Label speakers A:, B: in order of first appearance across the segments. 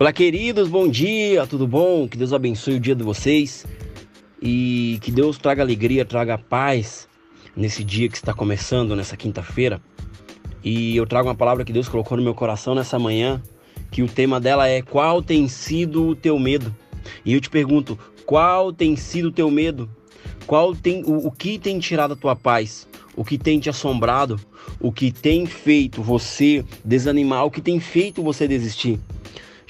A: Olá, queridos, bom dia, tudo bom? Que Deus abençoe o dia de vocês e que Deus traga alegria, traga paz nesse dia que está começando, nessa quinta-feira. E eu trago uma palavra que Deus colocou no meu coração nessa manhã, que o tema dela é Qual tem sido o teu medo? E eu te pergunto, qual tem sido o teu medo? Qual tem o, o que tem tirado a tua paz? O que tem te assombrado? O que tem feito você desanimar? O que tem feito você desistir?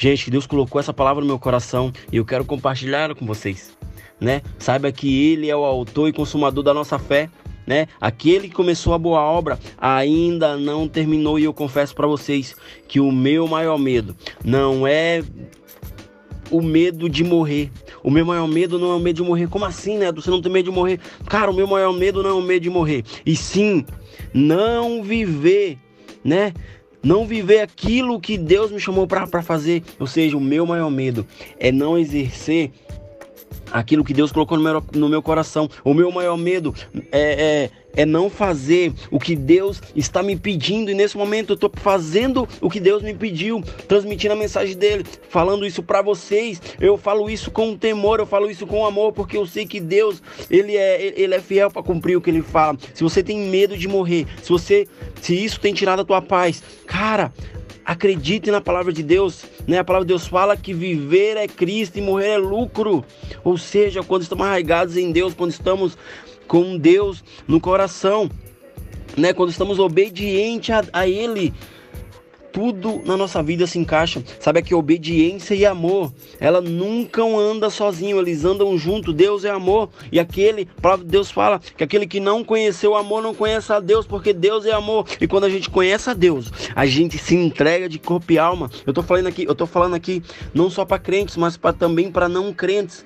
A: Gente, Deus colocou essa palavra no meu coração e eu quero compartilhar com vocês, né? Saiba que ele é o autor e consumador da nossa fé, né? Aquele que começou a boa obra ainda não terminou e eu confesso para vocês que o meu maior medo não é o medo de morrer. O meu maior medo não é o medo de morrer. Como assim, né? Você não tem medo de morrer? Cara, o meu maior medo não é o medo de morrer. E sim, não viver, né? Não viver aquilo que Deus me chamou para fazer. Ou seja, o meu maior medo é não exercer aquilo que Deus colocou no meu, no meu coração. O meu maior medo é, é, é, não fazer o que Deus está me pedindo. E nesse momento eu estou fazendo o que Deus me pediu, transmitindo a mensagem dele, falando isso para vocês. Eu falo isso com temor, eu falo isso com amor, porque eu sei que Deus ele é, ele é fiel para cumprir o que ele fala. Se você tem medo de morrer, se você, se isso tem tirado a tua paz, cara, Acredite na palavra de Deus, né? A palavra de Deus fala que viver é Cristo e morrer é lucro. Ou seja, quando estamos arraigados em Deus, quando estamos com Deus no coração, né? Quando estamos obedientes a, a Ele, tudo na nossa vida se encaixa. Sabe que obediência e amor, ela nunca anda sozinho, eles andam junto. Deus é amor e aquele, Deus fala que aquele que não conheceu o amor não conhece a Deus, porque Deus é amor. E quando a gente conhece a Deus, a gente se entrega de corpo e alma. Eu tô falando aqui, eu tô falando aqui não só para crentes, mas também para não crentes,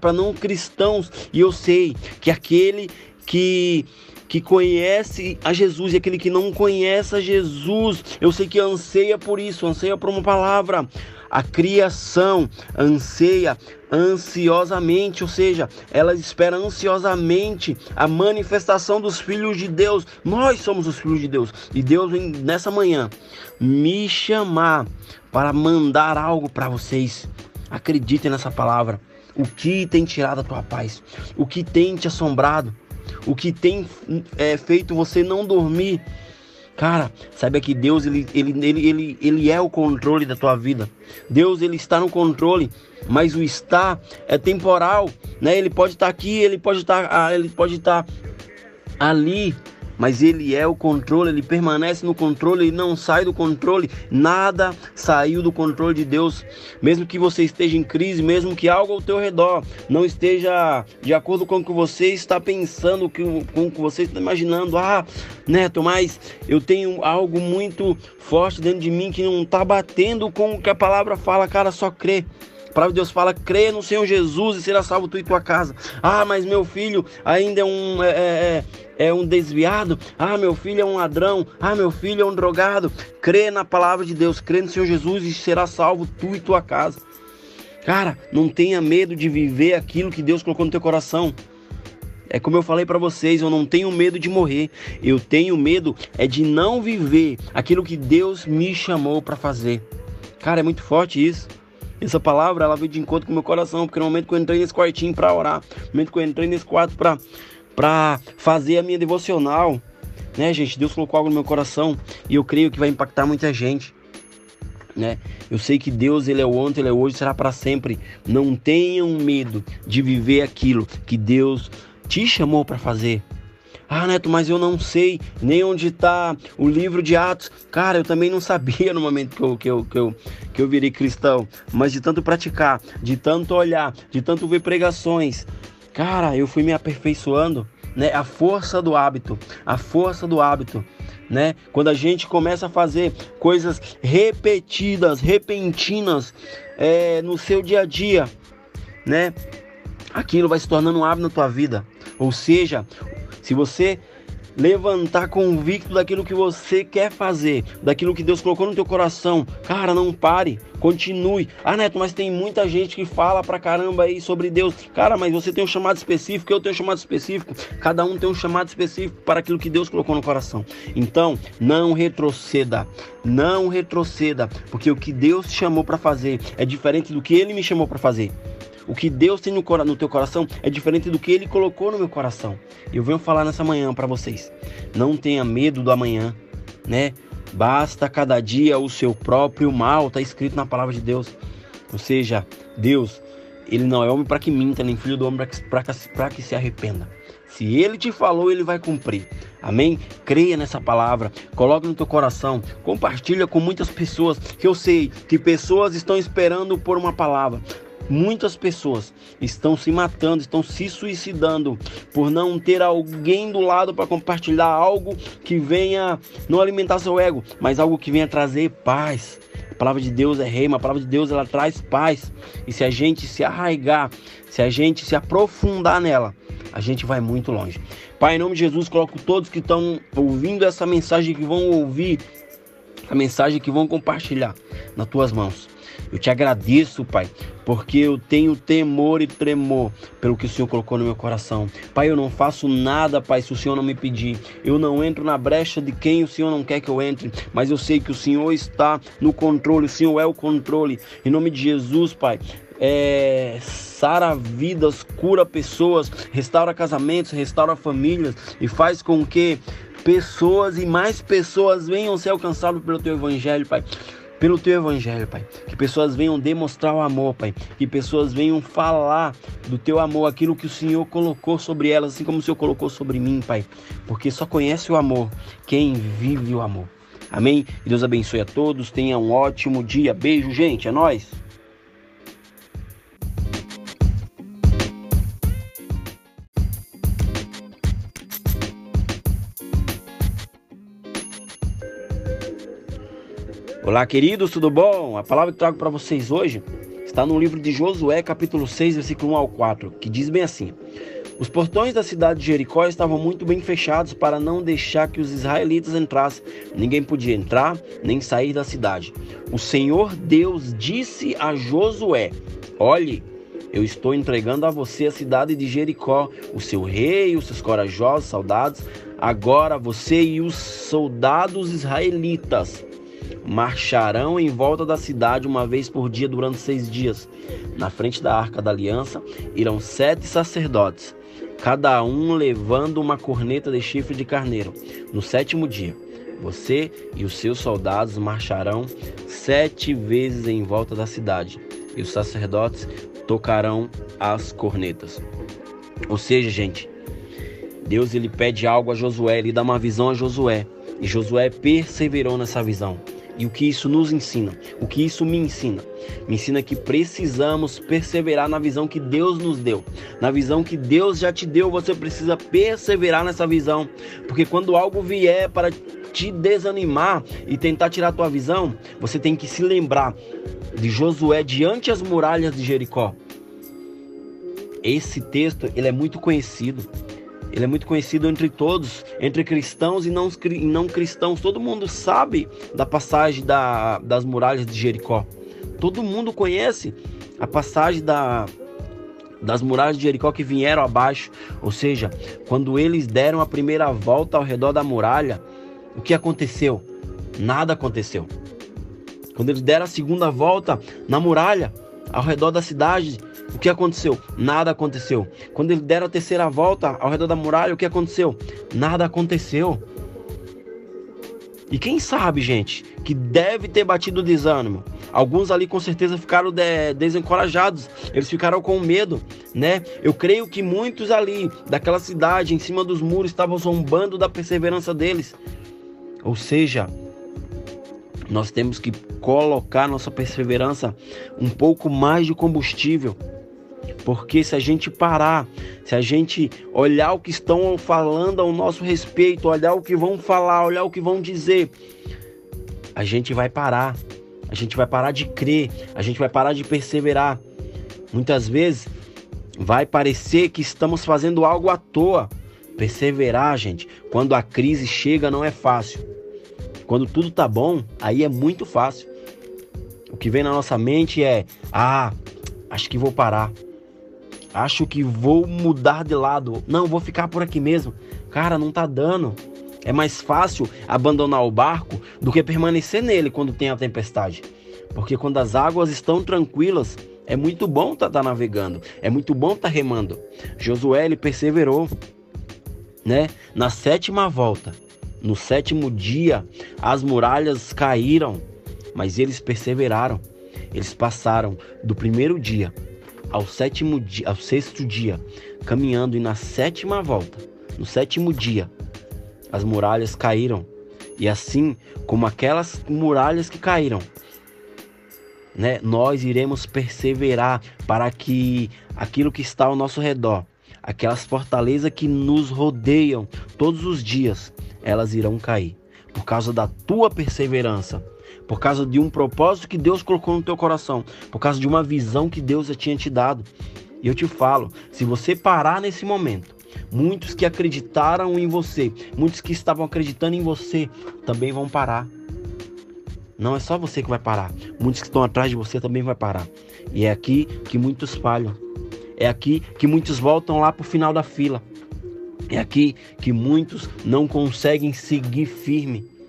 A: para não cristãos. E eu sei que aquele que que conhece a Jesus e aquele que não conhece a Jesus, eu sei que anseia por isso, anseia por uma palavra. A criação anseia ansiosamente, ou seja, ela espera ansiosamente a manifestação dos filhos de Deus. Nós somos os filhos de Deus e Deus vem nessa manhã me chamar para mandar algo para vocês. Acreditem nessa palavra. O que tem tirado a tua paz? O que tem te assombrado? O que tem é, feito você não dormir. Cara, saiba que Deus ele, ele, ele, ele, ele é o controle da tua vida. Deus ele está no controle, mas o estar é temporal, né? Ele pode estar aqui, ele pode estar, ah, ele pode estar ali, mas ele é o controle, ele permanece no controle, ele não sai do controle. Nada saiu do controle de Deus. Mesmo que você esteja em crise, mesmo que algo ao teu redor não esteja de acordo com o que você está pensando, com o que você está imaginando. Ah, Neto, mas eu tenho algo muito forte dentro de mim que não está batendo com o que a palavra fala, cara, só crê. A palavra de Deus fala: crê no Senhor Jesus e será salvo tu e tua casa. Ah, mas meu filho ainda é um, é, é, é, um desviado. Ah, meu filho é um ladrão. Ah, meu filho é um drogado. Crê na palavra de Deus, crê no Senhor Jesus e será salvo tu e tua casa. Cara, não tenha medo de viver aquilo que Deus colocou no teu coração. É como eu falei para vocês, eu não tenho medo de morrer. Eu tenho medo é de não viver aquilo que Deus me chamou para fazer. Cara, é muito forte isso. Essa palavra ela veio de encontro com o meu coração, porque no momento que eu entrei nesse quartinho para orar, no momento que eu entrei nesse quarto para para fazer a minha devocional, né, gente? Deus colocou algo no meu coração e eu creio que vai impactar muita gente. Né? Eu sei que Deus ele é o ontem, ele é hoje, será para sempre. Não tenham medo de viver aquilo que Deus te chamou para fazer. Ah, Neto, mas eu não sei nem onde está o livro de Atos. Cara, eu também não sabia no momento que eu, que, eu, que, eu, que eu virei cristão. Mas de tanto praticar, de tanto olhar, de tanto ver pregações, cara, eu fui me aperfeiçoando. Né? A força do hábito, a força do hábito. Né? Quando a gente começa a fazer coisas repetidas, repentinas é, no seu dia a dia, né? Aquilo vai se tornando um hábito na tua vida. Ou seja, se você levantar convicto daquilo que você quer fazer, daquilo que Deus colocou no teu coração. Cara, não pare, continue. Ah, Neto, mas tem muita gente que fala pra caramba aí sobre Deus. Cara, mas você tem um chamado específico, eu tenho um chamado específico. Cada um tem um chamado específico para aquilo que Deus colocou no coração. Então, não retroceda. Não retroceda, porque o que Deus chamou para fazer é diferente do que ele me chamou para fazer. O que Deus tem no, no teu coração é diferente do que Ele colocou no meu coração. Eu venho falar nessa manhã para vocês. Não tenha medo do amanhã, né? Basta cada dia o seu próprio mal, está escrito na palavra de Deus. Ou seja, Deus, Ele não é homem para que minta, nem filho do homem para que, que se arrependa. Se Ele te falou, Ele vai cumprir. Amém? Creia nessa palavra, coloque no teu coração, compartilha com muitas pessoas, que eu sei que pessoas estão esperando por uma palavra. Muitas pessoas estão se matando, estão se suicidando por não ter alguém do lado para compartilhar algo que venha não alimentar seu ego, mas algo que venha trazer paz. A palavra de Deus é rei, a palavra de Deus ela traz paz. E se a gente se arraigar, se a gente se aprofundar nela, a gente vai muito longe. Pai, em nome de Jesus, coloco todos que estão ouvindo essa mensagem, que vão ouvir a mensagem, que vão compartilhar nas tuas mãos. Eu te agradeço, Pai, porque eu tenho temor e tremor pelo que o Senhor colocou no meu coração. Pai, eu não faço nada, Pai, se o Senhor não me pedir. Eu não entro na brecha de quem o Senhor não quer que eu entre, mas eu sei que o Senhor está no controle, o Senhor é o controle. Em nome de Jesus, Pai, é, sara vidas, cura pessoas, restaura casamentos, restaura famílias e faz com que pessoas e mais pessoas venham ser alcançadas pelo teu evangelho, Pai pelo teu evangelho, Pai. Que pessoas venham demonstrar o amor, Pai. Que pessoas venham falar do teu amor, aquilo que o Senhor colocou sobre elas, assim como o Senhor colocou sobre mim, Pai. Porque só conhece o amor quem vive o amor. Amém? E Deus abençoe a todos. Tenha um ótimo dia. Beijo, gente. É nós. Olá, queridos, tudo bom? A palavra que trago para vocês hoje está no livro de Josué, capítulo 6, versículo 1 ao 4, que diz bem assim: Os portões da cidade de Jericó estavam muito bem fechados para não deixar que os israelitas entrassem. Ninguém podia entrar nem sair da cidade. O Senhor Deus disse a Josué: Olhe, eu estou entregando a você a cidade de Jericó, o seu rei, os seus corajosos soldados. Agora você e os soldados israelitas marcharão em volta da cidade uma vez por dia durante seis dias. Na frente da arca da aliança irão sete sacerdotes, cada um levando uma corneta de chifre de carneiro. No sétimo dia, você e os seus soldados marcharão sete vezes em volta da cidade, e os sacerdotes tocarão as cornetas. Ou seja, gente, Deus ele pede algo a Josué, ele dá uma visão a Josué, e Josué perseverou nessa visão. E o que isso nos ensina? O que isso me ensina? Me ensina que precisamos perseverar na visão que Deus nos deu. Na visão que Deus já te deu, você precisa perseverar nessa visão. Porque quando algo vier para te desanimar e tentar tirar tua visão, você tem que se lembrar de Josué diante as muralhas de Jericó. Esse texto, ele é muito conhecido. Ele é muito conhecido entre todos, entre cristãos e não, não cristãos. Todo mundo sabe da passagem da, das muralhas de Jericó. Todo mundo conhece a passagem da, das muralhas de Jericó que vieram abaixo. Ou seja, quando eles deram a primeira volta ao redor da muralha, o que aconteceu? Nada aconteceu. Quando eles deram a segunda volta na muralha, ao redor da cidade, o que aconteceu? Nada aconteceu. Quando eles deram a terceira volta ao redor da muralha, o que aconteceu? Nada aconteceu. E quem sabe, gente, que deve ter batido desânimo. Alguns ali com certeza ficaram de, desencorajados, eles ficaram com medo, né? Eu creio que muitos ali daquela cidade, em cima dos muros, estavam zombando da perseverança deles. Ou seja, nós temos que colocar nossa perseverança um pouco mais de combustível porque se a gente parar, se a gente olhar o que estão falando ao nosso respeito, olhar o que vão falar, olhar o que vão dizer, a gente vai parar. A gente vai parar de crer, a gente vai parar de perseverar. Muitas vezes vai parecer que estamos fazendo algo à toa, Perseverar, gente, quando a crise chega não é fácil. Quando tudo tá bom, aí é muito fácil. O que vem na nossa mente é: ah, acho que vou parar. Acho que vou mudar de lado. Não, vou ficar por aqui mesmo. Cara, não tá dando. É mais fácil abandonar o barco do que permanecer nele quando tem a tempestade. Porque quando as águas estão tranquilas, é muito bom estar tá, tá navegando, é muito bom estar tá remando. Josué ele perseverou, né? Na sétima volta, no sétimo dia, as muralhas caíram, mas eles perseveraram. Eles passaram do primeiro dia ao sétimo dia, ao sexto dia, caminhando e na sétima volta, no sétimo dia, as muralhas caíram. E assim como aquelas muralhas que caíram, né, nós iremos perseverar para que aquilo que está ao nosso redor, aquelas fortalezas que nos rodeiam todos os dias, elas irão cair por causa da tua perseverança, por causa de um propósito que Deus colocou no teu coração, por causa de uma visão que Deus já tinha te dado. E eu te falo, se você parar nesse momento, muitos que acreditaram em você, muitos que estavam acreditando em você, também vão parar. Não é só você que vai parar. Muitos que estão atrás de você também vai parar. E é aqui que muitos falham. É aqui que muitos voltam lá para o final da fila. É aqui que muitos não conseguem seguir firme.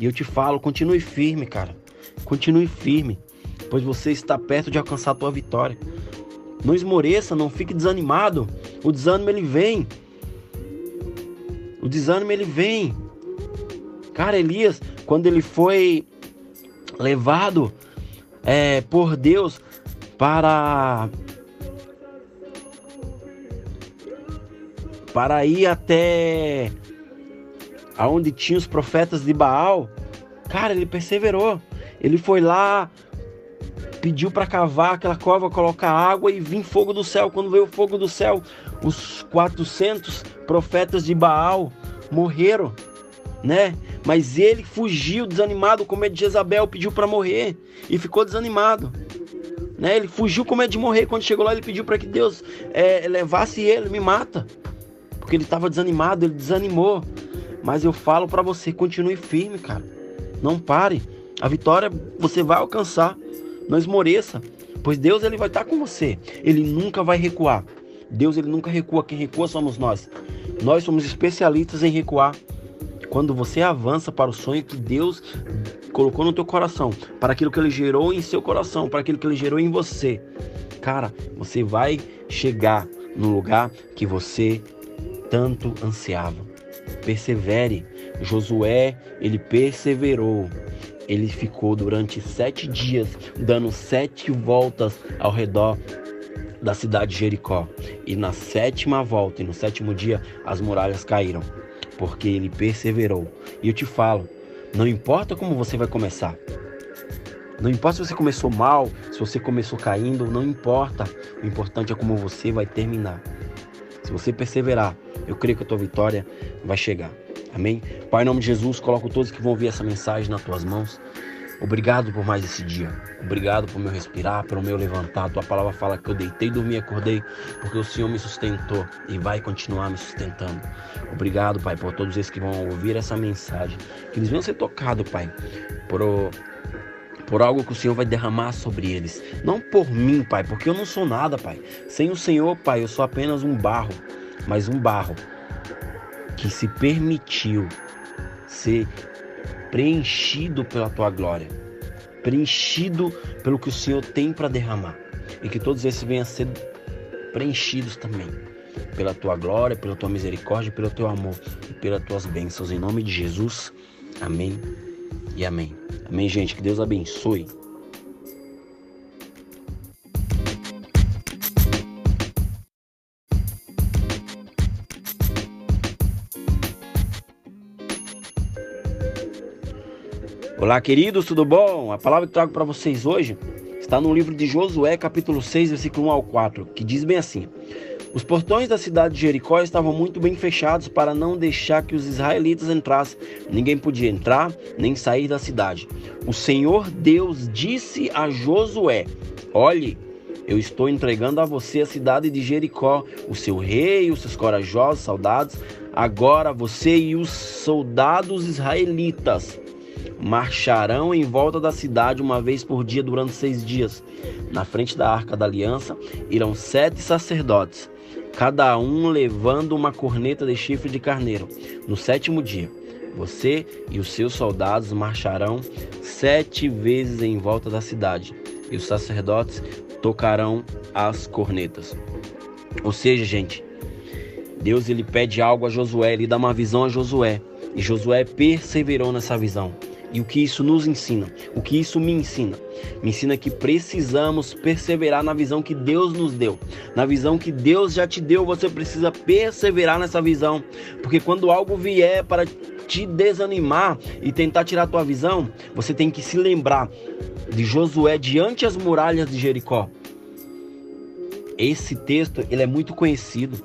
A: E eu te falo, continue firme, cara. Continue firme, pois você está perto de alcançar a tua vitória. Não esmoreça, não fique desanimado. O desânimo ele vem. O desânimo ele vem. Cara, Elias, quando ele foi levado é, por Deus para para ir até aonde tinha os profetas de Baal. Cara, ele perseverou. Ele foi lá, pediu para cavar aquela cova, colocar água e vir fogo do céu. Quando veio o fogo do céu, os 400 profetas de Baal morreram, né? Mas ele fugiu desanimado com medo de Jezabel, pediu para morrer e ficou desanimado. Né? Ele fugiu com medo de morrer. Quando chegou lá, ele pediu para que Deus é, levasse ele, me mata. Porque ele estava desanimado, ele desanimou. Mas eu falo para você, continue firme, cara. Não pare. A vitória você vai alcançar. Não esmoreça, pois Deus ele vai estar com você. Ele nunca vai recuar. Deus ele nunca recua, quem recua somos nós. Nós somos especialistas em recuar. Quando você avança para o sonho que Deus colocou no teu coração, para aquilo que ele gerou em seu coração, para aquilo que ele gerou em você, cara, você vai chegar no lugar que você tanto ansiava. Persevere. Josué, ele perseverou. Ele ficou durante sete dias dando sete voltas ao redor da cidade de Jericó. E na sétima volta e no sétimo dia as muralhas caíram porque ele perseverou. E eu te falo, não importa como você vai começar. Não importa se você começou mal, se você começou caindo, não importa. O importante é como você vai terminar. Se você perseverar, eu creio que a tua vitória vai chegar. Amém? Pai, em nome de Jesus, coloco todos que vão ouvir essa mensagem nas tuas mãos. Obrigado por mais esse dia. Obrigado por meu respirar, pelo meu levantar. Tua palavra fala que eu deitei, dormi, acordei, porque o Senhor me sustentou e vai continuar me sustentando. Obrigado, Pai, por todos esses que vão ouvir essa mensagem. Que eles venham ser tocados, Pai, por, por algo que o Senhor vai derramar sobre eles. Não por mim, Pai, porque eu não sou nada, Pai. Sem o Senhor, Pai, eu sou apenas um barro, mas um barro que se permitiu ser preenchido pela tua glória, preenchido pelo que o Senhor tem para derramar, e que todos esses venham a ser preenchidos também pela tua glória, pela tua misericórdia, pelo teu amor e pelas tuas bênçãos. Em nome de Jesus, amém e amém. Amém, gente. Que Deus abençoe. Olá, queridos, tudo bom? A palavra que trago para vocês hoje está no livro de Josué, capítulo 6, versículo 1 ao 4, que diz bem assim: Os portões da cidade de Jericó estavam muito bem fechados para não deixar que os israelitas entrassem. Ninguém podia entrar nem sair da cidade. O Senhor Deus disse a Josué: Olhe, eu estou entregando a você a cidade de Jericó, o seu rei, os seus corajosos soldados, Agora você e os soldados israelitas marcharão em volta da cidade uma vez por dia durante seis dias. Na frente da arca da aliança irão sete sacerdotes, cada um levando uma corneta de chifre de carneiro. No sétimo dia, você e os seus soldados marcharão sete vezes em volta da cidade, e os sacerdotes tocarão as cornetas. Ou seja, gente, Deus ele pede algo a Josué, ele dá uma visão a Josué, e Josué perseverou nessa visão. E o que isso nos ensina? O que isso me ensina? Me ensina que precisamos perseverar na visão que Deus nos deu. Na visão que Deus já te deu, você precisa perseverar nessa visão. Porque quando algo vier para te desanimar e tentar tirar tua visão, você tem que se lembrar de Josué diante as muralhas de Jericó. Esse texto, ele é muito conhecido.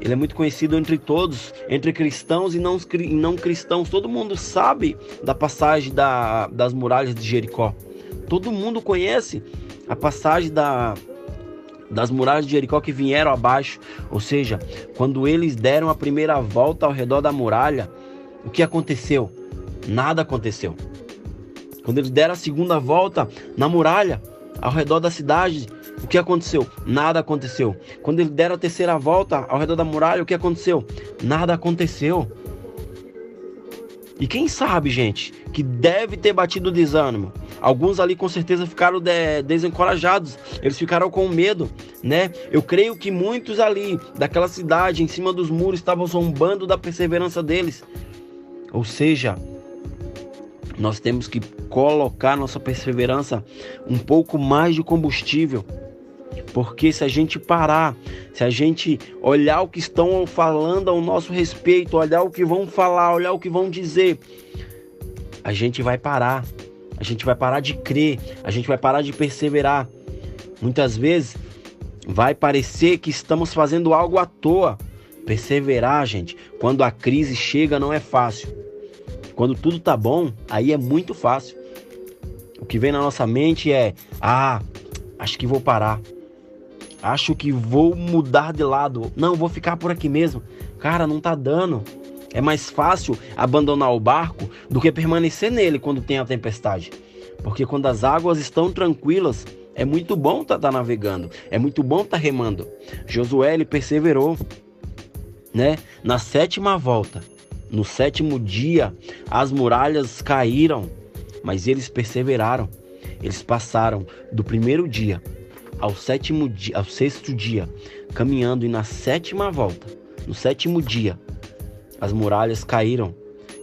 A: Ele é muito conhecido entre todos, entre cristãos e não, e não cristãos. Todo mundo sabe da passagem da, das muralhas de Jericó. Todo mundo conhece a passagem da, das muralhas de Jericó que vieram abaixo. Ou seja, quando eles deram a primeira volta ao redor da muralha, o que aconteceu? Nada aconteceu. Quando eles deram a segunda volta na muralha, ao redor da cidade, o que aconteceu? Nada aconteceu. Quando eles deram a terceira volta ao redor da muralha, o que aconteceu? Nada aconteceu. E quem sabe, gente, que deve ter batido o desânimo. Alguns ali com certeza ficaram de desencorajados, eles ficaram com medo, né? Eu creio que muitos ali daquela cidade, em cima dos muros, estavam zombando da perseverança deles. Ou seja, nós temos que colocar nossa perseverança um pouco mais de combustível porque se a gente parar, se a gente olhar o que estão falando ao nosso respeito, olhar o que vão falar, olhar o que vão dizer, a gente vai parar. A gente vai parar de crer, a gente vai parar de perseverar. Muitas vezes vai parecer que estamos fazendo algo à toa. Perseverar, gente, quando a crise chega não é fácil. Quando tudo tá bom, aí é muito fácil. O que vem na nossa mente é: ah, acho que vou parar. Acho que vou mudar de lado. Não, vou ficar por aqui mesmo. Cara, não tá dando. É mais fácil abandonar o barco do que permanecer nele quando tem a tempestade. Porque quando as águas estão tranquilas, é muito bom estar tá, tá navegando, é muito bom estar tá remando. Josué ele perseverou, né? Na sétima volta, no sétimo dia, as muralhas caíram, mas eles perseveraram. Eles passaram do primeiro dia ao sétimo dia, ao sexto dia, caminhando e na sétima volta, no sétimo dia, as muralhas caíram.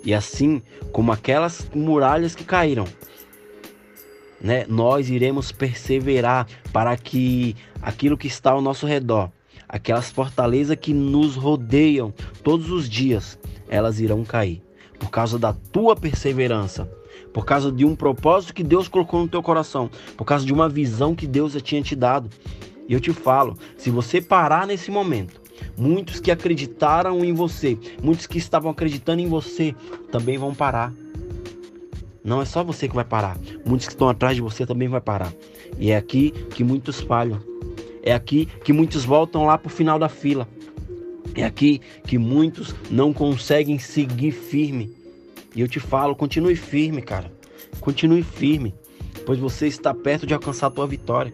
A: E assim como aquelas muralhas que caíram, né, nós iremos perseverar para que aquilo que está ao nosso redor, aquelas fortalezas que nos rodeiam todos os dias, elas irão cair por causa da tua perseverança por causa de um propósito que Deus colocou no teu coração, por causa de uma visão que Deus já tinha te dado. E eu te falo, se você parar nesse momento, muitos que acreditaram em você, muitos que estavam acreditando em você, também vão parar. Não é só você que vai parar, muitos que estão atrás de você também vai parar. E é aqui que muitos falham. É aqui que muitos voltam lá para o final da fila. É aqui que muitos não conseguem seguir firme e eu te falo, continue firme, cara. Continue firme, pois você está perto de alcançar a tua vitória.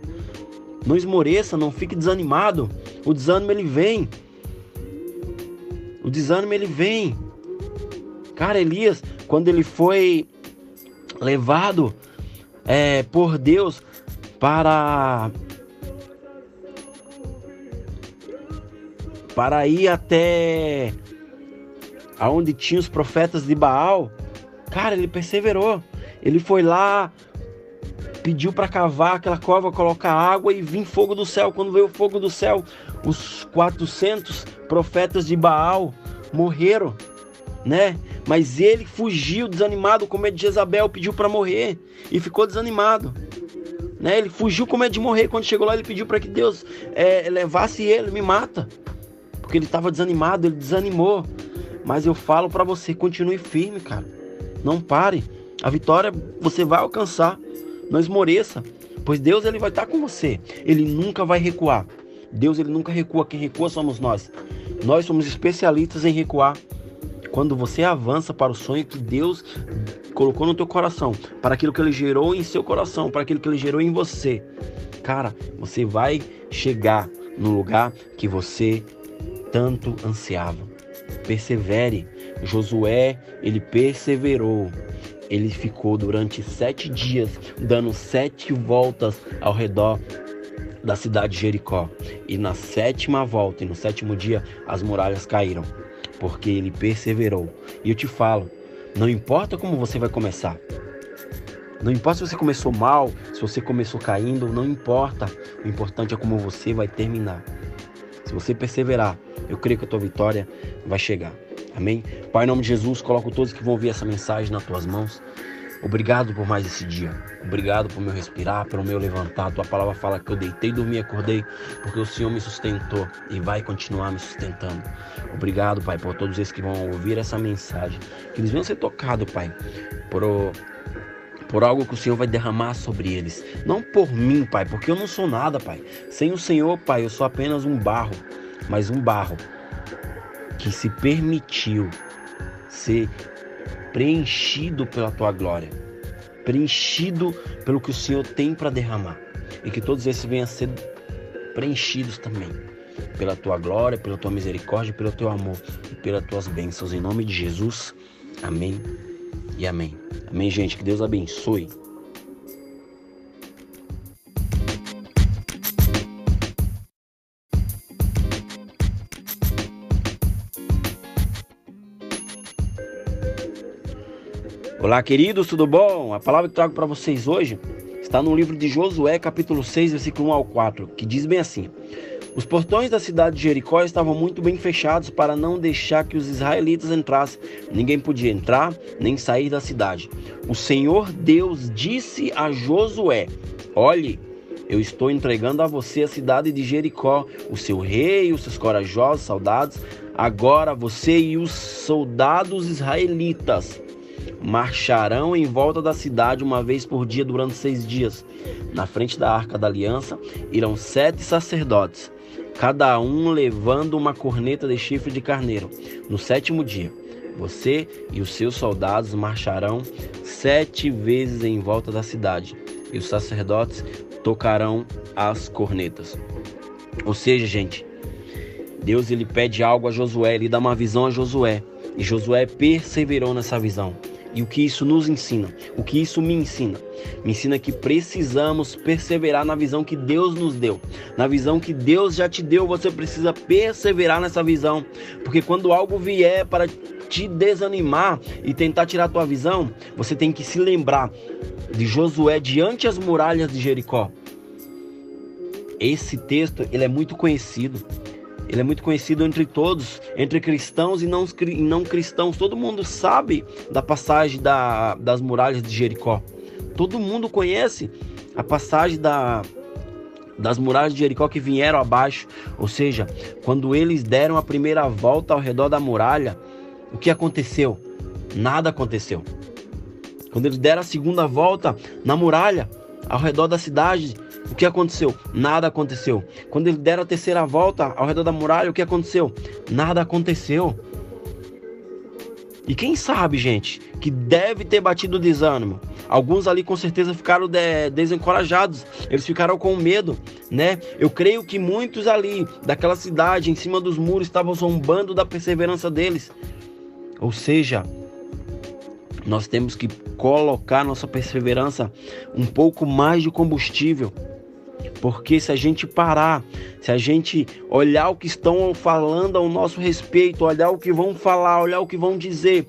A: Não esmoreça, não fique desanimado. O desânimo ele vem. O desânimo ele vem. Cara, Elias, quando ele foi levado é, por Deus para para ir até aonde tinha os profetas de Baal, cara, ele perseverou. Ele foi lá, pediu para cavar aquela cova, colocar água e vir fogo do céu. Quando veio o fogo do céu, os 400 profetas de Baal morreram, né? Mas ele fugiu desanimado, com medo de Jezabel, pediu para morrer e ficou desanimado. Né? Ele fugiu com medo de morrer. Quando chegou lá, ele pediu para que Deus é, levasse ele, me mata. Porque ele estava desanimado, ele desanimou. Mas eu falo para você, continue firme, cara. Não pare. A vitória você vai alcançar. Não esmoreça, pois Deus ele vai estar com você. Ele nunca vai recuar. Deus ele nunca recua, quem recua somos nós. Nós somos especialistas em recuar. Quando você avança para o sonho que Deus colocou no teu coração, para aquilo que ele gerou em seu coração, para aquilo que ele gerou em você, cara, você vai chegar no lugar que você tanto ansiava. Persevere. Josué, ele perseverou. Ele ficou durante sete dias dando sete voltas ao redor da cidade de Jericó. E na sétima volta e no sétimo dia as muralhas caíram, porque ele perseverou. E eu te falo, não importa como você vai começar. Não importa se você começou mal, se você começou caindo, não importa. O importante é como você vai terminar. Se você perseverar, eu creio que a tua vitória vai chegar. Amém? Pai, em nome de Jesus, coloco todos que vão ouvir essa mensagem nas tuas mãos. Obrigado por mais esse dia. Obrigado por meu respirar, pelo meu levantar. Tua palavra fala que eu deitei, dormi, acordei, porque o Senhor me sustentou e vai continuar me sustentando. Obrigado, Pai, por todos esses que vão ouvir essa mensagem. Que eles venham ser tocados, Pai, por, por algo que o Senhor vai derramar sobre eles. Não por mim, Pai, porque eu não sou nada, Pai. Sem o Senhor, Pai, eu sou apenas um barro, mas um barro que se permitiu ser preenchido pela tua glória, preenchido pelo que o Senhor tem para derramar, e que todos esses venham a ser preenchidos também pela tua glória, pela tua misericórdia, pelo teu amor e pelas tuas bênçãos. Em nome de Jesus, amém e amém. Amém, gente. Que Deus abençoe. Olá, queridos, tudo bom? A palavra que trago para vocês hoje está no livro de Josué, capítulo 6, versículo 1 ao 4, que diz bem assim: Os portões da cidade de Jericó estavam muito bem fechados para não deixar que os israelitas entrassem. Ninguém podia entrar nem sair da cidade. O Senhor Deus disse a Josué: Olhe, eu estou entregando a você a cidade de Jericó, o seu rei, os seus corajosos soldados. Agora você e os soldados israelitas marcharão em volta da cidade uma vez por dia durante seis dias. Na frente da arca da aliança irão sete sacerdotes, cada um levando uma corneta de chifre de carneiro. No sétimo dia, você e os seus soldados marcharão sete vezes em volta da cidade, e os sacerdotes tocarão as cornetas. Ou seja, gente, Deus ele pede algo a Josué, ele dá uma visão a Josué, e Josué perseverou nessa visão. E o que isso nos ensina? O que isso me ensina? Me ensina que precisamos perseverar na visão que Deus nos deu. Na visão que Deus já te deu, você precisa perseverar nessa visão. Porque quando algo vier para te desanimar e tentar tirar a tua visão, você tem que se lembrar de Josué diante as muralhas de Jericó. Esse texto, ele é muito conhecido. Ele é muito conhecido entre todos, entre cristãos e não, e não cristãos. Todo mundo sabe da passagem da, das muralhas de Jericó. Todo mundo conhece a passagem da, das muralhas de Jericó que vieram abaixo. Ou seja, quando eles deram a primeira volta ao redor da muralha, o que aconteceu? Nada aconteceu. Quando eles deram a segunda volta na muralha, ao redor da cidade, o que aconteceu? Nada aconteceu. Quando eles deram a terceira volta ao redor da muralha, o que aconteceu? Nada aconteceu. E quem sabe, gente, que deve ter batido desânimo. Alguns ali com certeza ficaram de, desencorajados, eles ficaram com medo, né? Eu creio que muitos ali daquela cidade, em cima dos muros, estavam zombando da perseverança deles. Ou seja, nós temos que colocar nossa perseverança um pouco mais de combustível porque se a gente parar, se a gente olhar o que estão falando ao nosso respeito, olhar o que vão falar, olhar o que vão dizer,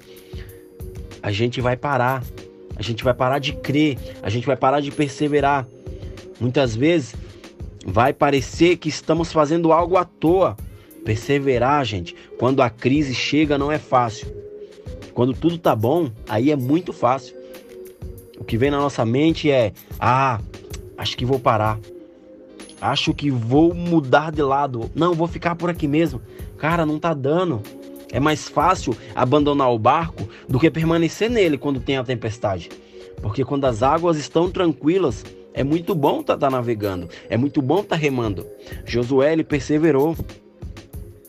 A: a gente vai parar. A gente vai parar de crer, a gente vai parar de perseverar. Muitas vezes vai parecer que estamos fazendo algo à toa. Perseverar, gente, quando a crise chega não é fácil. Quando tudo tá bom, aí é muito fácil. O que vem na nossa mente é: "Ah, acho que vou parar acho que vou mudar de lado. Não, vou ficar por aqui mesmo. Cara, não tá dando. É mais fácil abandonar o barco do que permanecer nele quando tem a tempestade. Porque quando as águas estão tranquilas, é muito bom estar tá, tá navegando, é muito bom estar tá remando. Josué ele perseverou.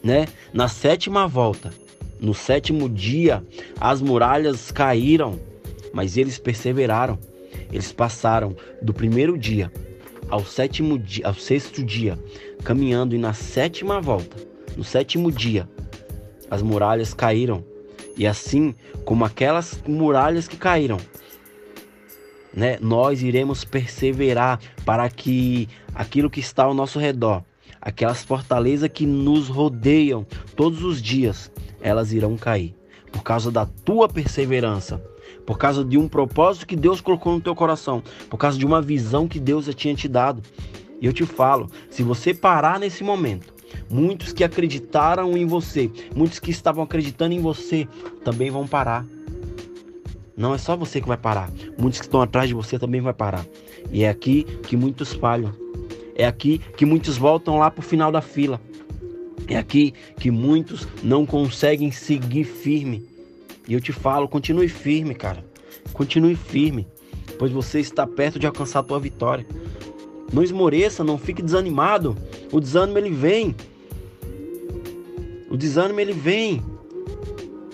A: né? Na sétima volta, no sétimo dia, as muralhas caíram, mas eles perseveraram. Eles passaram do primeiro dia ao sétimo dia, ao sexto dia, caminhando e na sétima volta, no sétimo dia, as muralhas caíram. E assim como aquelas muralhas que caíram, né, nós iremos perseverar para que aquilo que está ao nosso redor, aquelas fortalezas que nos rodeiam todos os dias, elas irão cair por causa da tua perseverança, por causa de um propósito que Deus colocou no teu coração, por causa de uma visão que Deus já tinha te dado. E eu te falo, se você parar nesse momento, muitos que acreditaram em você, muitos que estavam acreditando em você, também vão parar. Não é só você que vai parar, muitos que estão atrás de você também vai parar. E é aqui que muitos falham. É aqui que muitos voltam lá para o final da fila. É aqui que muitos não conseguem seguir firme. E eu te falo, continue firme, cara. Continue firme, pois você está perto de alcançar a tua vitória. Não esmoreça, não fique desanimado. O desânimo ele vem. O desânimo ele vem.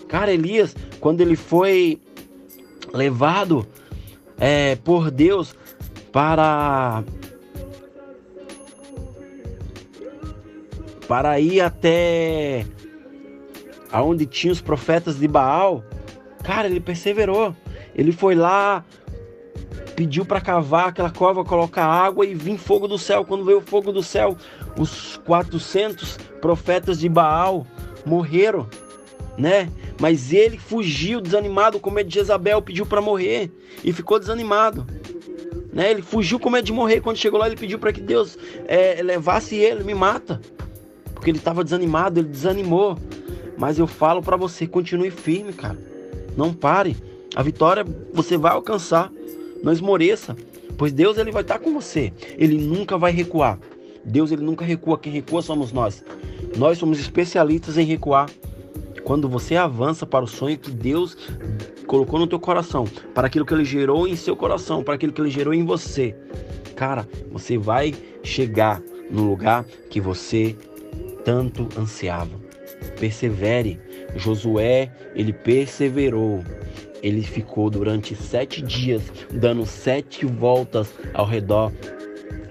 A: Cara, Elias, quando ele foi levado é, por Deus para para ir até aonde tinha os profetas de Baal, cara, ele perseverou. Ele foi lá, pediu para cavar aquela cova, colocar água e vir fogo do céu. Quando veio o fogo do céu, os 400 profetas de Baal morreram, né? Mas ele fugiu desanimado com medo de Jezabel, pediu para morrer e ficou desanimado. Né? Ele fugiu com medo de morrer. Quando chegou lá, ele pediu para que Deus é, levasse ele, me mata porque ele estava desanimado, ele desanimou. Mas eu falo para você, continue firme, cara. Não pare. A vitória você vai alcançar. Não esmoreça, pois Deus ele vai estar com você. Ele nunca vai recuar. Deus ele nunca recua, quem recua somos nós. Nós somos especialistas em recuar. Quando você avança para o sonho que Deus colocou no teu coração, para aquilo que ele gerou em seu coração, para aquilo que ele gerou em você, cara, você vai chegar no lugar que você tanto ansiava. Persevere. Josué, ele perseverou. Ele ficou durante sete dias dando sete voltas ao redor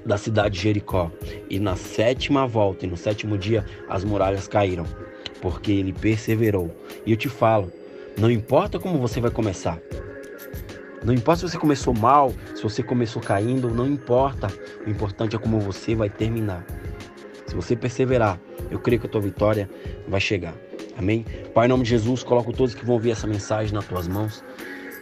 A: da cidade de Jericó. E na sétima volta e no sétimo dia as muralhas caíram, porque ele perseverou. E eu te falo, não importa como você vai começar. Não importa se você começou mal, se você começou caindo, não importa. O importante é como você vai terminar. Se você perseverar, eu creio que a tua vitória vai chegar. Amém? Pai, em nome de Jesus, coloco todos que vão ouvir essa mensagem nas tuas mãos.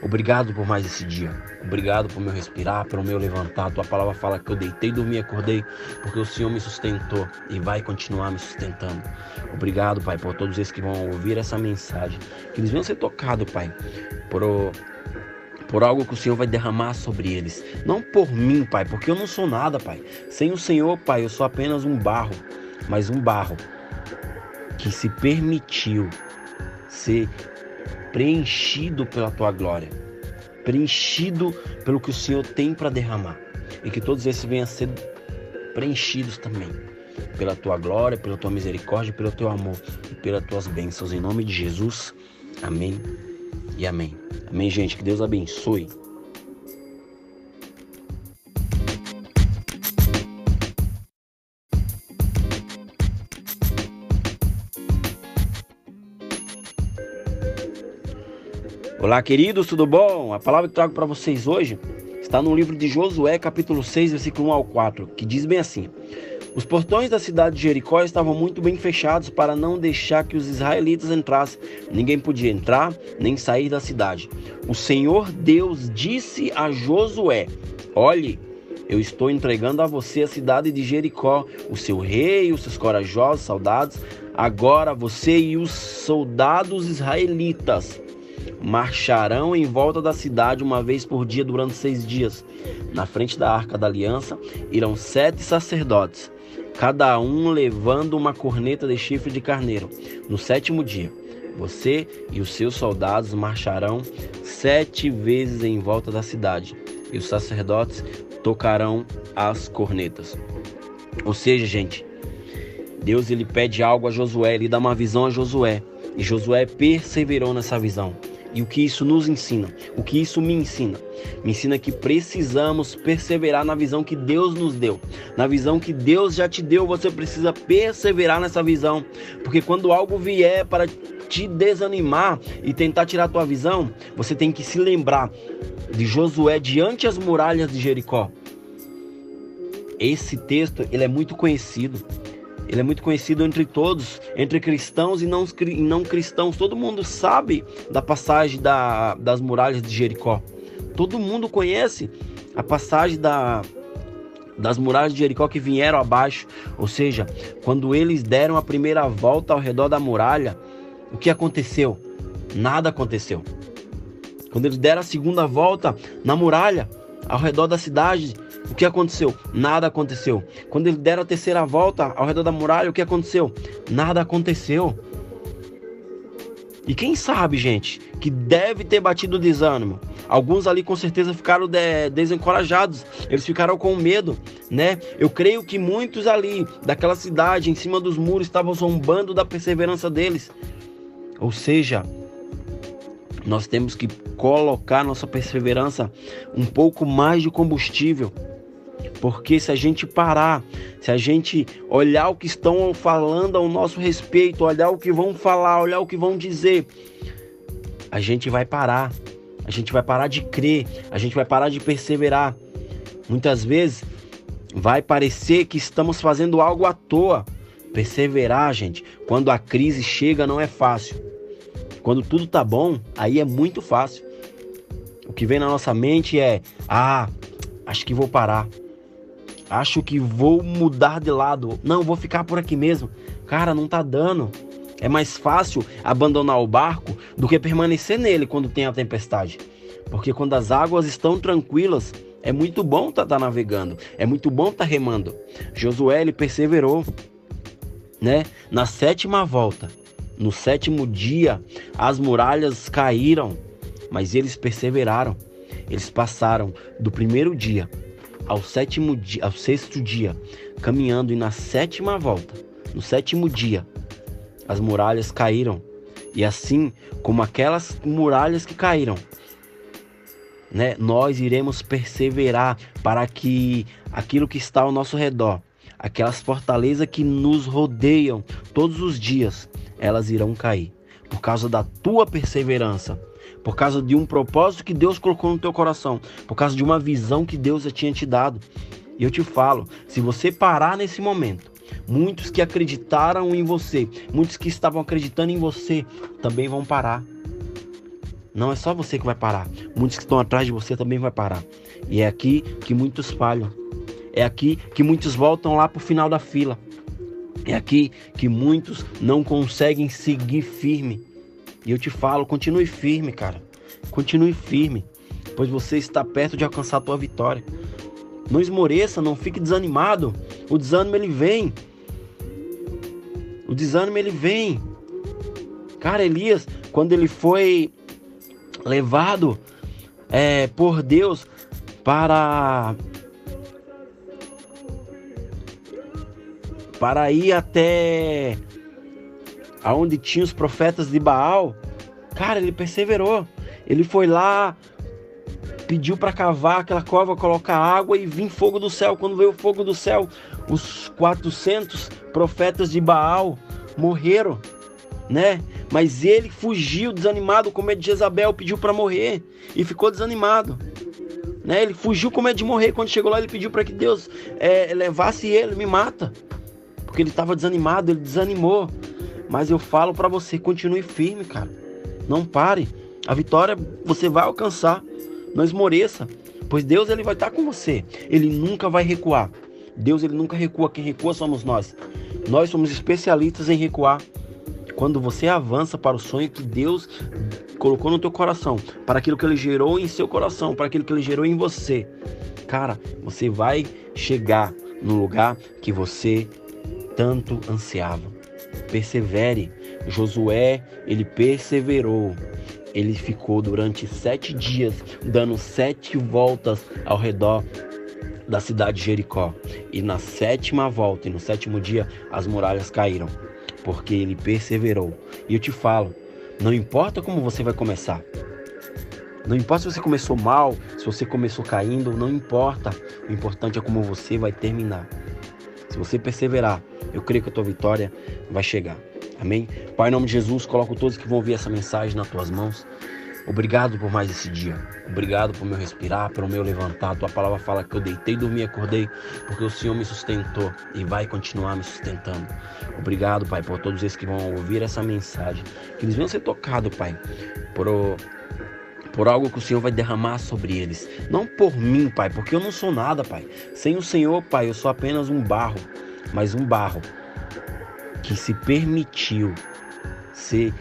A: Obrigado por mais esse dia. Obrigado por meu respirar, pelo meu levantar. Tua palavra fala que eu deitei, dormi, acordei, porque o Senhor me sustentou e vai continuar me sustentando. Obrigado, Pai, por todos esses que vão ouvir essa mensagem. Que eles venham ser tocados, Pai, por, por algo que o Senhor vai derramar sobre eles. Não por mim, Pai, porque eu não sou nada, Pai. Sem o Senhor, Pai, eu sou apenas um barro mas um barro que se permitiu ser preenchido pela tua glória, preenchido pelo que o Senhor tem para derramar, e que todos esses venham a ser preenchidos também pela tua glória, pela tua misericórdia, pelo teu amor e pelas tuas bênçãos. Em nome de Jesus, amém e amém. Amém, gente. Que Deus abençoe. Olá, queridos, tudo bom? A palavra que trago para vocês hoje está no livro de Josué, capítulo 6, versículo 1 ao 4, que diz bem assim: Os portões da cidade de Jericó estavam muito bem fechados para não deixar que os israelitas entrassem. Ninguém podia entrar nem sair da cidade. O Senhor Deus disse a Josué: Olhe, eu estou entregando a você a cidade de Jericó, o seu rei, os seus corajosos soldados. Agora você e os soldados israelitas marcharão em volta da cidade uma vez por dia durante seis dias. Na frente da arca da aliança irão sete sacerdotes, cada um levando uma corneta de chifre de carneiro. No sétimo dia, você e os seus soldados marcharão sete vezes em volta da cidade, e os sacerdotes tocarão as cornetas. Ou seja, gente, Deus ele pede algo a Josué, ele dá uma visão a Josué. E Josué perseverou nessa visão. E o que isso nos ensina? O que isso me ensina? Me ensina que precisamos perseverar na visão que Deus nos deu. Na visão que Deus já te deu, você precisa perseverar nessa visão. Porque quando algo vier para te desanimar e tentar tirar tua visão, você tem que se lembrar de Josué diante as muralhas de Jericó. Esse texto, ele é muito conhecido. Ele é muito conhecido entre todos, entre cristãos e não, não cristãos. Todo mundo sabe da passagem da, das muralhas de Jericó. Todo mundo conhece a passagem da, das muralhas de Jericó que vieram abaixo. Ou seja, quando eles deram a primeira volta ao redor da muralha, o que aconteceu? Nada aconteceu. Quando eles deram a segunda volta na muralha, ao redor da cidade, o que aconteceu? Nada aconteceu. Quando eles deram a terceira volta ao redor da muralha, o que aconteceu? Nada aconteceu. E quem sabe, gente, que deve ter batido o desânimo. Alguns ali com certeza ficaram de desencorajados, eles ficaram com medo, né? Eu creio que muitos ali daquela cidade, em cima dos muros, estavam zombando da perseverança deles. Ou seja, nós temos que colocar nossa perseverança um pouco mais de combustível porque se a gente parar, se a gente olhar o que estão falando ao nosso respeito, olhar o que vão falar, olhar o que vão dizer, a gente vai parar. A gente vai parar de crer, a gente vai parar de perseverar. Muitas vezes vai parecer que estamos fazendo algo à toa. Perseverar, gente, quando a crise chega não é fácil. Quando tudo tá bom, aí é muito fácil. O que vem na nossa mente é: ah, acho que vou parar acho que vou mudar de lado. Não, vou ficar por aqui mesmo. Cara, não tá dando. É mais fácil abandonar o barco do que permanecer nele quando tem a tempestade. Porque quando as águas estão tranquilas, é muito bom estar tá, tá navegando, é muito bom estar tá remando. Josué ele perseverou, né? Na sétima volta, no sétimo dia, as muralhas caíram, mas eles perseveraram. Eles passaram do primeiro dia ao sétimo dia, ao sexto dia, caminhando e na sétima volta, no sétimo dia, as muralhas caíram. E assim como aquelas muralhas que caíram, né, nós iremos perseverar para que aquilo que está ao nosso redor, aquelas fortalezas que nos rodeiam todos os dias, elas irão cair por causa da tua perseverança por causa de um propósito que Deus colocou no teu coração, por causa de uma visão que Deus já tinha te dado. E eu te falo, se você parar nesse momento, muitos que acreditaram em você, muitos que estavam acreditando em você, também vão parar. Não é só você que vai parar, muitos que estão atrás de você também vai parar. E é aqui que muitos falham. É aqui que muitos voltam lá para o final da fila. É aqui que muitos não conseguem seguir firme e eu te falo, continue firme, cara. Continue firme, pois você está perto de alcançar a tua vitória. Não esmoreça, não fique desanimado. O desânimo ele vem. O desânimo ele vem. Cara, Elias, quando ele foi levado é, por Deus para para ir até aonde tinha os profetas de Baal, cara, ele perseverou. Ele foi lá, pediu para cavar aquela cova, colocar água e vir fogo do céu. Quando veio o fogo do céu, os 400 profetas de Baal morreram, né? Mas ele fugiu desanimado, com medo de Jezabel, pediu para morrer e ficou desanimado. Né? Ele fugiu com medo de morrer. Quando chegou lá, ele pediu para que Deus é, levasse ele, me mata. Porque ele estava desanimado, ele desanimou. Mas eu falo para você, continue firme, cara. Não pare. A vitória você vai alcançar. Não esmoreça, pois Deus ele vai estar com você. Ele nunca vai recuar. Deus ele nunca recua, quem recua somos nós. Nós somos especialistas em recuar. Quando você avança para o sonho que Deus colocou no teu coração, para aquilo que ele gerou em seu coração, para aquilo que ele gerou em você, cara, você vai chegar no lugar que você tanto ansiava persevere. Josué, ele perseverou. Ele ficou durante sete dias dando sete voltas ao redor da cidade de Jericó. E na sétima volta, e no sétimo dia, as muralhas caíram, porque ele perseverou. E eu te falo, não importa como você vai começar. Não importa se você começou mal, se você começou caindo, não importa. O importante é como você vai terminar. Se você perseverar, eu creio que a tua vitória vai chegar. Amém? Pai, em nome de Jesus, coloco todos que vão ouvir essa mensagem nas tuas mãos. Obrigado por mais esse dia. Obrigado por meu respirar, pelo meu levantar. Tua palavra fala que eu deitei, dormi, acordei, porque o Senhor me sustentou e vai continuar me sustentando. Obrigado, Pai, por todos esses que vão ouvir essa mensagem. Que eles venham ser tocados, Pai, por, por algo que o Senhor vai derramar sobre eles. Não por mim, Pai, porque eu não sou nada, Pai. Sem o Senhor, Pai, eu sou apenas um barro, mas um barro que se permitiu ser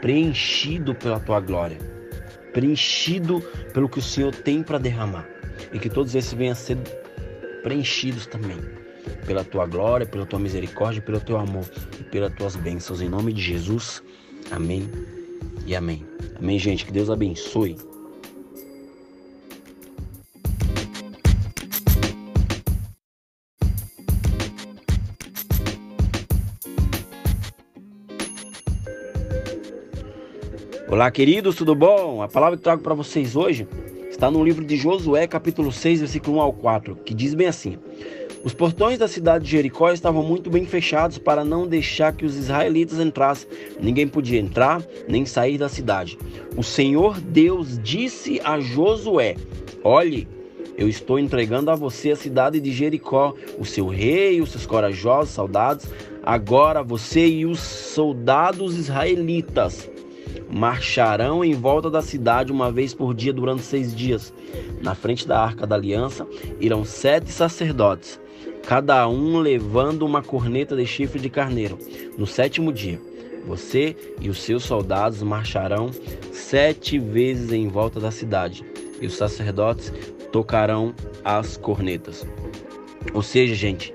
A: preenchido pela tua glória, preenchido pelo que o Senhor tem para derramar, e que todos esses venham a ser preenchidos também pela tua glória, pela tua misericórdia, pelo teu amor e pelas tuas bênçãos. Em nome de Jesus, amém e amém. Amém, gente. Que Deus abençoe. Olá, queridos, tudo bom? A palavra que trago para vocês hoje está no livro de Josué, capítulo 6, versículo 1 ao 4, que diz bem assim: Os portões da cidade de Jericó estavam muito bem fechados para não deixar que os israelitas entrassem. Ninguém podia entrar nem sair da cidade. O Senhor Deus disse a Josué: Olhe, eu estou entregando a você a cidade de Jericó, o seu rei, os seus corajosos soldados. Agora você e os soldados israelitas marcharão em volta da cidade uma vez por dia durante seis dias. Na frente da arca da aliança irão sete sacerdotes, cada um levando uma corneta de chifre de carneiro. No sétimo dia, você e os seus soldados marcharão sete vezes em volta da cidade, e os sacerdotes tocarão as cornetas. Ou seja, gente,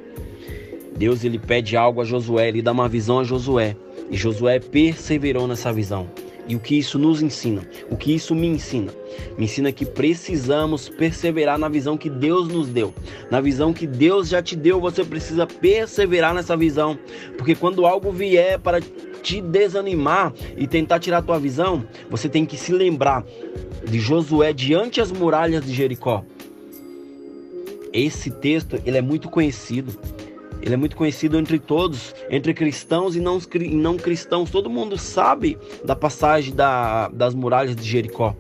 A: Deus ele pede algo a Josué, ele dá uma visão a Josué, e Josué perseverou nessa visão. E o que isso nos ensina? O que isso me ensina? Me ensina que precisamos perseverar na visão que Deus nos deu. Na visão que Deus já te deu, você precisa perseverar nessa visão. Porque quando algo vier para te desanimar e tentar tirar tua visão, você tem que se lembrar de Josué diante as muralhas de Jericó. Esse texto, ele é muito conhecido. Ele é muito conhecido entre todos, entre cristãos e não, não cristãos. Todo mundo sabe da passagem da, das muralhas de Jericó.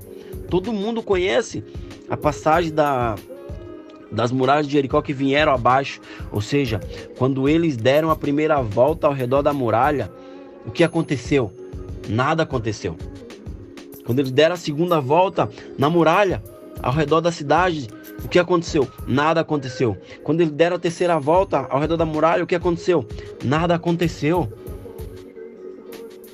A: Todo mundo conhece a passagem da, das muralhas de Jericó que vieram abaixo. Ou seja, quando eles deram a primeira volta ao redor da muralha, o que aconteceu? Nada aconteceu. Quando eles deram a segunda volta na muralha, ao redor da cidade, o que aconteceu? Nada aconteceu. Quando eles deram a terceira volta ao redor da muralha, o que aconteceu? Nada aconteceu.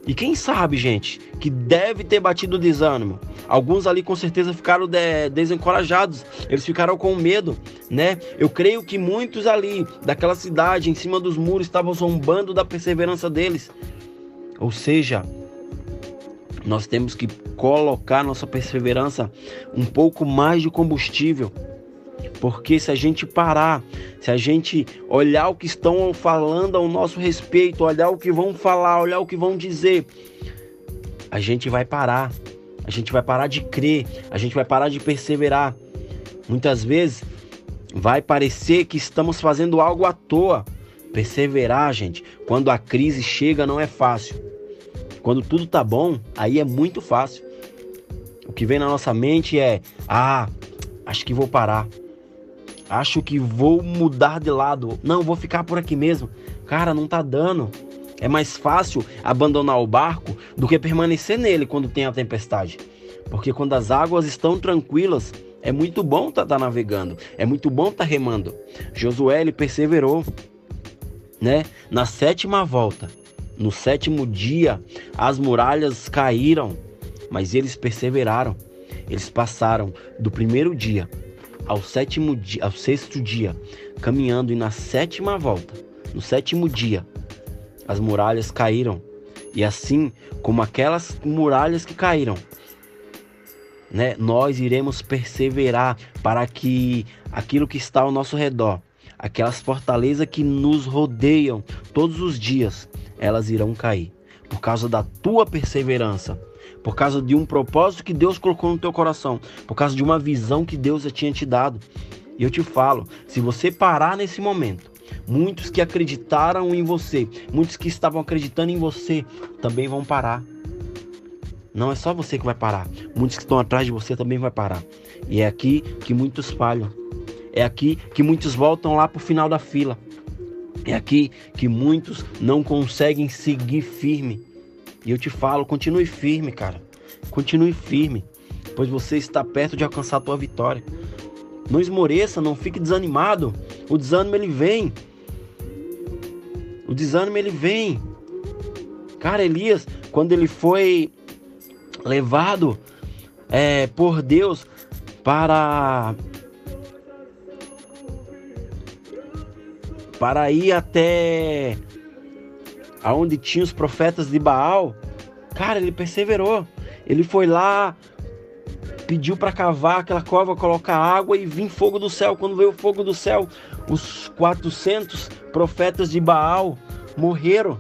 A: E quem sabe, gente, que deve ter batido desânimo. Alguns ali com certeza ficaram de, desencorajados, eles ficaram com medo, né? Eu creio que muitos ali daquela cidade, em cima dos muros, estavam zombando da perseverança deles. Ou seja, nós temos que colocar nossa perseverança um pouco mais de combustível. Porque se a gente parar, se a gente olhar o que estão falando ao nosso respeito, olhar o que vão falar, olhar o que vão dizer, a gente vai parar. A gente vai parar de crer, a gente vai parar de perseverar. Muitas vezes vai parecer que estamos fazendo algo à toa. Perseverar, gente, quando a crise chega não é fácil. Quando tudo tá bom, aí é muito fácil. O que vem na nossa mente é: ah, acho que vou parar. Acho que vou mudar de lado. Não, vou ficar por aqui mesmo. Cara, não tá dando. É mais fácil abandonar o barco do que permanecer nele quando tem a tempestade. Porque quando as águas estão tranquilas, é muito bom estar tá, tá navegando, é muito bom estar tá remando. Josué ele perseverou, né? Na sétima volta, no sétimo dia, as muralhas caíram, mas eles perseveraram. Eles passaram do primeiro dia ao sétimo dia, ao sexto dia, caminhando e na sétima volta, no sétimo dia, as muralhas caíram. E assim como aquelas muralhas que caíram, né, nós iremos perseverar para que aquilo que está ao nosso redor, aquelas fortalezas que nos rodeiam todos os dias, elas irão cair por causa da tua perseverança, por causa de um propósito que Deus colocou no teu coração, por causa de uma visão que Deus já tinha te dado. E eu te falo, se você parar nesse momento, muitos que acreditaram em você, muitos que estavam acreditando em você, também vão parar. Não é só você que vai parar. Muitos que estão atrás de você também vai parar. E é aqui que muitos falham. É aqui que muitos voltam lá para o final da fila. É aqui que muitos não conseguem seguir firme. E eu te falo, continue firme, cara. Continue firme, pois você está perto de alcançar a tua vitória. Não esmoreça, não fique desanimado. O desânimo ele vem. O desânimo ele vem. Cara, Elias, quando ele foi levado é, por Deus para para ir até aonde tinha os profetas de Baal, cara, ele perseverou. Ele foi lá, pediu para cavar aquela cova, colocar água e vir fogo do céu. Quando veio o fogo do céu, os 400 profetas de Baal morreram,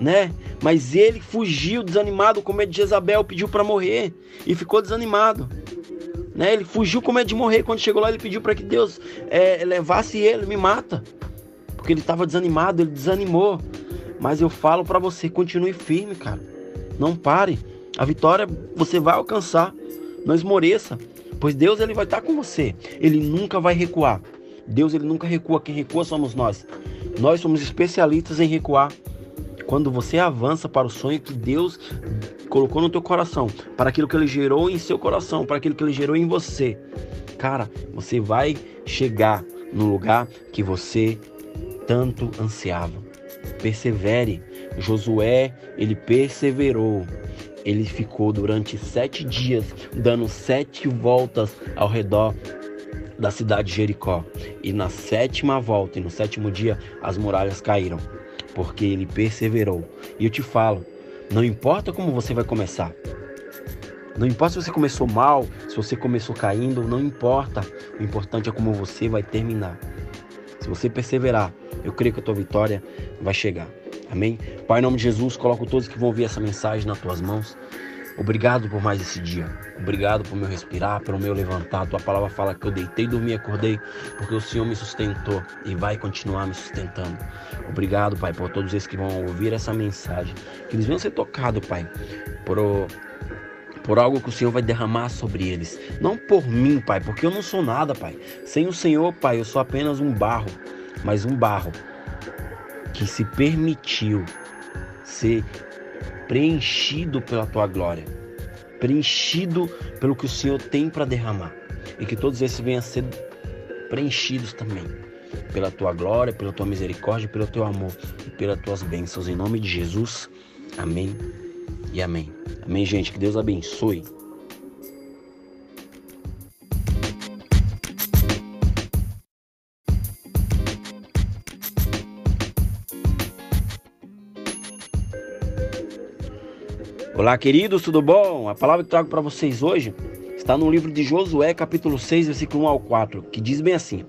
A: né? Mas ele fugiu desanimado com medo de Jezabel, pediu para morrer e ficou desanimado. Né? Ele fugiu com medo de morrer. Quando chegou lá, ele pediu para que Deus é, levasse ele, me mata. Porque ele estava desanimado, ele desanimou. Mas eu falo para você, continue firme, cara. Não pare. A vitória você vai alcançar. Não esmoreça, pois Deus ele vai estar com você. Ele nunca vai recuar. Deus ele nunca recua, quem recua somos nós. Nós somos especialistas em recuar. Quando você avança para o sonho que Deus colocou no teu coração, para aquilo que ele gerou em seu coração, para aquilo que ele gerou em você, cara, você vai chegar no lugar que você tanto ansiava. Persevere. Josué, ele perseverou. Ele ficou durante sete dias dando sete voltas ao redor da cidade de Jericó. E na sétima volta e no sétimo dia as muralhas caíram porque ele perseverou. E eu te falo, não importa como você vai começar. Não importa se você começou mal, se você começou caindo, não importa. O importante é como você vai terminar. Se você perseverar, eu creio que a tua vitória vai chegar. Amém? Pai, em nome de Jesus, coloco todos que vão ouvir essa mensagem nas tuas mãos. Obrigado por mais esse dia. Obrigado por meu respirar, pelo meu levantar. Tua palavra fala que eu deitei, dormi, acordei, porque o Senhor me sustentou e vai continuar me sustentando. Obrigado, Pai, por todos esses que vão ouvir essa mensagem. Que eles venham ser tocados, Pai, por, por algo que o Senhor vai derramar sobre eles. Não por mim, Pai, porque eu não sou nada, Pai. Sem o Senhor, Pai, eu sou apenas um barro, mas um barro que se permitiu ser preenchido pela tua glória, preenchido pelo que o Senhor tem para derramar, e que todos esses venham a ser preenchidos também pela tua glória, pela tua misericórdia, pelo teu amor e pelas tuas bênçãos. Em nome de Jesus, amém e amém. Amém, gente. Que Deus abençoe. Olá, queridos, tudo bom? A palavra que trago para vocês hoje está no livro de Josué, capítulo 6, versículo 1 ao 4, que diz bem assim: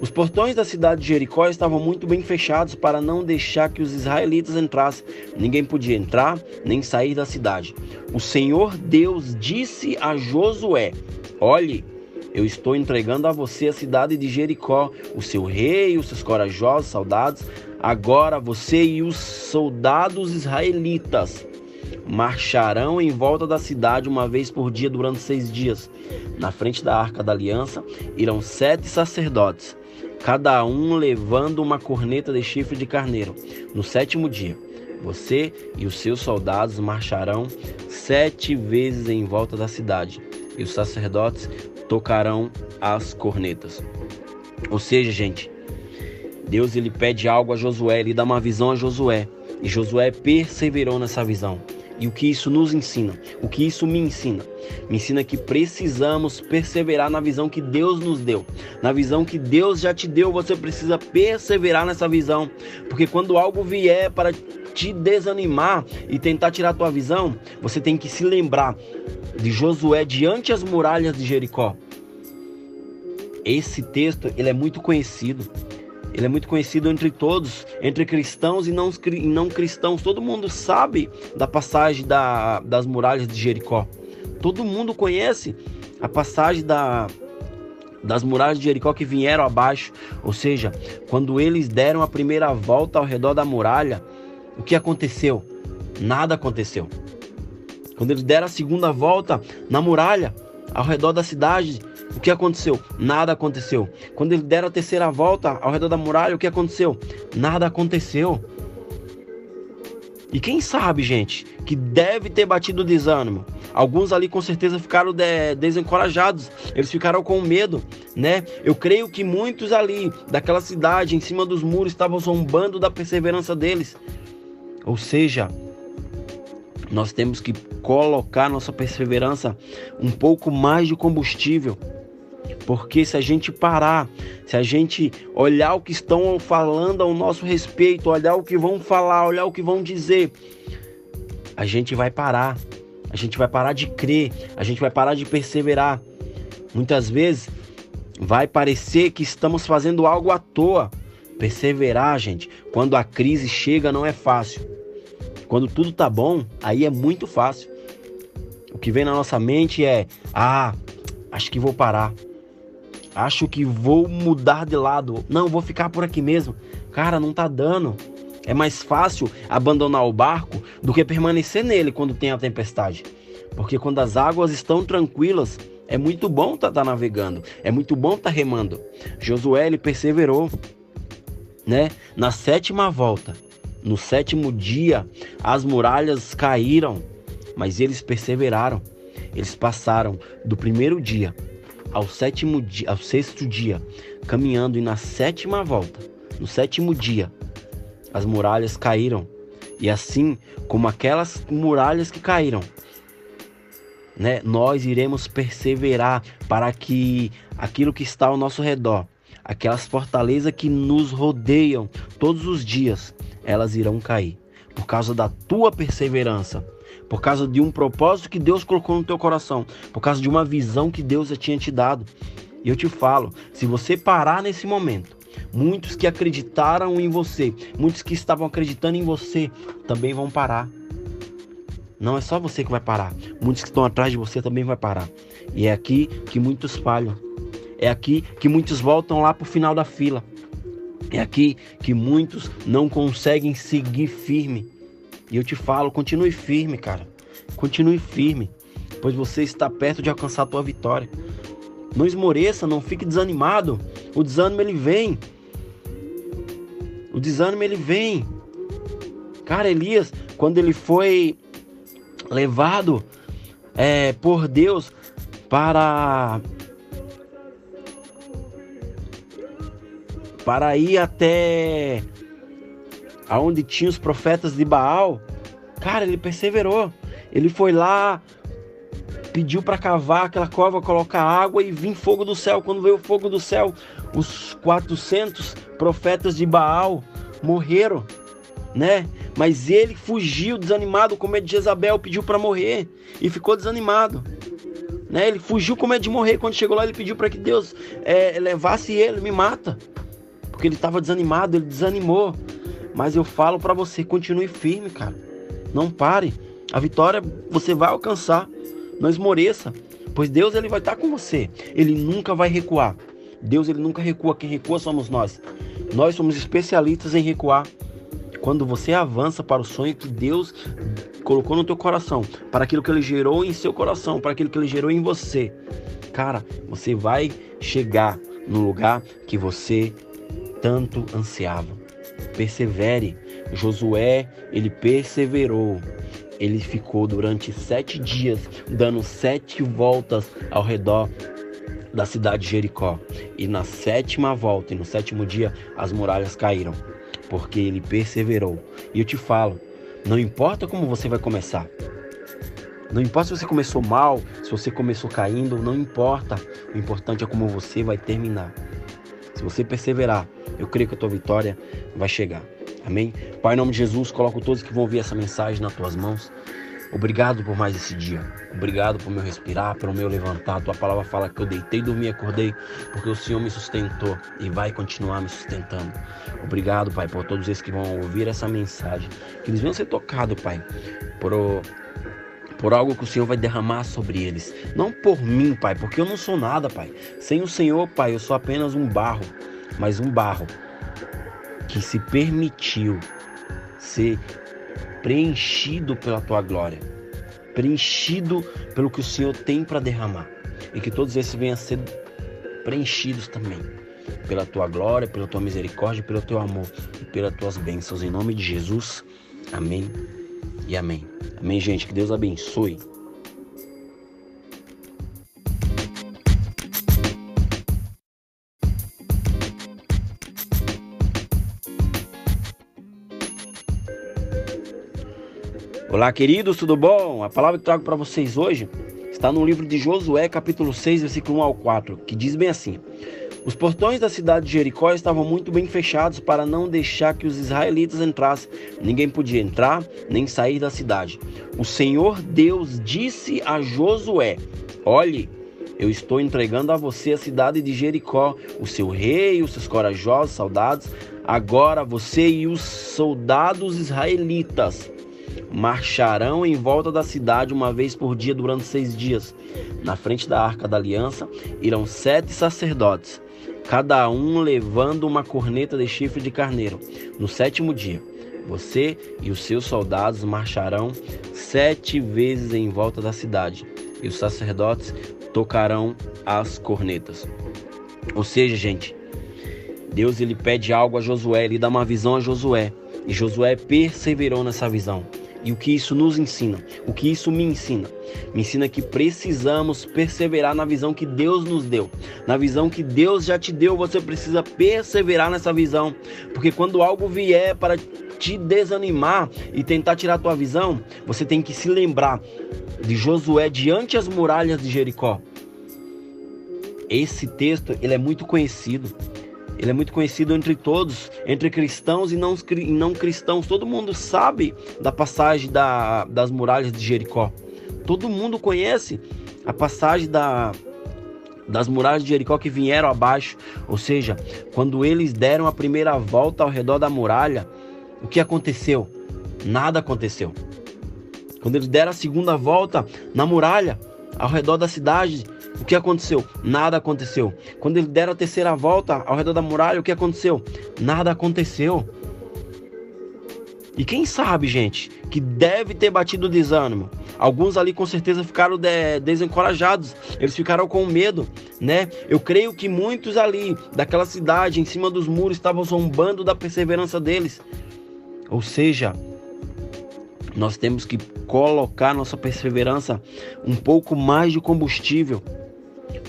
A: Os portões da cidade de Jericó estavam muito bem fechados para não deixar que os israelitas entrassem. Ninguém podia entrar nem sair da cidade. O Senhor Deus disse a Josué: Olhe, eu estou entregando a você a cidade de Jericó, o seu rei, os seus corajosos soldados. Agora você e os soldados israelitas marcharão em volta da cidade uma vez por dia durante seis dias. Na frente da arca da aliança irão sete sacerdotes, cada um levando uma corneta de chifre de carneiro. No sétimo dia, você e os seus soldados marcharão sete vezes em volta da cidade, e os sacerdotes tocarão as cornetas. Ou seja, gente, Deus ele pede algo a Josué, ele dá uma visão a Josué, e Josué perseverou nessa visão. E o que isso nos ensina? O que isso me ensina? Me ensina que precisamos perseverar na visão que Deus nos deu. Na visão que Deus já te deu, você precisa perseverar nessa visão. Porque quando algo vier para te desanimar e tentar tirar tua visão, você tem que se lembrar de Josué diante as muralhas de Jericó. Esse texto ele é muito conhecido. Ele é muito conhecido entre todos, entre cristãos e não, não cristãos. Todo mundo sabe da passagem da, das muralhas de Jericó. Todo mundo conhece a passagem da, das muralhas de Jericó que vieram abaixo. Ou seja, quando eles deram a primeira volta ao redor da muralha, o que aconteceu? Nada aconteceu. Quando eles deram a segunda volta na muralha, ao redor da cidade, o que aconteceu? Nada aconteceu. Quando eles deram a terceira volta ao redor da muralha, o que aconteceu? Nada aconteceu. E quem sabe, gente, que deve ter batido o desânimo. Alguns ali com certeza ficaram de, desencorajados, eles ficaram com medo, né? Eu creio que muitos ali daquela cidade, em cima dos muros, estavam zombando da perseverança deles. Ou seja, nós temos que colocar nossa perseverança um pouco mais de combustível. Porque se a gente parar, se a gente olhar o que estão falando ao nosso respeito, olhar o que vão falar, olhar o que vão dizer, a gente vai parar. A gente vai parar de crer, a gente vai parar de perseverar. Muitas vezes vai parecer que estamos fazendo algo à toa. Perseverar, gente, quando a crise chega não é fácil. Quando tudo tá bom, aí é muito fácil. O que vem na nossa mente é: ah, acho que vou parar. Acho que vou mudar de lado. Não, vou ficar por aqui mesmo. Cara, não tá dando. É mais fácil abandonar o barco do que permanecer nele quando tem a tempestade. Porque quando as águas estão tranquilas, é muito bom estar tá, tá navegando, é muito bom estar tá remando. Josué ele perseverou, né? Na sétima volta, no sétimo dia, as muralhas caíram, mas eles perseveraram. Eles passaram do primeiro dia ao sétimo dia, ao sexto dia, caminhando e na sétima volta, no sétimo dia, as muralhas caíram. E assim como aquelas muralhas que caíram, né, nós iremos perseverar para que aquilo que está ao nosso redor, aquelas fortalezas que nos rodeiam todos os dias, elas irão cair por causa da tua perseverança, por causa de um propósito que Deus colocou no teu coração, por causa de uma visão que Deus já tinha te dado. E eu te falo, se você parar nesse momento, muitos que acreditaram em você, muitos que estavam acreditando em você, também vão parar. Não é só você que vai parar, muitos que estão atrás de você também vai parar. E é aqui que muitos falham. É aqui que muitos voltam lá para o final da fila. É aqui que muitos não conseguem seguir firme. E eu te falo, continue firme, cara. Continue firme, pois você está perto de alcançar a tua vitória. Não esmoreça, não fique desanimado. O desânimo ele vem. O desânimo ele vem. Cara, Elias, quando ele foi levado é, por Deus para para ir até aonde tinha os profetas de Baal, cara, ele perseverou. Ele foi lá, pediu para cavar aquela cova, colocar água e vir fogo do céu. Quando veio o fogo do céu, os 400 profetas de Baal morreram, né? Mas ele fugiu desanimado, com medo de Jezabel, pediu para morrer e ficou desanimado. Né? Ele fugiu com medo de morrer. Quando chegou lá, ele pediu para que Deus é, levasse ele, me mata porque ele estava desanimado, ele desanimou. Mas eu falo para você, continue firme, cara. Não pare. A vitória você vai alcançar. Não esmoreça, pois Deus ele vai estar com você. Ele nunca vai recuar. Deus ele nunca recua, quem recua somos nós. Nós somos especialistas em recuar. Quando você avança para o sonho que Deus colocou no teu coração, para aquilo que ele gerou em seu coração, para aquilo que ele gerou em você, cara, você vai chegar no lugar que você tanto ansiava. Persevere. Josué, ele perseverou. Ele ficou durante sete dias dando sete voltas ao redor da cidade de Jericó. E na sétima volta, e no sétimo dia, as muralhas caíram, porque ele perseverou. E eu te falo, não importa como você vai começar, não importa se você começou mal, se você começou caindo, não importa. O importante é como você vai terminar. Se você perseverar, eu creio que a tua vitória vai chegar. Amém? Pai, em nome de Jesus, coloco todos que vão ouvir essa mensagem nas tuas mãos. Obrigado por mais esse dia. Obrigado por meu respirar, pelo meu levantar. Tua palavra fala que eu deitei, dormi, acordei, porque o Senhor me sustentou e vai continuar me sustentando. Obrigado, Pai, por todos esses que vão ouvir essa mensagem. Que eles venham ser tocados, Pai, por, por algo que o Senhor vai derramar sobre eles. Não por mim, Pai, porque eu não sou nada, Pai. Sem o Senhor, Pai, eu sou apenas um barro, mas um barro que se permitiu ser preenchido pela tua glória, preenchido pelo que o Senhor tem para derramar, e que todos esses venham a ser preenchidos também pela tua glória, pela tua misericórdia, pelo teu amor e pelas tuas bênçãos. Em nome de Jesus, amém e amém. Amém, gente. Que Deus abençoe. Olá, queridos, tudo bom? A palavra que trago para vocês hoje está no livro de Josué, capítulo 6, versículo 1 ao 4, que diz bem assim: Os portões da cidade de Jericó estavam muito bem fechados para não deixar que os israelitas entrassem. Ninguém podia entrar nem sair da cidade. O Senhor Deus disse a Josué: Olhe, eu estou entregando a você a cidade de Jericó, o seu rei, os seus corajosos soldados. Agora você e os soldados israelitas marcharão em volta da cidade uma vez por dia durante seis dias. Na frente da arca da aliança irão sete sacerdotes, cada um levando uma corneta de chifre de carneiro. No sétimo dia, você e os seus soldados marcharão sete vezes em volta da cidade, e os sacerdotes tocarão as cornetas. Ou seja, gente, Deus ele pede algo a Josué, ele dá uma visão a Josué, e Josué perseverou nessa visão. E o que isso nos ensina? O que isso me ensina? Me ensina que precisamos perseverar na visão que Deus nos deu. Na visão que Deus já te deu, você precisa perseverar nessa visão. Porque quando algo vier para te desanimar e tentar tirar a tua visão, você tem que se lembrar de Josué diante as muralhas de Jericó. Esse texto, ele é muito conhecido. Ele é muito conhecido entre todos, entre cristãos e não, não cristãos. Todo mundo sabe da passagem da, das muralhas de Jericó. Todo mundo conhece a passagem da, das muralhas de Jericó que vieram abaixo. Ou seja, quando eles deram a primeira volta ao redor da muralha, o que aconteceu? Nada aconteceu. Quando eles deram a segunda volta na muralha, ao redor da cidade, o que aconteceu? Nada aconteceu. Quando eles deram a terceira volta ao redor da muralha, o que aconteceu? Nada aconteceu. E quem sabe, gente, que deve ter batido desânimo. Alguns ali com certeza ficaram de, desencorajados, eles ficaram com medo, né? Eu creio que muitos ali daquela cidade, em cima dos muros, estavam zombando da perseverança deles. Ou seja, nós temos que colocar nossa perseverança um pouco mais de combustível.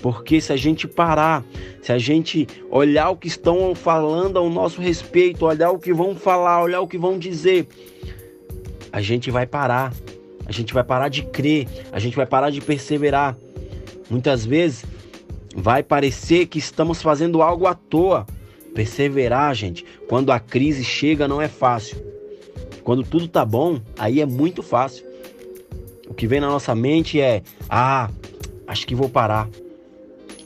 A: Porque se a gente parar, se a gente olhar o que estão falando ao nosso respeito, olhar o que vão falar, olhar o que vão dizer, a gente vai parar. A gente vai parar de crer, a gente vai parar de perseverar. Muitas vezes vai parecer que estamos fazendo algo à toa. Perseverar, gente, quando a crise chega não é fácil. Quando tudo tá bom, aí é muito fácil. O que vem na nossa mente é: ah, acho que vou parar.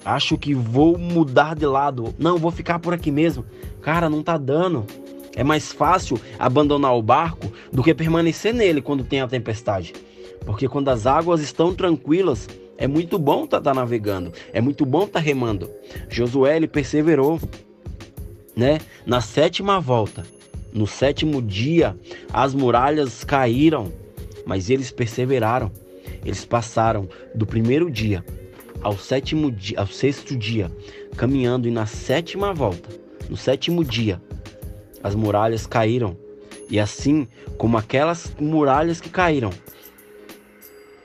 A: Acho que vou mudar de lado. Não, vou ficar por aqui mesmo. Cara, não tá dando. É mais fácil abandonar o barco do que permanecer nele quando tem a tempestade. Porque quando as águas estão tranquilas, é muito bom estar tá, tá navegando, é muito bom estar tá remando. Josué ele perseverou, né? Na sétima volta, no sétimo dia, as muralhas caíram, mas eles perseveraram. Eles passaram do primeiro dia ao sétimo dia, ao sexto dia, caminhando e na sétima volta, no sétimo dia, as muralhas caíram. E assim como aquelas muralhas que caíram,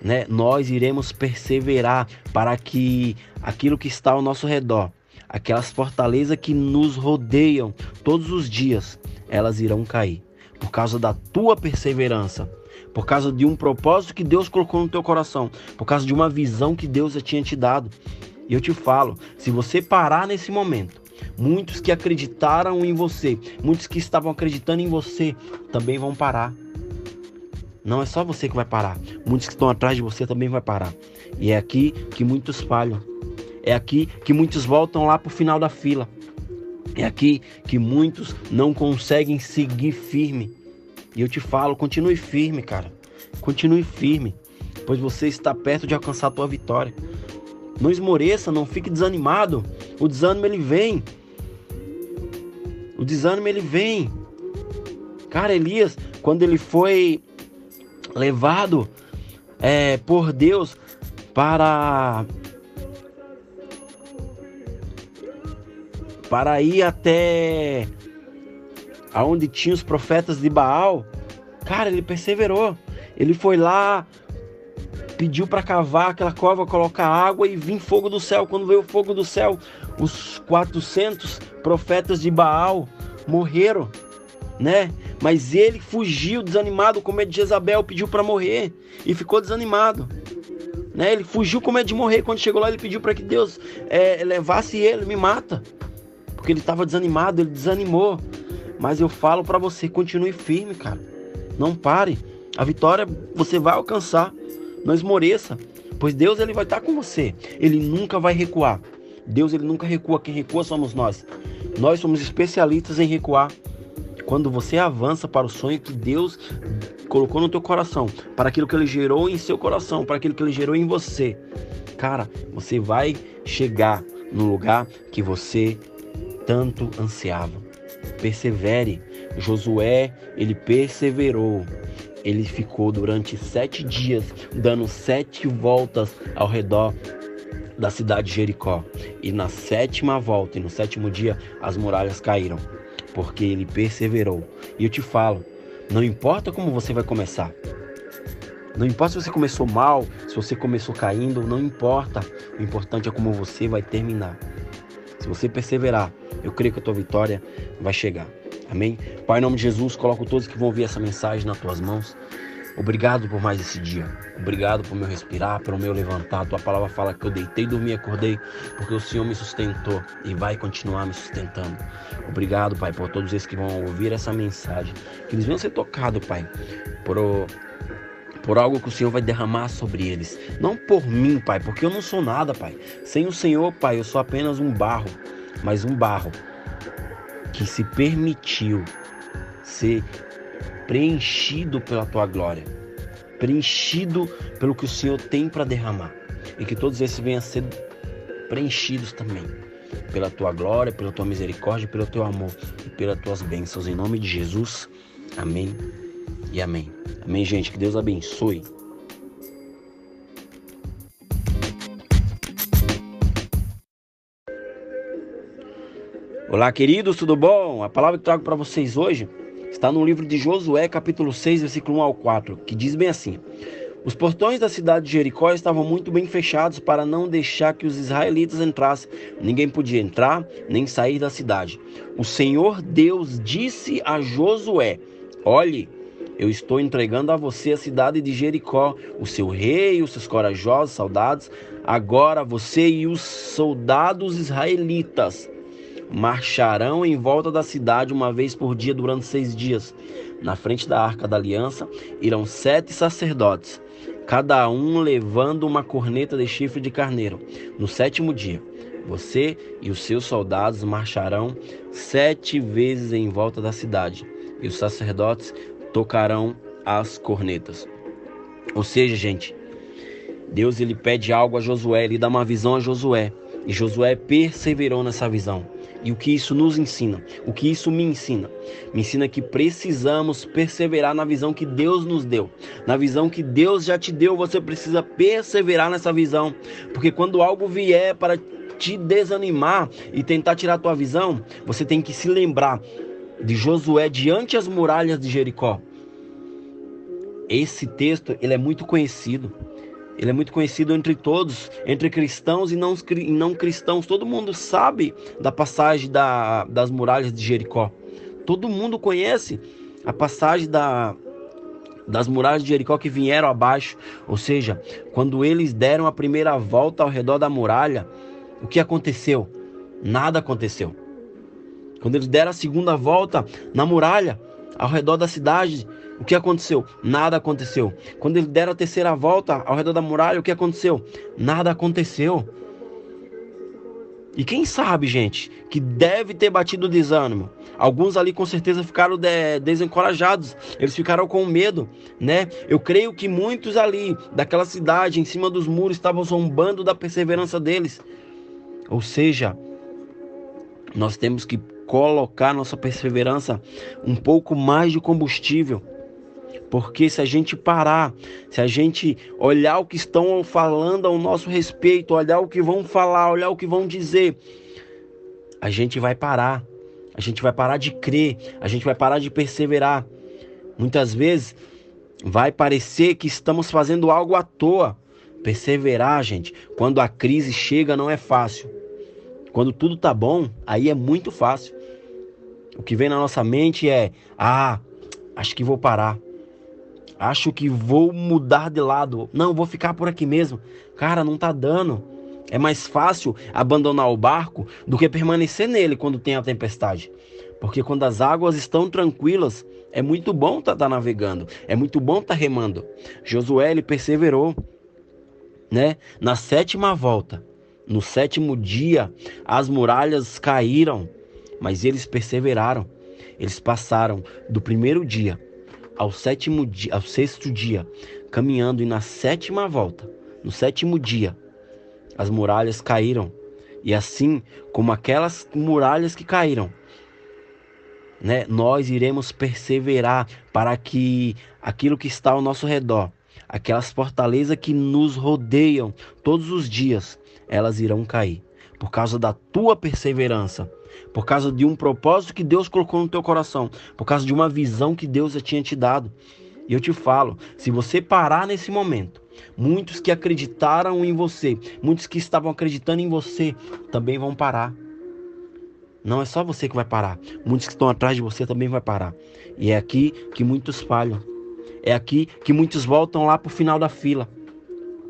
A: né, nós iremos perseverar para que aquilo que está ao nosso redor, aquelas fortalezas que nos rodeiam todos os dias, elas irão cair por causa da tua perseverança, por causa de um propósito que Deus colocou no teu coração, por causa de uma visão que Deus já tinha te dado. E eu te falo, se você parar nesse momento, muitos que acreditaram em você, muitos que estavam acreditando em você, também vão parar. Não é só você que vai parar. Muitos que estão atrás de você também vai parar. E é aqui que muitos falham. É aqui que muitos voltam lá para o final da fila. É aqui que muitos não conseguem seguir firme. E eu te falo, continue firme, cara. Continue firme, pois você está perto de alcançar a tua vitória. Não esmoreça, não fique desanimado. O desânimo ele vem. O desânimo ele vem. Cara, Elias, quando ele foi levado é, por Deus para para ir até aonde tinha os profetas de Baal, cara, ele perseverou. Ele foi lá, pediu para cavar aquela cova, colocar água e vir fogo do céu. Quando veio o fogo do céu, os 400 profetas de Baal morreram, né? Mas ele fugiu desanimado, com medo de Jezabel, pediu para morrer e ficou desanimado. Né? Ele fugiu com medo de morrer. Quando chegou lá, ele pediu para que Deus é, levasse ele, me mata. Porque ele estava desanimado, ele desanimou. Mas eu falo para você, continue firme, cara. Não pare. A vitória você vai alcançar. Não esmoreça, pois Deus ele vai estar com você. Ele nunca vai recuar. Deus ele nunca recua, quem recua somos nós. Nós somos especialistas em recuar. Quando você avança para o sonho que Deus colocou no teu coração, para aquilo que ele gerou em seu coração, para aquilo que ele gerou em você, cara, você vai chegar no lugar que você tanto ansiava. Persevere. Josué, ele perseverou. Ele ficou durante sete dias dando sete voltas ao redor da cidade de Jericó. E na sétima volta e no sétimo dia as muralhas caíram, porque ele perseverou. E eu te falo, não importa como você vai começar. Não importa se você começou mal, se você começou caindo, não importa. O importante é como você vai terminar. Se você perseverar, eu creio que a tua vitória vai chegar. Amém? Pai, em nome de Jesus, coloco todos que vão ouvir essa mensagem nas tuas mãos. Obrigado por mais esse dia. Obrigado por meu respirar, pelo meu levantar. Tua palavra fala que eu deitei, dormi, acordei, porque o Senhor me sustentou e vai continuar me sustentando. Obrigado, Pai, por todos esses que vão ouvir essa mensagem. Que eles venham ser tocados, Pai, por, por algo que o Senhor vai derramar sobre eles. Não por mim, Pai, porque eu não sou nada, Pai. Sem o Senhor, Pai, eu sou apenas um barro mas um barro que se permitiu ser preenchido pela tua glória, preenchido pelo que o Senhor tem para derramar, e que todos esses venham a ser preenchidos também pela tua glória, pela tua misericórdia, pelo teu amor e pelas tuas bênçãos. Em nome de Jesus, amém e amém. Amém, gente. Que Deus abençoe. Olá, queridos, tudo bom? A palavra que trago para vocês hoje está no livro de Josué, capítulo 6, versículo 1 ao 4, que diz bem assim: Os portões da cidade de Jericó estavam muito bem fechados para não deixar que os israelitas entrassem. Ninguém podia entrar nem sair da cidade. O Senhor Deus disse a Josué: Olhe, eu estou entregando a você a cidade de Jericó, o seu rei, os seus corajosos soldados. Agora você e os soldados israelitas marcharão em volta da cidade uma vez por dia durante seis dias. Na frente da arca da aliança irão sete sacerdotes, cada um levando uma corneta de chifre de carneiro. No sétimo dia, você e os seus soldados marcharão sete vezes em volta da cidade, e os sacerdotes tocarão as cornetas. Ou seja, gente, Deus ele pede algo a Josué, ele dá uma visão a Josué, e Josué perseverou nessa visão. E o que isso nos ensina? O que isso me ensina? Me ensina que precisamos perseverar na visão que Deus nos deu. Na visão que Deus já te deu, você precisa perseverar nessa visão. Porque quando algo vier para te desanimar e tentar tirar a tua visão, você tem que se lembrar de Josué diante as muralhas de Jericó. Esse texto, ele é muito conhecido. Ele é muito conhecido entre todos, entre cristãos e não, e não cristãos. Todo mundo sabe da passagem da, das muralhas de Jericó. Todo mundo conhece a passagem da, das muralhas de Jericó que vieram abaixo. Ou seja, quando eles deram a primeira volta ao redor da muralha, o que aconteceu? Nada aconteceu. Quando eles deram a segunda volta na muralha, ao redor da cidade, O que aconteceu? Nada aconteceu. Quando eles deram a terceira volta ao redor da muralha, o que aconteceu? Nada aconteceu. E quem sabe, gente, que deve ter batido desânimo. Alguns ali com certeza ficaram de, desencorajados, eles ficaram com medo, né? Eu creio que muitos ali daquela cidade, em cima dos muros, estavam zombando da perseverança deles. Ou seja, nós temos que colocar nossa perseverança um pouco mais de combustível. Porque se a gente parar, se a gente olhar o que estão falando ao nosso respeito, olhar o que vão falar, olhar o que vão dizer, a gente vai parar. A gente vai parar de crer, a gente vai parar de perseverar. Muitas vezes vai parecer que estamos fazendo algo à toa. Perseverar, gente, quando a crise chega não é fácil. Quando tudo tá bom, aí é muito fácil. O que vem na nossa mente é: ah, acho que vou parar. Acho que vou mudar de lado. Não, vou ficar por aqui mesmo. Cara, não tá dando. É mais fácil abandonar o barco do que permanecer nele quando tem a tempestade. Porque quando as águas estão tranquilas, é muito bom estar tá, tá navegando, é muito bom estar tá remando. Josué ele perseverou, né? Na sétima volta, no sétimo dia, as muralhas caíram, mas eles perseveraram. Eles passaram do primeiro dia ao sétimo dia, ao sexto dia, caminhando e na sétima volta, no sétimo dia, as muralhas caíram. E assim como aquelas muralhas que caíram, né, nós iremos perseverar para que aquilo que está ao nosso redor, aquelas fortalezas que nos rodeiam todos os dias, elas irão cair por causa da tua perseverança, por causa de um propósito que Deus colocou no teu coração, por causa de uma visão que Deus já tinha te dado. E eu te falo, se você parar nesse momento, muitos que acreditaram em você, muitos que estavam acreditando em você, também vão parar. Não é só você que vai parar, muitos que estão atrás de você também vai parar. E é aqui que muitos falham. É aqui que muitos voltam lá para o final da fila.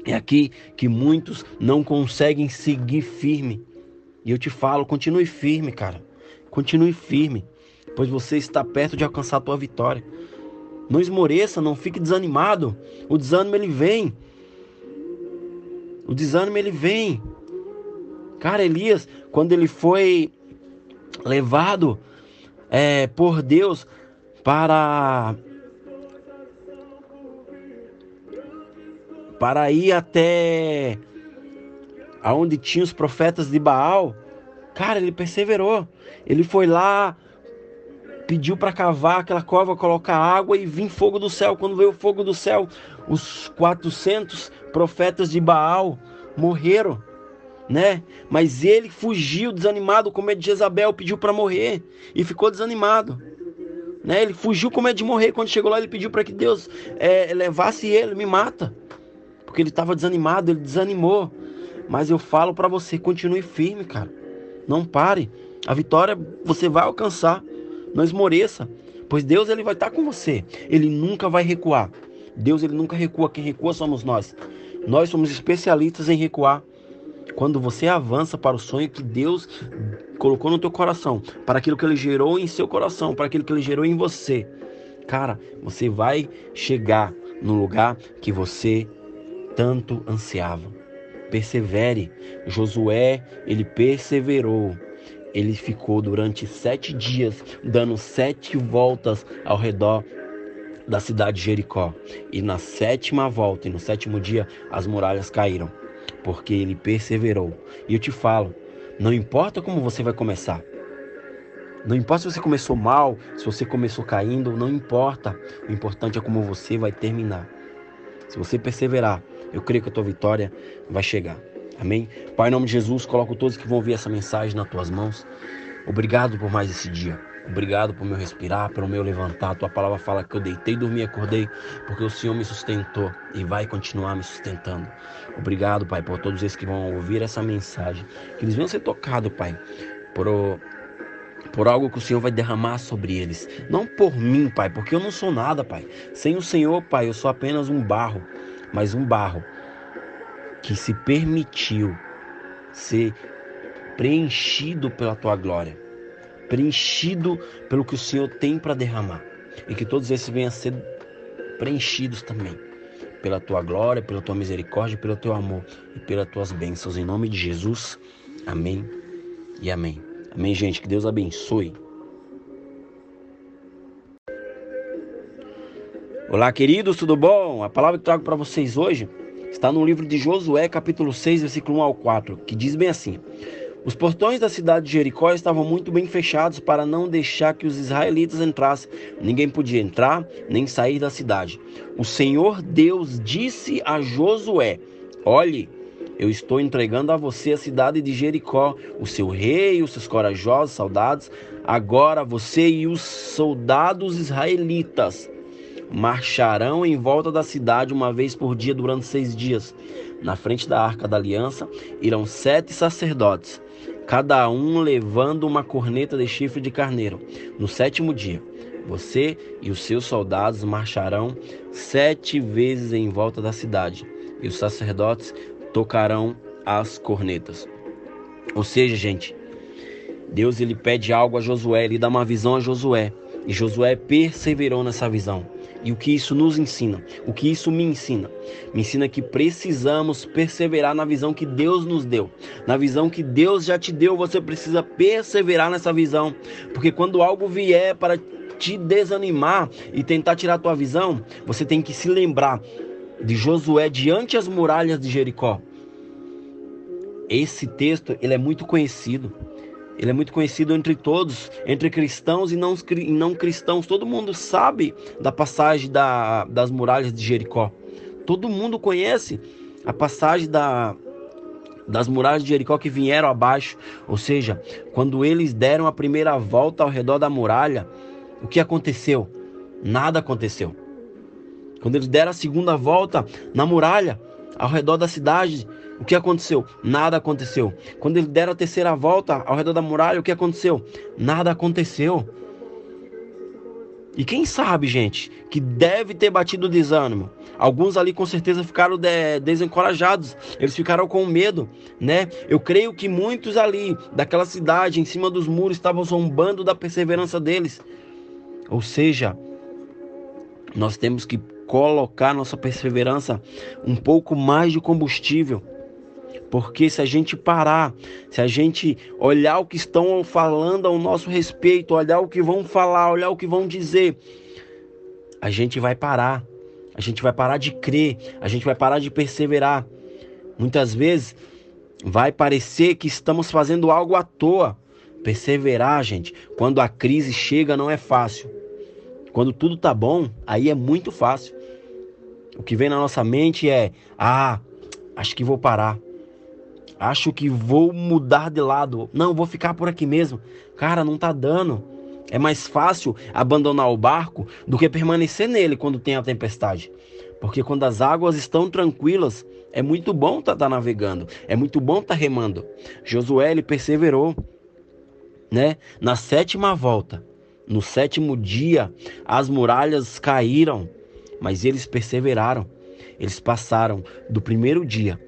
A: É aqui que muitos não conseguem seguir firme. E eu te falo, continue firme, cara. Continue firme, pois você está perto de alcançar a tua vitória. Não esmoreça, não fique desanimado. O desânimo ele vem. O desânimo ele vem. Cara, Elias, quando ele foi levado é, por Deus para para ir até aonde tinha os profetas de Baal, cara, ele perseverou. Ele foi lá, pediu para cavar aquela cova, colocar água e vir fogo do céu. Quando veio o fogo do céu, os 400 profetas de Baal morreram, né? Mas ele fugiu desanimado com medo de Jezabel, pediu para morrer e ficou desanimado. Né? Ele fugiu com medo de morrer. Quando chegou lá, ele pediu para que Deus é, levasse ele, me mata porque ele estava desanimado, ele desanimou. Mas eu falo para você, continue firme, cara. Não pare. A vitória você vai alcançar. Não esmoreça, pois Deus ele vai estar tá com você. Ele nunca vai recuar. Deus ele nunca recua, quem recua somos nós. Nós somos especialistas em recuar. Quando você avança para o sonho que Deus colocou no teu coração, para aquilo que ele gerou em seu coração, para aquilo que ele gerou em você, cara, você vai chegar no lugar que você tanto ansiavam. Persevere. Josué, ele perseverou. Ele ficou durante sete dias dando sete voltas ao redor da cidade de Jericó. E na sétima volta, e no sétimo dia, as muralhas caíram, porque ele perseverou. E eu te falo, não importa como você vai começar. Não importa se você começou mal, se você começou caindo, não importa. O importante é como você vai terminar. Se você perseverar, eu creio que a tua vitória vai chegar. Amém? Pai, em nome de Jesus, coloco todos que vão ouvir essa mensagem nas tuas mãos. Obrigado por mais esse dia. Obrigado por meu respirar, pelo meu levantar. Tua palavra fala que eu deitei, dormi, acordei, porque o Senhor me sustentou e vai continuar me sustentando. Obrigado, Pai, por todos esses que vão ouvir essa mensagem. Que eles venham ser tocados, Pai, por, por algo que o Senhor vai derramar sobre eles. Não por mim, Pai, porque eu não sou nada, Pai. Sem o Senhor, Pai, eu sou apenas um barro mas um barro que se permitiu ser preenchido pela tua glória, preenchido pelo que o Senhor tem para derramar, e que todos esses venham a ser preenchidos também pela tua glória, pela tua misericórdia, pelo teu amor e pelas tuas bênçãos. Em nome de Jesus, amém e amém. Amém, gente. Que Deus abençoe. Olá, queridos, tudo bom? A palavra que trago para vocês hoje está no livro de Josué, capítulo 6, versículo 1 ao 4, que diz bem assim: Os portões da cidade de Jericó estavam muito bem fechados para não deixar que os israelitas entrassem. Ninguém podia entrar nem sair da cidade. O Senhor Deus disse a Josué: Olhe, eu estou entregando a você a cidade de Jericó, o seu rei, os seus corajosos soldados. Agora você e os soldados israelitas marcharão em volta da cidade uma vez por dia durante seis dias. Na frente da arca da aliança irão sete sacerdotes, cada um levando uma corneta de chifre de carneiro. No sétimo dia, você e os seus soldados marcharão sete vezes em volta da cidade, e os sacerdotes tocarão as cornetas. Ou seja, gente, Deus ele pede algo a Josué, ele dá uma visão a Josué, e Josué perseverou nessa visão. E o que isso nos ensina? O que isso me ensina? Me ensina que precisamos perseverar na visão que Deus nos deu. Na visão que Deus já te deu, você precisa perseverar nessa visão. Porque quando algo vier para te desanimar e tentar tirar a tua visão, você tem que se lembrar de Josué diante as muralhas de Jericó. Esse texto, ele é muito conhecido. Ele é muito conhecido entre todos, entre cristãos e não, e não cristãos. Todo mundo sabe da passagem da, das muralhas de Jericó. Todo mundo conhece a passagem da, das muralhas de Jericó que vieram abaixo. Ou seja, quando eles deram a primeira volta ao redor da muralha, o que aconteceu? Nada aconteceu. Quando eles deram a segunda volta na muralha, ao redor da cidade, o que aconteceu? Nada aconteceu. Quando eles deram a terceira volta ao redor da muralha, o que aconteceu? Nada aconteceu. E quem sabe, gente, que deve ter batido desânimo. Alguns ali com certeza ficaram de, desencorajados, eles ficaram com medo, né? Eu creio que muitos ali daquela cidade, em cima dos muros, estavam zombando da perseverança deles. Ou seja, nós temos que colocar nossa perseverança um pouco mais de combustível porque se a gente parar, se a gente olhar o que estão falando ao nosso respeito, olhar o que vão falar, olhar o que vão dizer, a gente vai parar. A gente vai parar de crer, a gente vai parar de perseverar. Muitas vezes vai parecer que estamos fazendo algo à toa. Perseverar, gente, quando a crise chega não é fácil. Quando tudo tá bom, aí é muito fácil. O que vem na nossa mente é: ah, acho que vou parar. Acho que vou mudar de lado. Não, vou ficar por aqui mesmo. Cara, não tá dando. É mais fácil abandonar o barco do que permanecer nele quando tem a tempestade. Porque quando as águas estão tranquilas, é muito bom estar tá, tá navegando, é muito bom estar tá remando. Josué ele perseverou, né? Na sétima volta, no sétimo dia, as muralhas caíram, mas eles perseveraram. Eles passaram do primeiro dia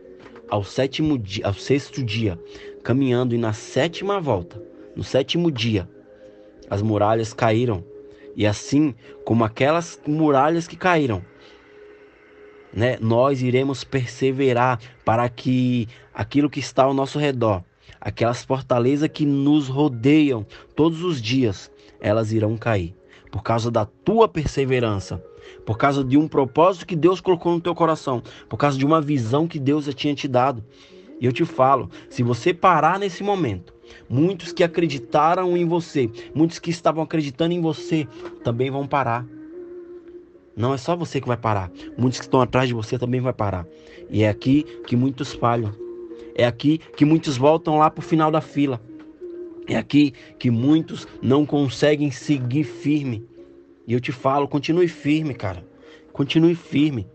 A: ao sétimo dia, ao sexto dia, caminhando e na sétima volta, no sétimo dia, as muralhas caíram. E assim como aquelas muralhas que caíram, né, nós iremos perseverar para que aquilo que está ao nosso redor, aquelas fortalezas que nos rodeiam todos os dias, elas irão cair por causa da tua perseverança, por causa de um propósito que Deus colocou no teu coração, por causa de uma visão que Deus já tinha te dado. E eu te falo, se você parar nesse momento, muitos que acreditaram em você, muitos que estavam acreditando em você, também vão parar. Não é só você que vai parar, muitos que estão atrás de você também vai parar. E é aqui que muitos falham. É aqui que muitos voltam lá para o final da fila. É aqui que muitos não conseguem seguir firme. E eu te falo, continue firme, cara. Continue firme,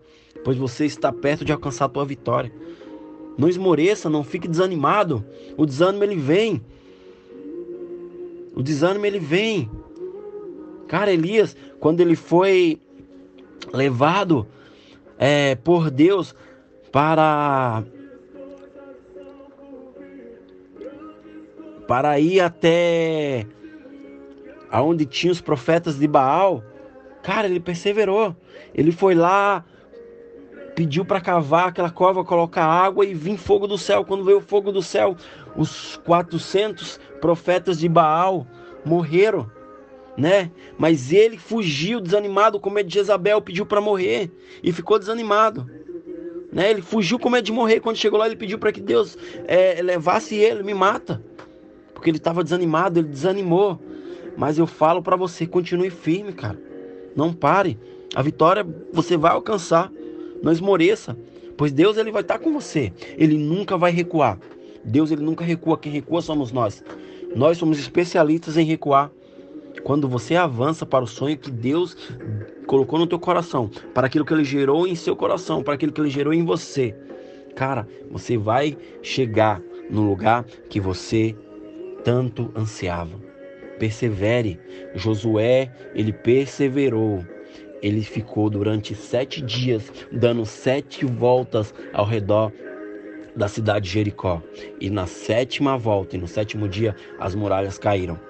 A: pois você está perto de alcançar a tua vitória. Não esmoreça, não fique desanimado. O desânimo ele vem. O desânimo ele vem. Cara, Elias, quando ele foi levado é, por Deus para para ir até aonde tinha os profetas de Baal, Cara, ele perseverou. Ele foi lá, pediu para cavar aquela cova, colocar água e vir fogo do céu. Quando veio o fogo do céu, os 400 profetas de Baal morreram, né? Mas ele fugiu desanimado com medo de Jezabel, pediu para morrer e ficou desanimado. Né? Ele fugiu com medo de morrer. Quando chegou lá, ele pediu para que Deus é, levasse ele, me mata. Porque ele estava desanimado, ele desanimou. Mas eu falo para você, continue firme, cara. Não pare. A vitória você vai alcançar. Não esmoreça, pois Deus ele vai estar com você. Ele nunca vai recuar. Deus ele nunca recua, quem recua somos nós. Nós somos especialistas em recuar. Quando você avança para o sonho que Deus colocou no teu coração, para aquilo que ele gerou em seu coração, para aquilo que ele gerou em você, cara, você vai chegar no lugar que você tanto ansiava. Persevere. Josué, ele perseverou. Ele ficou durante sete dias dando sete voltas ao redor da cidade de Jericó. E na sétima volta e no sétimo dia as muralhas caíram,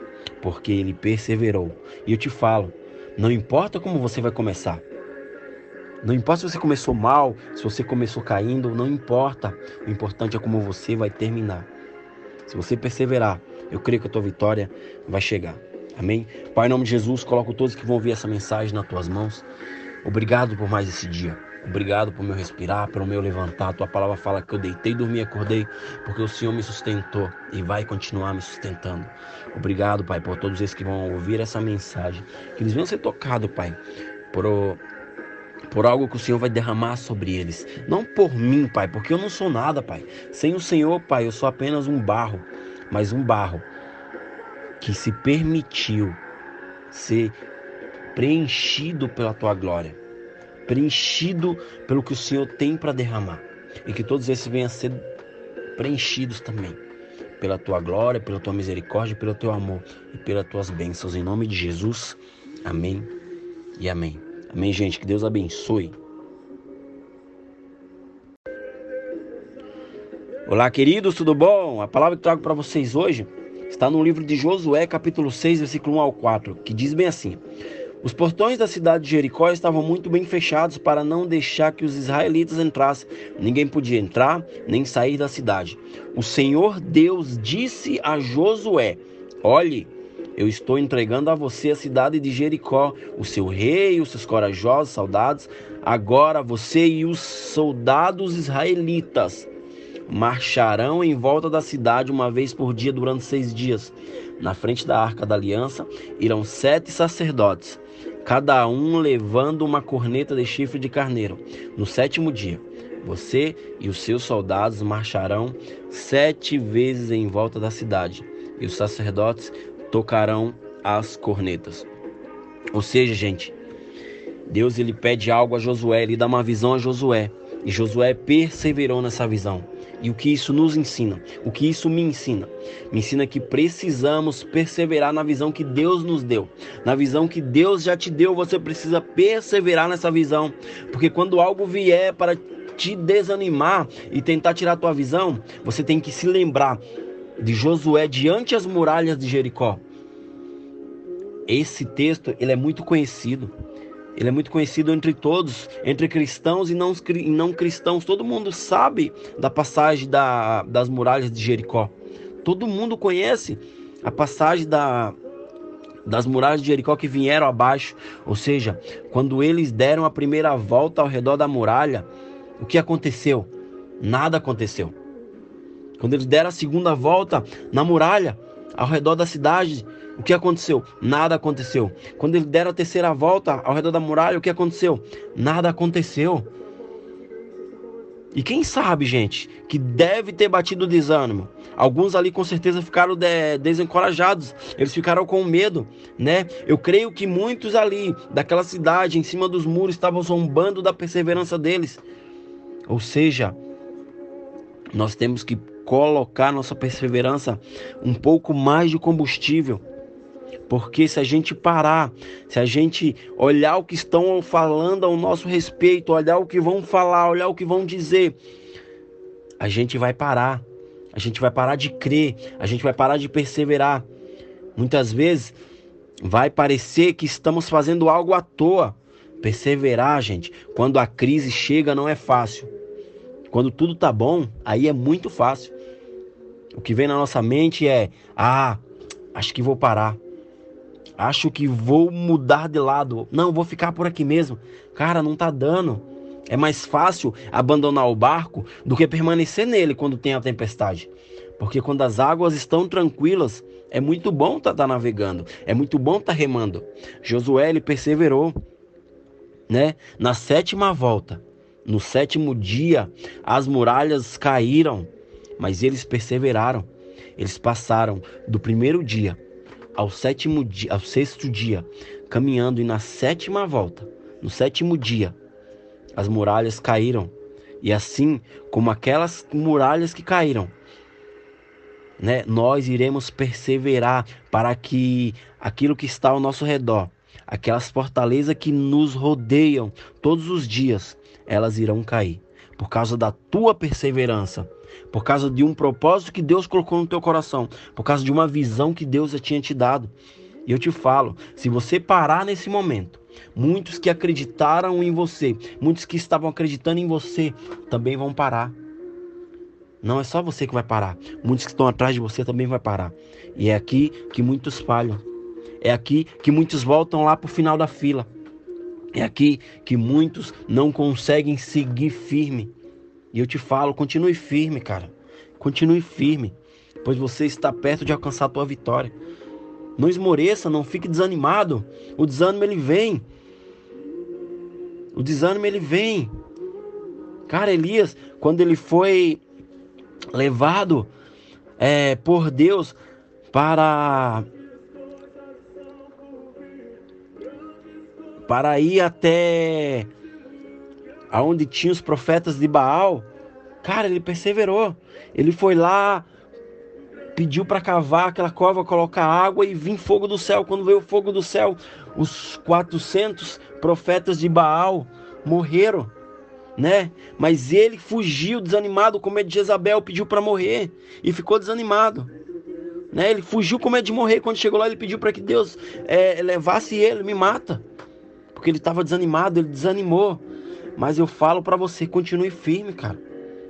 A: porque ele perseverou. E eu te falo, não importa como você vai começar. Não importa se você começou mal, se você começou caindo, não importa. O importante é como você vai terminar. Se você perseverar, eu creio que a tua vitória vai chegar. Amém? Pai, em nome de Jesus, coloco todos que vão ouvir essa mensagem nas tuas mãos. Obrigado por mais esse dia. Obrigado por meu respirar, pelo meu levantar. Tua palavra fala que eu deitei, dormi, acordei, porque o Senhor me sustentou e vai continuar me sustentando. Obrigado, Pai, por todos esses que vão ouvir essa mensagem. Que eles venham ser tocados, Pai, por, por algo que o Senhor vai derramar sobre eles. Não por mim, Pai, porque eu não sou nada, Pai. Sem o Senhor, Pai, eu sou apenas um barro mas um barro que se permitiu ser preenchido pela tua glória, preenchido pelo que o Senhor tem para derramar, e que todos esses venham a ser preenchidos também pela tua glória, pela tua misericórdia, pelo teu amor e pelas tuas bênçãos. Em nome de Jesus, amém e amém. Amém, gente. Que Deus abençoe. Olá, queridos, tudo bom? A palavra que trago para vocês hoje está no livro de Josué, capítulo 6, versículo 1 ao 4, que diz bem assim: Os portões da cidade de Jericó estavam muito bem fechados para não deixar que os israelitas entrassem. Ninguém podia entrar nem sair da cidade. O Senhor Deus disse a Josué: Olhe, eu estou entregando a você a cidade de Jericó, o seu rei, os seus corajosos soldados. Agora você e os soldados israelitas marcharão em volta da cidade uma vez por dia durante seis dias. Na frente da arca da aliança irão sete sacerdotes, cada um levando uma corneta de chifre de carneiro. No sétimo dia, você e os seus soldados marcharão sete vezes em volta da cidade, e os sacerdotes tocarão as cornetas. Ou seja, gente, Deus ele pede algo a Josué, ele dá uma visão a Josué, e Josué perseverou nessa visão. E o que isso nos ensina? O que isso me ensina? Me ensina que precisamos perseverar na visão que Deus nos deu. Na visão que Deus já te deu, você precisa perseverar nessa visão. Porque quando algo vier para te desanimar e tentar tirar a tua visão, você tem que se lembrar de Josué diante as muralhas de Jericó. Esse texto, ele é muito conhecido. Ele é muito conhecido entre todos, entre cristãos e não, e não cristãos. Todo mundo sabe da passagem da, das muralhas de Jericó. Todo mundo conhece a passagem da, das muralhas de Jericó que vieram abaixo. Ou seja, quando eles deram a primeira volta ao redor da muralha, o que aconteceu? Nada aconteceu. Quando eles deram a segunda volta na muralha, ao redor da cidade, o que aconteceu? Nada aconteceu. Quando eles deram a terceira volta ao redor da muralha, o que aconteceu? Nada aconteceu. E quem sabe, gente, que deve ter batido desânimo. Alguns ali com certeza ficaram de, desencorajados, eles ficaram com medo, né? Eu creio que muitos ali daquela cidade, em cima dos muros, estavam zombando da perseverança deles. Ou seja, nós temos que colocar nossa perseverança um pouco mais de combustível. Porque se a gente parar, se a gente olhar o que estão falando ao nosso respeito, olhar o que vão falar, olhar o que vão dizer, a gente vai parar. A gente vai parar de crer, a gente vai parar de perseverar. Muitas vezes Vai parecer que estamos fazendo algo à toa. Perseverar, gente, quando a crise chega não é fácil. Quando tudo tá bom, aí é muito fácil. O que vem na nossa mente é: ah, acho que vou parar. Acho que vou mudar de lado. Não, vou ficar por aqui mesmo. Cara, não tá dando. É mais fácil abandonar o barco do que permanecer nele quando tem a tempestade. Porque quando as águas estão tranquilas, é muito bom estar tá, tá navegando, é muito bom estar tá remando. Josué ele perseverou, né? Na sétima volta, no sétimo dia, as muralhas caíram, mas eles perseveraram. Eles passaram do primeiro dia ao sétimo dia, ao sexto dia, caminhando e na sétima volta, no sétimo dia, as muralhas caíram. E assim como aquelas muralhas que caíram, né, nós iremos perseverar para que aquilo que está ao nosso redor, aquelas fortalezas que nos rodeiam todos os dias, elas irão cair por causa da tua perseverança, por causa de um propósito que Deus colocou no teu coração, por causa de uma visão que Deus já tinha te dado. E eu te falo, se você parar nesse momento, muitos que acreditaram em você, muitos que estavam acreditando em você, também vão parar. Não é só você que vai parar. Muitos que estão atrás de você também vai parar. E é aqui que muitos falham. É aqui que muitos voltam lá para o final da fila. É aqui que muitos não conseguem seguir firme. E eu te falo, continue firme, cara. Continue firme, pois você está perto de alcançar a tua vitória. Não esmoreça, não fique desanimado. O desânimo ele vem. O desânimo ele vem. Cara, Elias, quando ele foi levado é, por Deus para para ir até aonde tinha os profetas de Baal, cara, ele perseverou. Ele foi lá, pediu para cavar aquela cova, colocar água e vir fogo do céu. Quando veio o fogo do céu, os 400 profetas de Baal morreram, né? Mas ele fugiu desanimado com medo de Jezabel, pediu para morrer e ficou desanimado. Né? Ele fugiu com medo de morrer. Quando chegou lá, ele pediu para que Deus é, levasse ele, me mata porque ele estava desanimado, ele desanimou. Mas eu falo para você, continue firme, cara.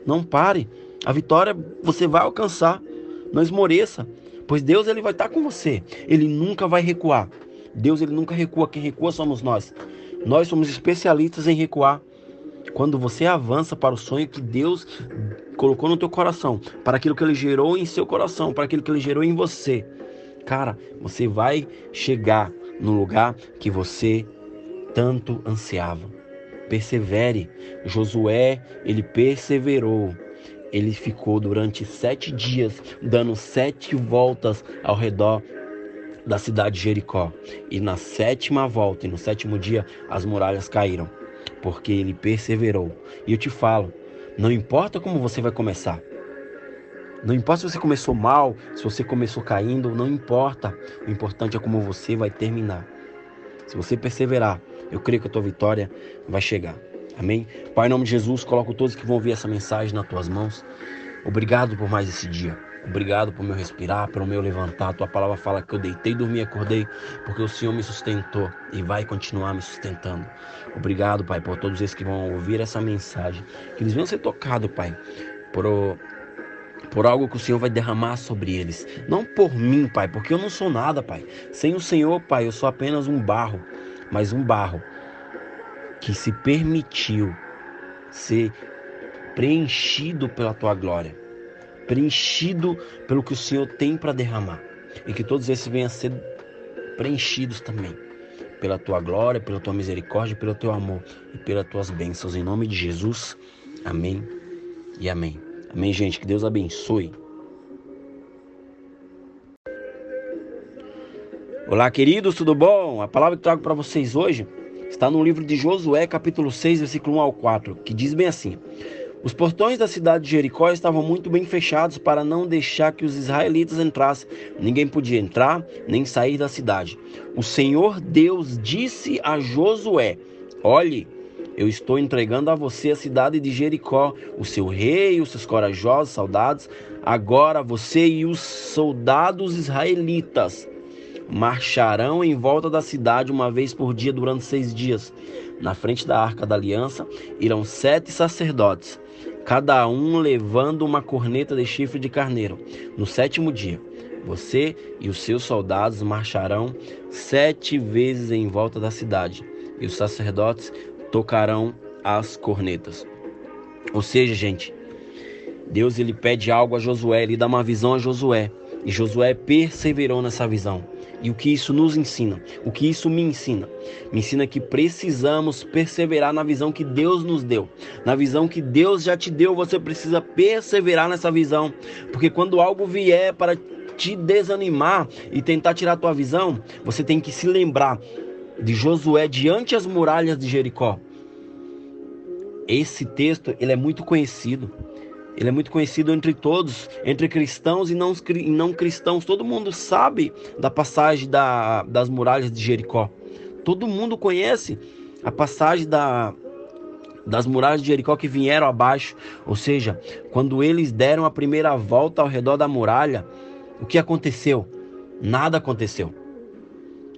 A: Não pare. A vitória você vai alcançar. Não esmoreça, pois Deus ele vai estar tá com você. Ele nunca vai recuar. Deus ele nunca recua, quem recua somos nós. Nós somos especialistas em recuar. Quando você avança para o sonho que Deus colocou no teu coração, para aquilo que ele gerou em seu coração, para aquilo que ele gerou em você, cara, você vai chegar no lugar que você tanto ansiavam. Persevere. Josué, ele perseverou. Ele ficou durante sete dias dando sete voltas ao redor da cidade de Jericó. E na sétima volta e no sétimo dia as muralhas caíram, porque ele perseverou. E eu te falo, não importa como você vai começar. Não importa se você começou mal, se você começou caindo, não importa. O importante é como você vai terminar. Se você perseverar, eu creio que a tua vitória vai chegar. Amém? Pai, em nome de Jesus, coloco todos que vão ouvir essa mensagem nas tuas mãos. Obrigado por mais esse dia. Obrigado por meu respirar, pelo meu levantar. Tua palavra fala que eu deitei, dormi, acordei, porque o Senhor me sustentou e vai continuar me sustentando. Obrigado, Pai, por todos esses que vão ouvir essa mensagem. Que eles venham ser tocados, Pai, por, por algo que o Senhor vai derramar sobre eles. Não por mim, Pai, porque eu não sou nada, Pai. Sem o Senhor, Pai, eu sou apenas um barro mas um barro que se permitiu ser preenchido pela tua glória, preenchido pelo que o Senhor tem para derramar, e que todos esses venham a ser preenchidos também pela tua glória, pela tua misericórdia, pelo teu amor e pelas tuas bênçãos. Em nome de Jesus, amém e amém. Amém, gente. Que Deus abençoe. Olá, queridos, tudo bom? A palavra que trago para vocês hoje está no livro de Josué, capítulo 6, versículo 1 ao 4, que diz bem assim: Os portões da cidade de Jericó estavam muito bem fechados para não deixar que os israelitas entrassem. Ninguém podia entrar nem sair da cidade. O Senhor Deus disse a Josué: Olhe, eu estou entregando a você a cidade de Jericó, o seu rei, os seus corajosos soldados. Agora você e os soldados israelitas marcharão em volta da cidade uma vez por dia durante seis dias. Na frente da arca da aliança irão sete sacerdotes, cada um levando uma corneta de chifre de carneiro. No sétimo dia, você e os seus soldados marcharão sete vezes em volta da cidade, e os sacerdotes tocarão as cornetas. Ou seja, gente, Deus ele pede algo a Josué, ele dá uma visão a Josué, e Josué perseverou nessa visão. E o que isso nos ensina? O que isso me ensina? Me ensina que precisamos perseverar na visão que Deus nos deu. Na visão que Deus já te deu, você precisa perseverar nessa visão. Porque quando algo vier para te desanimar e tentar tirar a tua visão, você tem que se lembrar de Josué diante as muralhas de Jericó. Esse texto, ele é muito conhecido. Ele é muito conhecido entre todos, entre cristãos e não, e não cristãos. Todo mundo sabe da passagem da, das muralhas de Jericó. Todo mundo conhece a passagem da, das muralhas de Jericó que vieram abaixo. Ou seja, quando eles deram a primeira volta ao redor da muralha, o que aconteceu? Nada aconteceu.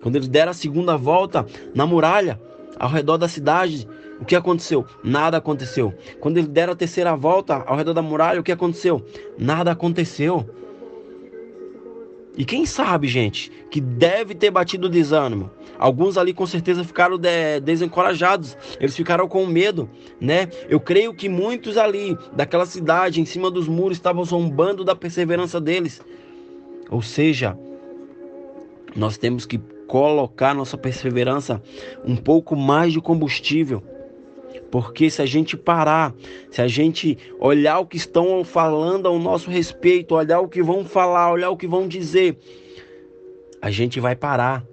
A: Quando eles deram a segunda volta na muralha, ao redor da cidade, o que aconteceu? Nada aconteceu. Quando eles deram a terceira volta ao redor da muralha, o que aconteceu? Nada aconteceu. E quem sabe, gente, que deve ter batido desânimo. Alguns ali com certeza ficaram de, desencorajados, eles ficaram com medo, né? Eu creio que muitos ali daquela cidade, em cima dos muros, estavam zombando da perseverança deles. Ou seja, nós temos que colocar nossa perseverança um pouco mais de combustível porque se a gente parar, se a gente olhar o que estão falando ao nosso respeito, olhar o que vão falar, olhar o que vão dizer, a gente vai parar.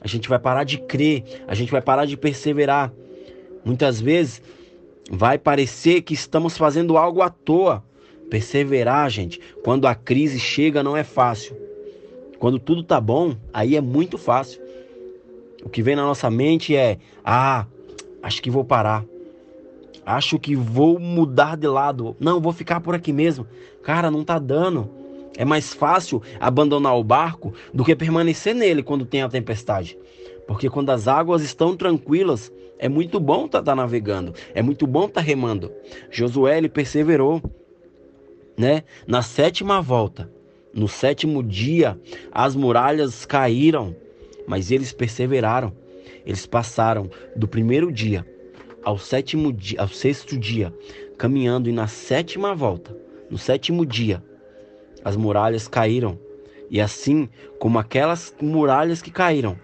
A: A gente vai parar de crer, a gente vai parar de perseverar. Muitas vezes vai parecer que estamos fazendo algo à toa. Perseverar, gente, quando a crise chega não é fácil. Quando tudo tá bom, aí é muito fácil. O que vem na nossa mente é: ah, acho que vou parar. Acho que vou mudar de lado. Não, vou ficar por aqui mesmo. Cara, não tá dando. É mais fácil abandonar o barco do que permanecer nele quando tem a tempestade. Porque quando as águas estão tranquilas, é muito bom estar tá, tá navegando, é muito bom estar tá remando. Josué ele perseverou, né? Na sétima volta, no sétimo dia, as muralhas caíram, mas eles perseveraram. Eles passaram do primeiro dia ao sétimo dia, ao sexto dia, caminhando e na sétima volta, no sétimo dia, as muralhas caíram. E assim como aquelas muralhas que caíram,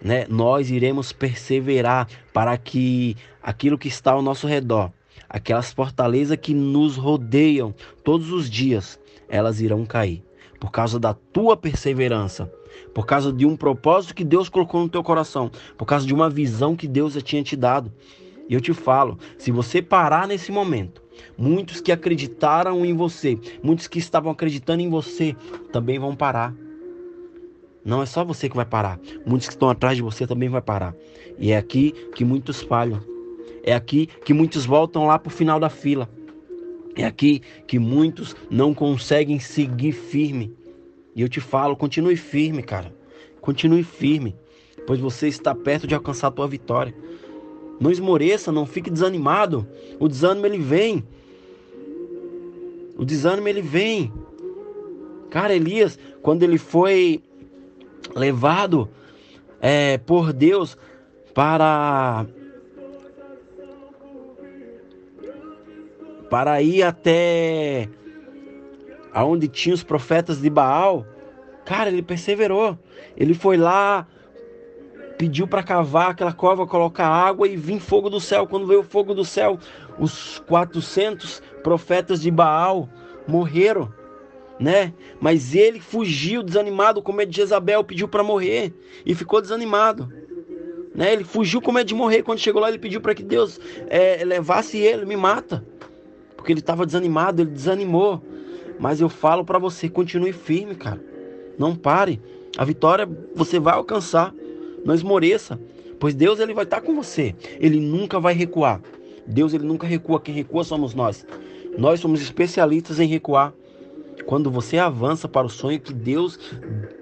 A: né, nós iremos perseverar para que aquilo que está ao nosso redor, aquelas fortalezas que nos rodeiam todos os dias, elas irão cair por causa da tua perseverança, por causa de um propósito que Deus colocou no teu coração, por causa de uma visão que Deus já tinha te dado. E eu te falo, se você parar nesse momento, muitos que acreditaram em você, muitos que estavam acreditando em você, também vão parar. Não é só você que vai parar, muitos que estão atrás de você também vai parar. E é aqui que muitos falham. É aqui que muitos voltam lá para o final da fila. É aqui que muitos não conseguem seguir firme. E eu te falo, continue firme, cara. Continue firme, pois você está perto de alcançar a tua vitória. Não esmoreça, não fique desanimado. O desânimo ele vem. O desânimo ele vem. Cara, Elias, quando ele foi levado é, por Deus para para ir até aonde tinha os profetas de Baal, cara, ele perseverou. Ele foi lá, pediu para cavar aquela cova, colocar água e vir fogo do céu. Quando veio o fogo do céu, os 400 profetas de Baal morreram, né? Mas ele fugiu desanimado com medo de Jezabel, pediu para morrer e ficou desanimado. Né? Ele fugiu com medo de morrer. Quando chegou lá, ele pediu para que Deus é, levasse ele, me mata porque ele estava desanimado, ele desanimou. Mas eu falo para você, continue firme, cara. Não pare. A vitória você vai alcançar. Não esmoreça, pois Deus ele vai estar tá com você. Ele nunca vai recuar. Deus ele nunca recua, quem recua somos nós. Nós somos especialistas em recuar. Quando você avança para o sonho que Deus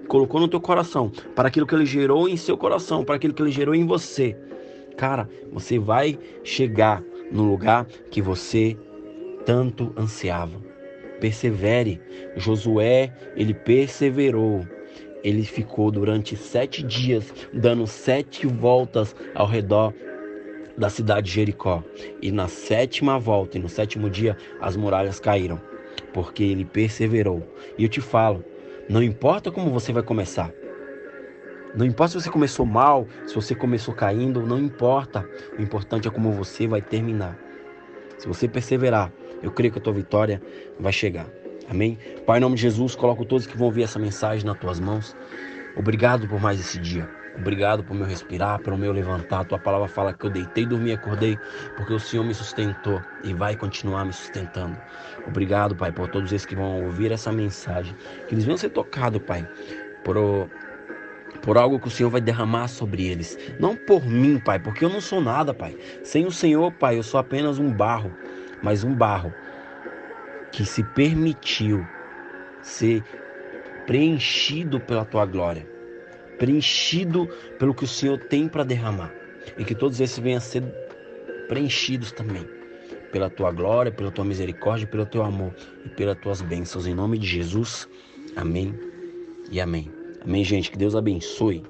A: colocou no teu coração, para aquilo que ele gerou em seu coração, para aquilo que ele gerou em você, cara, você vai chegar no lugar que você tanto ansiava. Persevere. Josué, ele perseverou. Ele ficou durante sete dias dando sete voltas ao redor da cidade de Jericó. E na sétima volta e no sétimo dia as muralhas caíram, porque ele perseverou. E eu te falo, não importa como você vai começar. Não importa se você começou mal, se você começou caindo, não importa. O importante é como você vai terminar. Se você perseverar, eu creio que a tua vitória vai chegar. Amém? Pai, em nome de Jesus, coloco todos que vão ouvir essa mensagem nas tuas mãos. Obrigado por mais esse dia. Obrigado por meu respirar, pelo meu levantar. Tua palavra fala que eu deitei, dormi, acordei, porque o Senhor me sustentou e vai continuar me sustentando. Obrigado, Pai, por todos esses que vão ouvir essa mensagem. Que eles venham ser tocados, Pai, por, por algo que o Senhor vai derramar sobre eles. Não por mim, Pai, porque eu não sou nada, Pai. Sem o Senhor, Pai, eu sou apenas um barro, mas um barro que se permitiu ser preenchido pela tua glória preenchido pelo que o Senhor tem para derramar. E que todos esses venham a ser preenchidos também pela tua glória, pela tua misericórdia, pelo teu amor e pelas tuas bênçãos. Em nome de Jesus. Amém e amém. Amém, gente. Que Deus abençoe.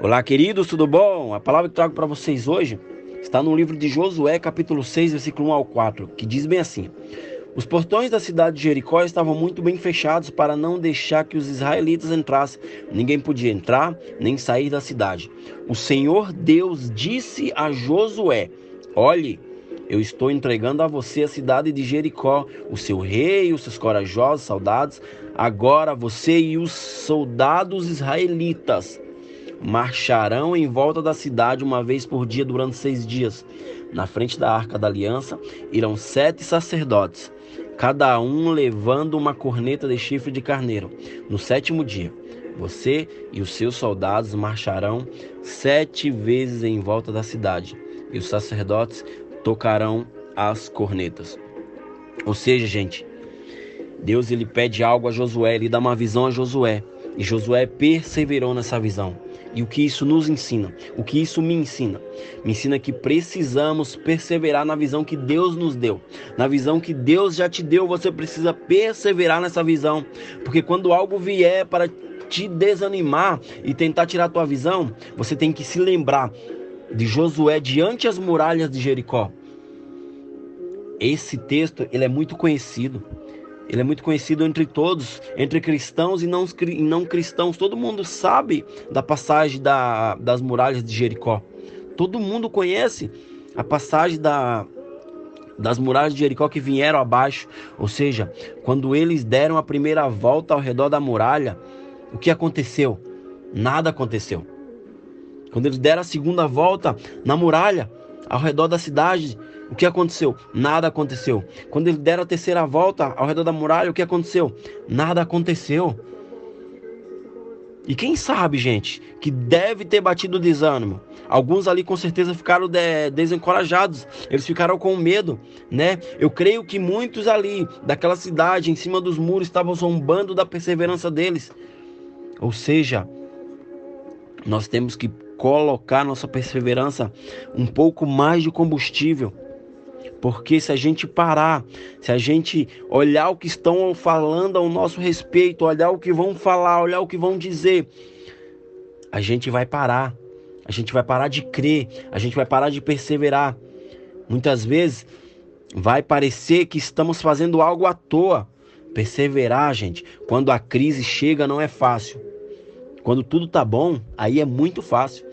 A: Olá, queridos, tudo bom? A palavra que trago para vocês hoje está no livro de Josué, capítulo 6, versículo 1 ao 4, que diz bem assim: os portões da cidade de Jericó estavam muito bem fechados para não deixar que os israelitas entrassem. Ninguém podia entrar nem sair da cidade. O Senhor Deus disse a Josué: Olhe, eu estou entregando a você a cidade de Jericó, o seu rei, os seus corajosos soldados. Agora você e os soldados israelitas marcharão em volta da cidade uma vez por dia durante seis dias. Na frente da arca da aliança irão sete sacerdotes cada um levando uma corneta de chifre de carneiro. No sétimo dia, você e os seus soldados marcharão sete vezes em volta da cidade, e os sacerdotes tocarão as cornetas. Ou seja, gente, Deus ele pede algo a Josué, ele dá uma visão a Josué, e Josué perseverou nessa visão. E o que isso nos ensina? O que isso me ensina? Me ensina que precisamos perseverar na visão que Deus nos deu. Na visão que Deus já te deu, você precisa perseverar nessa visão. Porque quando algo vier para te desanimar e tentar tirar a tua visão, você tem que se lembrar de Josué diante as muralhas de Jericó. Esse texto, ele é muito conhecido. Ele é muito conhecido entre todos, entre cristãos e não, e não cristãos. Todo mundo sabe da passagem da, das muralhas de Jericó. Todo mundo conhece a passagem da, das muralhas de Jericó que vieram abaixo. Ou seja, quando eles deram a primeira volta ao redor da muralha, o que aconteceu? Nada aconteceu. Quando eles deram a segunda volta na muralha, ao redor da cidade, o que aconteceu? Nada aconteceu. Quando eles deram a terceira volta ao redor da muralha, o que aconteceu? Nada aconteceu. E quem sabe, gente, que deve ter batido desânimo. Alguns ali com certeza ficaram de, desencorajados, eles ficaram com medo, né? Eu creio que muitos ali daquela cidade, em cima dos muros, estavam zombando da perseverança deles. Ou seja, nós temos que colocar nossa perseverança um pouco mais de combustível. Porque se a gente parar, se a gente olhar o que estão falando ao nosso respeito, olhar o que vão falar, olhar o que vão dizer, a gente vai parar. A gente vai parar de crer, a gente vai parar de perseverar. Muitas vezes vai parecer que estamos fazendo algo à toa. Perseverar, gente, quando a crise chega não é fácil. Quando tudo tá bom, aí é muito fácil.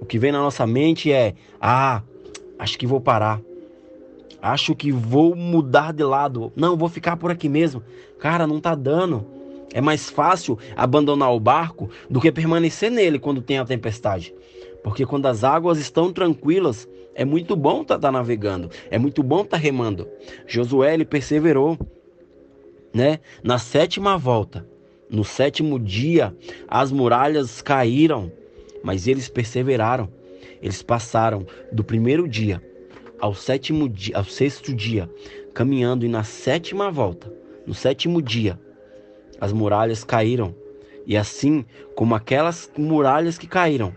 A: O que vem na nossa mente é: ah, acho que vou parar. Acho que vou mudar de lado. Não, vou ficar por aqui mesmo. Cara, não tá dando. É mais fácil abandonar o barco do que permanecer nele quando tem a tempestade. Porque quando as águas estão tranquilas, é muito bom estar tá, tá navegando, é muito bom estar tá remando. Josué ele perseverou, né? Na sétima volta, no sétimo dia, as muralhas caíram mas eles perseveraram. Eles passaram do primeiro dia ao sétimo dia, ao sexto dia, caminhando e na sétima volta no sétimo dia, as muralhas caíram. E assim como aquelas muralhas que caíram,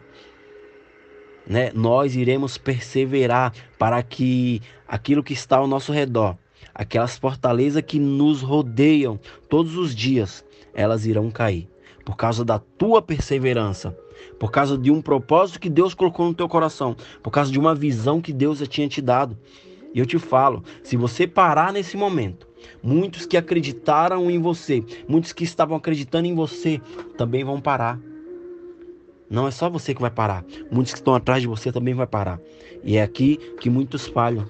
A: né, nós iremos perseverar para que aquilo que está ao nosso redor, aquelas fortalezas que nos rodeiam todos os dias, elas irão cair por causa da tua perseverança, por causa de um propósito que Deus colocou no teu coração, por causa de uma visão que Deus já tinha te dado. E eu te falo, se você parar nesse momento, muitos que acreditaram em você, muitos que estavam acreditando em você, também vão parar. Não é só você que vai parar. Muitos que estão atrás de você também vai parar. E é aqui que muitos falham.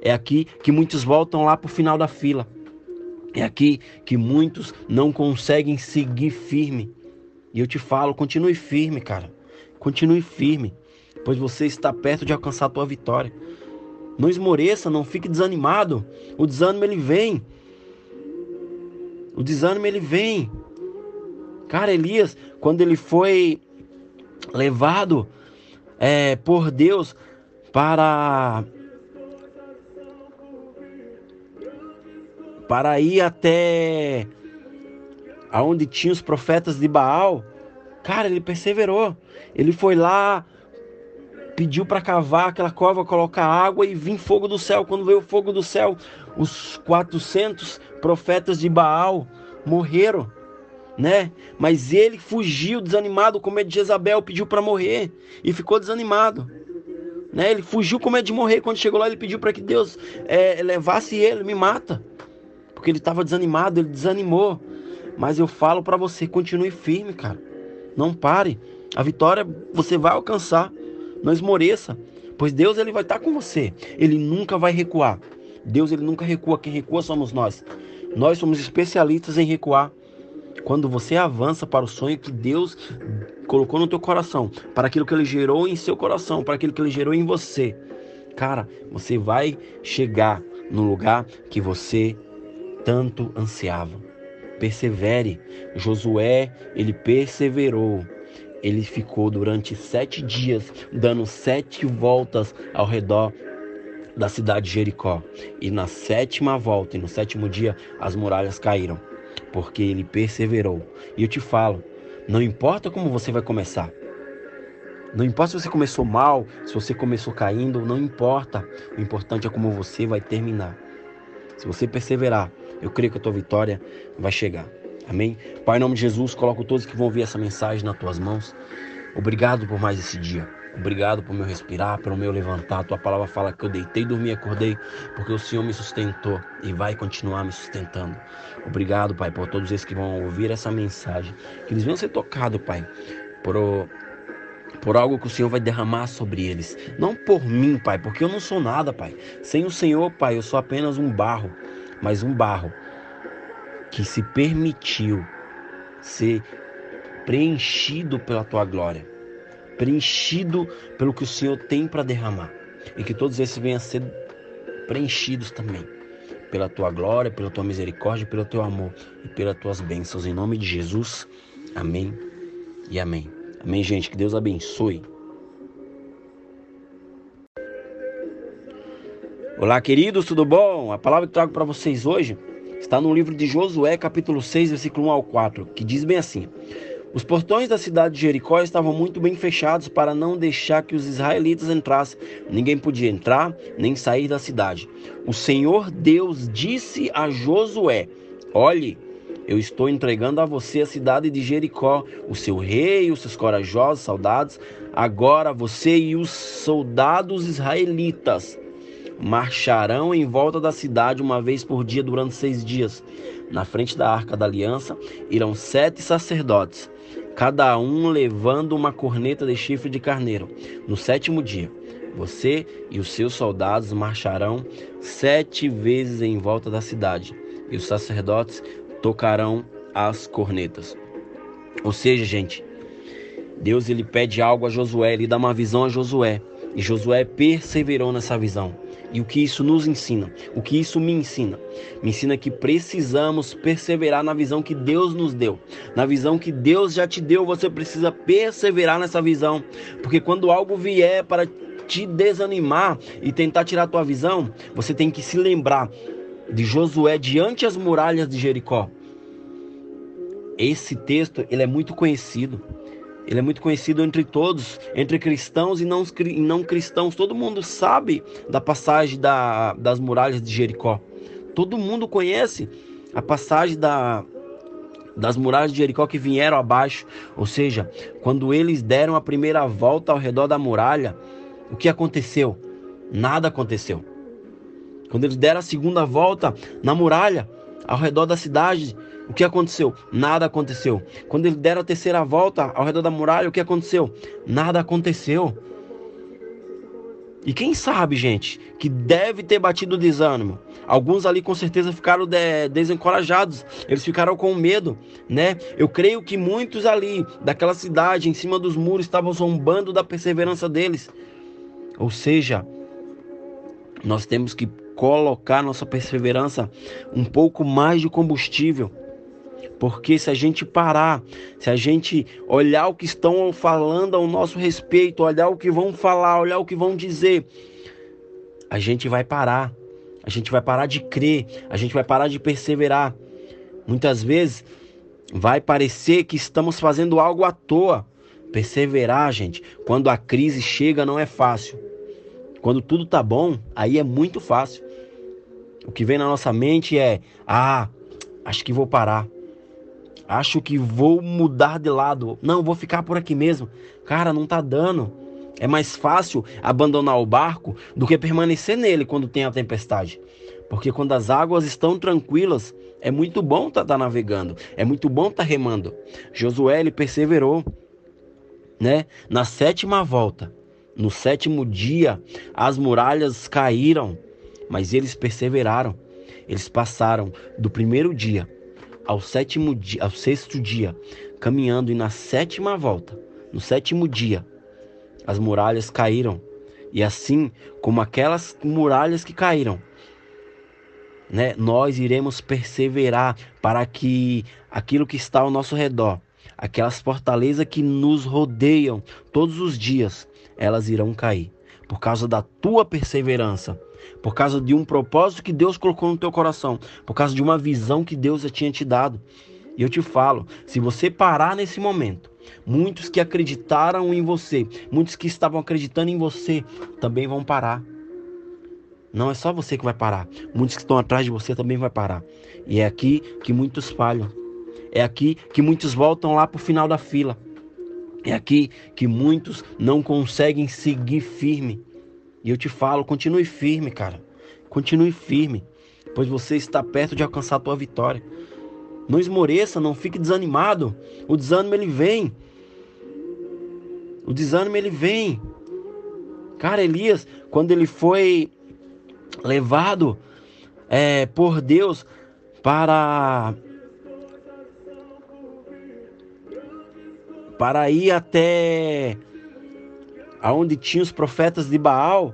A: É aqui que muitos voltam lá para o final da fila. É aqui que muitos não conseguem seguir firme. E eu te falo, continue firme, cara. Continue firme, pois você está perto de alcançar a tua vitória. Não esmoreça, não fique desanimado. O desânimo ele vem. O desânimo ele vem. Cara, Elias, quando ele foi levado é, por Deus para para ir até aonde tinha os profetas de Baal, cara, ele perseverou. Ele foi lá, pediu para cavar aquela cova, colocar água e vir fogo do céu. Quando veio o fogo do céu, os 400 profetas de Baal morreram né? Mas ele fugiu desanimado com medo de Jezabel, pediu para morrer e ficou desanimado. Né? Ele fugiu com medo de morrer. Quando chegou lá, ele pediu para que Deus é, levasse ele, me mata. Porque ele estava desanimado, ele desanimou. Mas eu falo para você, continue firme, cara. Não pare. A vitória você vai alcançar. Não esmoreça. Pois Deus ele vai estar tá com você. Ele nunca vai recuar. Deus ele nunca recua. Quem recua somos nós. Nós somos especialistas em recuar quando você avança para o sonho que Deus colocou no teu coração, para aquilo que ele gerou em seu coração, para aquilo que ele gerou em você, cara, você vai chegar no lugar que você tanto ansiava. Persevere. Josué, ele perseverou. Ele ficou durante sete dias dando sete voltas ao redor da cidade de Jericó. E na sétima volta e no sétimo dia as muralhas caíram porque ele perseverou. E eu te falo, não importa como você vai começar. Não importa se você começou mal, se você começou caindo, não importa. O importante é como você vai terminar. Se você perseverar, eu creio que a tua vitória vai chegar. Amém? Pai, em nome de Jesus, coloco todos que vão ouvir essa mensagem nas tuas mãos. Obrigado por mais esse dia. Obrigado por meu respirar, pelo meu levantar. Tua palavra fala que eu deitei, dormi, acordei, porque o Senhor me sustentou e vai continuar me sustentando. Obrigado, Pai, por todos esses que vão ouvir essa mensagem. Que eles venham ser tocados, Pai, por, por algo que o Senhor vai derramar sobre eles. Não por mim, Pai, porque eu não sou nada, Pai. Sem o Senhor, Pai, eu sou apenas um barro, mas um barro que se permitiu ser preenchido pela tua glória preenchido pelo que o Senhor tem para derramar. E que todos esses venham a ser preenchidos também pela tua glória, pela tua misericórdia, pelo teu amor e pelas tuas bênçãos. Em nome de Jesus. Amém e amém. Amém, gente. Que Deus abençoe. Olá, queridos, tudo bom? A palavra que trago para vocês hoje está no livro de Josué, capítulo 6, versículo 1 ao 4, que diz bem assim: os portões da cidade de Jericó estavam muito bem fechados para não deixar que os israelitas entrassem. Ninguém podia entrar nem sair da cidade. O Senhor Deus disse a Josué: Olhe, eu estou entregando a você a cidade de Jericó, o seu rei, os seus corajosos soldados. Agora você e os soldados israelitas marcharão em volta da cidade uma vez por dia durante seis dias. Na frente da arca da aliança irão sete sacerdotes cada um levando uma corneta de chifre de carneiro. No sétimo dia, você e os seus soldados marcharão sete vezes em volta da cidade, e os sacerdotes tocarão as cornetas. Ou seja, gente, Deus ele pede algo a Josué, ele dá uma visão a Josué, e Josué perseverou nessa visão. E o que isso nos ensina? O que isso me ensina? Me ensina que precisamos perseverar na visão que Deus nos deu. Na visão que Deus já te deu, você precisa perseverar nessa visão. Porque quando algo vier para te desanimar e tentar tirar a tua visão, você tem que se lembrar de Josué diante as muralhas de Jericó. Esse texto ele é muito conhecido. Ele é muito conhecido entre todos, entre cristãos e não, e não cristãos. Todo mundo sabe da passagem da, das muralhas de Jericó. Todo mundo conhece a passagem da, das muralhas de Jericó que vieram abaixo. Ou seja, quando eles deram a primeira volta ao redor da muralha, o que aconteceu? Nada aconteceu. Quando eles deram a segunda volta na muralha, ao redor da cidade, o que aconteceu? Nada aconteceu. Quando eles deram a terceira volta ao redor da muralha, o que aconteceu? Nada aconteceu. E quem sabe, gente, que deve ter batido desânimo. Alguns ali com certeza ficaram de, desencorajados, eles ficaram com medo, né? Eu creio que muitos ali daquela cidade, em cima dos muros, estavam zombando da perseverança deles. Ou seja, nós temos que colocar nossa perseverança um pouco mais de combustível. Porque se a gente parar, se a gente olhar o que estão falando ao nosso respeito, olhar o que vão falar, olhar o que vão dizer, a gente vai parar. A gente vai parar de crer, a gente vai parar de perseverar. Muitas vezes vai parecer que estamos fazendo algo à toa. Perseverar, gente, quando a crise chega não é fácil. Quando tudo tá bom, aí é muito fácil. O que vem na nossa mente é: ah, acho que vou parar. Acho que vou mudar de lado. Não, vou ficar por aqui mesmo. Cara, não tá dando. É mais fácil abandonar o barco do que permanecer nele quando tem a tempestade. Porque quando as águas estão tranquilas, é muito bom estar tá, tá navegando, é muito bom estar tá remando. Josué ele perseverou, né? Na sétima volta, no sétimo dia, as muralhas caíram, mas eles perseveraram. Eles passaram do primeiro dia ao sétimo dia, ao sexto dia, caminhando e na sétima volta, no sétimo dia, as muralhas caíram. E assim como aquelas muralhas que caíram, né, nós iremos perseverar para que aquilo que está ao nosso redor, aquelas fortalezas que nos rodeiam todos os dias, elas irão cair por causa da tua perseverança, por causa de um propósito que Deus colocou no teu coração, por causa de uma visão que Deus já tinha te dado. E eu te falo, se você parar nesse momento, muitos que acreditaram em você, muitos que estavam acreditando em você, também vão parar. Não é só você que vai parar, muitos que estão atrás de você também vai parar. E é aqui que muitos falham. É aqui que muitos voltam lá para o final da fila. É aqui que muitos não conseguem seguir firme. E eu te falo, continue firme, cara. Continue firme, pois você está perto de alcançar a tua vitória. Não esmoreça, não fique desanimado. O desânimo ele vem. O desânimo ele vem. Cara, Elias, quando ele foi levado é, por Deus para para ir até aonde tinha os profetas de Baal,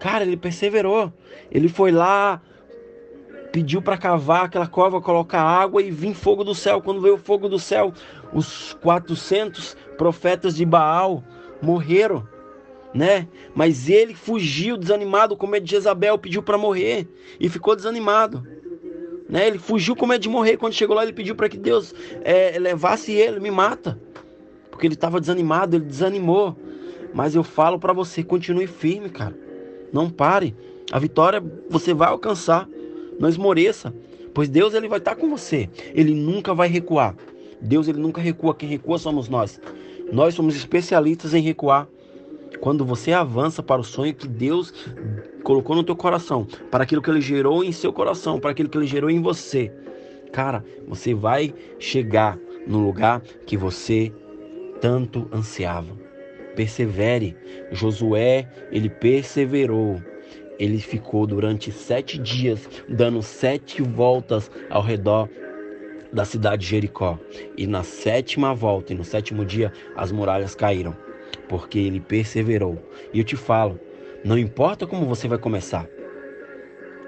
A: cara, ele perseverou. Ele foi lá, pediu para cavar aquela cova, colocar água e vir fogo do céu. Quando veio o fogo do céu, os 400 profetas de Baal morreram, né? Mas ele fugiu desanimado com medo de Jezabel, pediu para morrer e ficou desanimado. Né? Ele fugiu com medo de morrer. Quando chegou lá, ele pediu para que Deus é, levasse ele, me mata porque ele estava desanimado, ele desanimou. Mas eu falo para você, continue firme, cara. Não pare. A vitória você vai alcançar. Não esmoreça, pois Deus ele vai estar tá com você. Ele nunca vai recuar. Deus ele nunca recua, quem recua somos nós. Nós somos especialistas em recuar. Quando você avança para o sonho que Deus colocou no teu coração, para aquilo que ele gerou em seu coração, para aquilo que ele gerou em você, cara, você vai chegar no lugar que você tanto ansiavam. Persevere. Josué, ele perseverou. Ele ficou durante sete dias dando sete voltas ao redor da cidade de Jericó. E na sétima volta e no sétimo dia as muralhas caíram, porque ele perseverou. E eu te falo, não importa como você vai começar.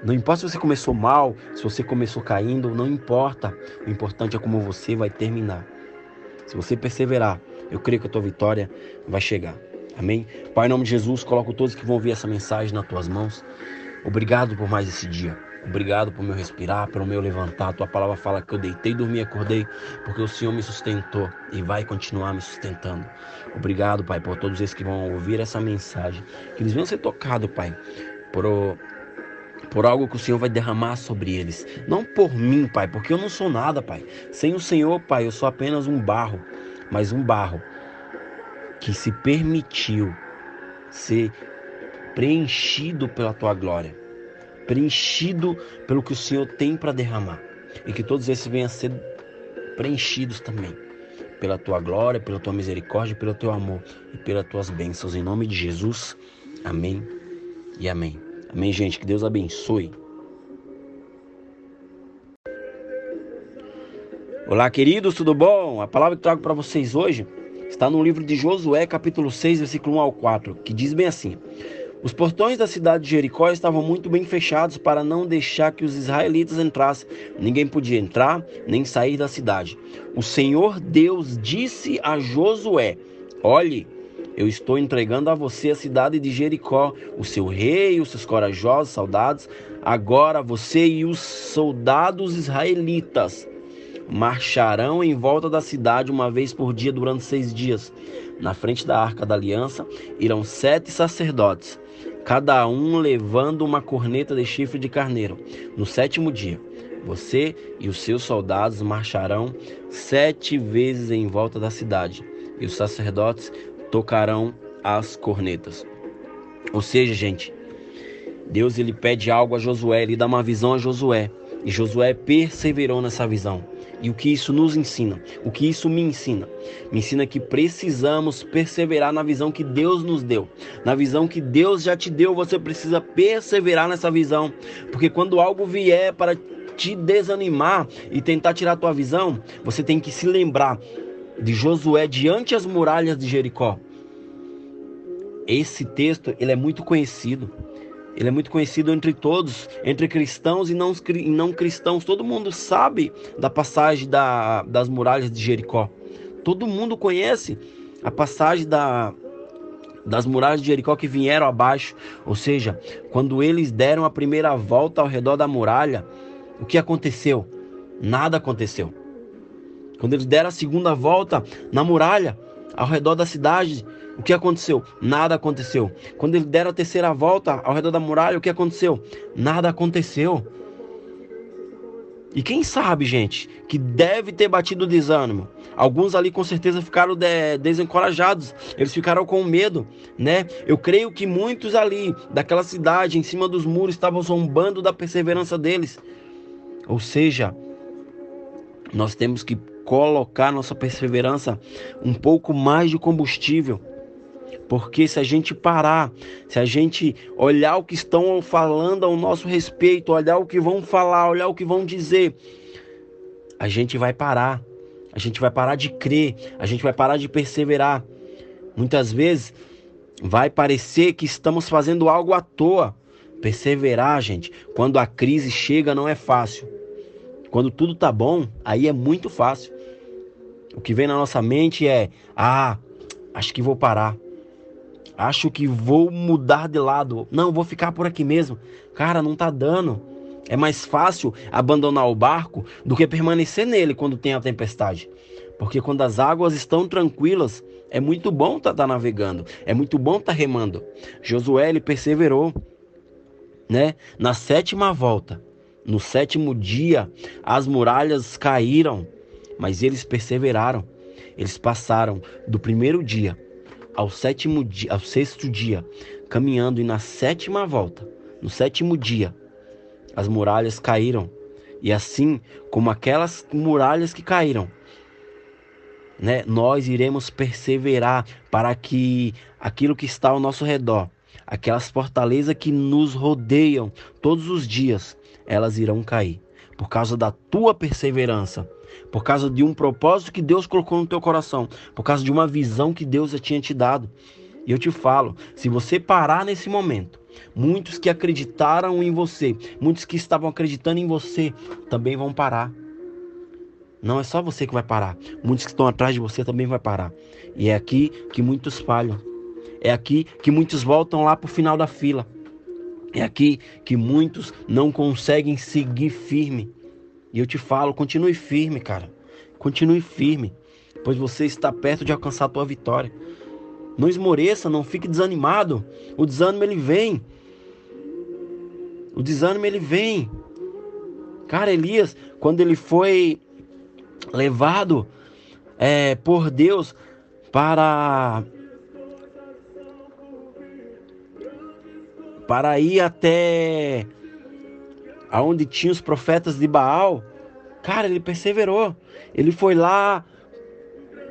A: Não importa se você começou mal, se você começou caindo, não importa. O importante é como você vai terminar. Se você perseverar, eu creio que a tua vitória vai chegar. Amém? Pai, em nome de Jesus, coloco todos que vão ouvir essa mensagem nas tuas mãos. Obrigado por mais esse dia. Obrigado por meu respirar, pelo meu levantar. Tua palavra fala que eu deitei, dormi, acordei, porque o Senhor me sustentou e vai continuar me sustentando. Obrigado, Pai, por todos esses que vão ouvir essa mensagem. Que eles venham ser tocados, Pai, por, por algo que o Senhor vai derramar sobre eles. Não por mim, Pai, porque eu não sou nada, Pai. Sem o Senhor, Pai, eu sou apenas um barro, mas um barro que se permitiu ser preenchido pela tua glória preenchido pelo que o Senhor tem para derramar. E que todos esses venham a ser preenchidos também pela tua glória, pela tua misericórdia, pelo teu amor e pelas tuas bênçãos. Em nome de Jesus. Amém e amém. Amém, gente. Que Deus abençoe. Olá, queridos, tudo bom? A palavra que trago para vocês hoje está no livro de Josué, capítulo 6, versículo 1 ao 4, que diz bem assim: os portões da cidade de Jericó estavam muito bem fechados para não deixar que os israelitas entrassem. Ninguém podia entrar nem sair da cidade. O Senhor Deus disse a Josué: Olhe, eu estou entregando a você a cidade de Jericó, o seu rei, os seus corajosos soldados. Agora você e os soldados israelitas marcharão em volta da cidade uma vez por dia durante seis dias. Na frente da arca da aliança irão sete sacerdotes cada um levando uma corneta de chifre de carneiro. No sétimo dia, você e os seus soldados marcharão sete vezes em volta da cidade, e os sacerdotes tocarão as cornetas. Ou seja, gente, Deus ele pede algo a Josué, ele dá uma visão a Josué, e Josué perseverou nessa visão. E o que isso nos ensina? O que isso me ensina? Me ensina que precisamos perseverar na visão que Deus nos deu. Na visão que Deus já te deu, você precisa perseverar nessa visão. Porque quando algo vier para te desanimar e tentar tirar a tua visão, você tem que se lembrar de Josué diante as muralhas de Jericó. Esse texto, ele é muito conhecido. Ele é muito conhecido entre todos, entre cristãos e não, e não cristãos. Todo mundo sabe da passagem da, das muralhas de Jericó. Todo mundo conhece a passagem da, das muralhas de Jericó que vieram abaixo. Ou seja, quando eles deram a primeira volta ao redor da muralha, o que aconteceu? Nada aconteceu. Quando eles deram a segunda volta na muralha, ao redor da cidade, o que aconteceu? Nada aconteceu. Quando eles deram a terceira volta ao redor da muralha, o que aconteceu? Nada aconteceu. E quem sabe, gente, que deve ter batido desânimo. Alguns ali com certeza ficaram de, desencorajados, eles ficaram com medo, né? Eu creio que muitos ali daquela cidade, em cima dos muros, estavam zombando da perseverança deles. Ou seja, nós temos que colocar nossa perseverança um pouco mais de combustível. Porque se a gente parar, se a gente olhar o que estão falando ao nosso respeito, olhar o que vão falar, olhar o que vão dizer, a gente vai parar. A gente vai parar de crer, a gente vai parar de perseverar. Muitas vezes vai parecer que estamos fazendo algo à toa. Perseverar, gente, quando a crise chega não é fácil. Quando tudo tá bom, aí é muito fácil. O que vem na nossa mente é: ah, acho que vou parar. Acho que vou mudar de lado. Não, vou ficar por aqui mesmo. Cara, não tá dando. É mais fácil abandonar o barco do que permanecer nele quando tem a tempestade. Porque quando as águas estão tranquilas, é muito bom estar tá, tá navegando, é muito bom estar tá remando. Josué ele perseverou, né? Na sétima volta, no sétimo dia, as muralhas caíram, mas eles perseveraram. Eles passaram do primeiro dia ao sétimo dia, ao sexto dia, caminhando e na sétima volta, no sétimo dia, as muralhas caíram. E assim como aquelas muralhas que caíram, né, nós iremos perseverar para que aquilo que está ao nosso redor, aquelas fortalezas que nos rodeiam todos os dias, elas irão cair por causa da tua perseverança, por causa de um propósito que Deus colocou no teu coração, por causa de uma visão que Deus já tinha te dado. E eu te falo, se você parar nesse momento, muitos que acreditaram em você, muitos que estavam acreditando em você, também vão parar. Não é só você que vai parar, muitos que estão atrás de você também vai parar. E é aqui que muitos falham. É aqui que muitos voltam lá para o final da fila. É aqui que muitos não conseguem seguir firme. E eu te falo, continue firme, cara. Continue firme, pois você está perto de alcançar a tua vitória. Não esmoreça, não fique desanimado. O desânimo ele vem. O desânimo ele vem. Cara, Elias, quando ele foi levado é, por Deus para para ir até aonde tinha os profetas de Baal, cara, ele perseverou. Ele foi lá,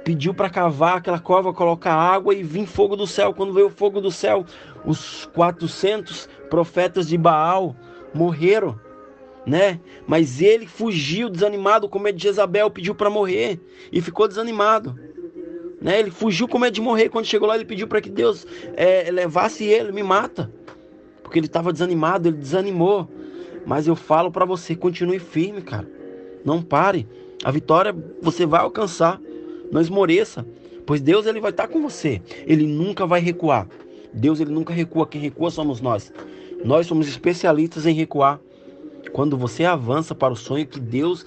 A: pediu para cavar aquela cova, colocar água e vir fogo do céu. Quando veio o fogo do céu, os 400 profetas de Baal morreram, né? Mas ele fugiu desanimado com medo de Jezabel, pediu para morrer e ficou desanimado. Né? Ele fugiu com medo de morrer. Quando chegou lá, ele pediu para que Deus é, levasse ele, me mata. Porque ele estava desanimado, ele desanimou. Mas eu falo para você, continue firme, cara. Não pare. A vitória você vai alcançar. Não esmoreça, pois Deus ele vai estar com você. Ele nunca vai recuar. Deus ele nunca recua, quem recua somos nós. Nós somos especialistas em recuar. Quando você avança para o sonho que Deus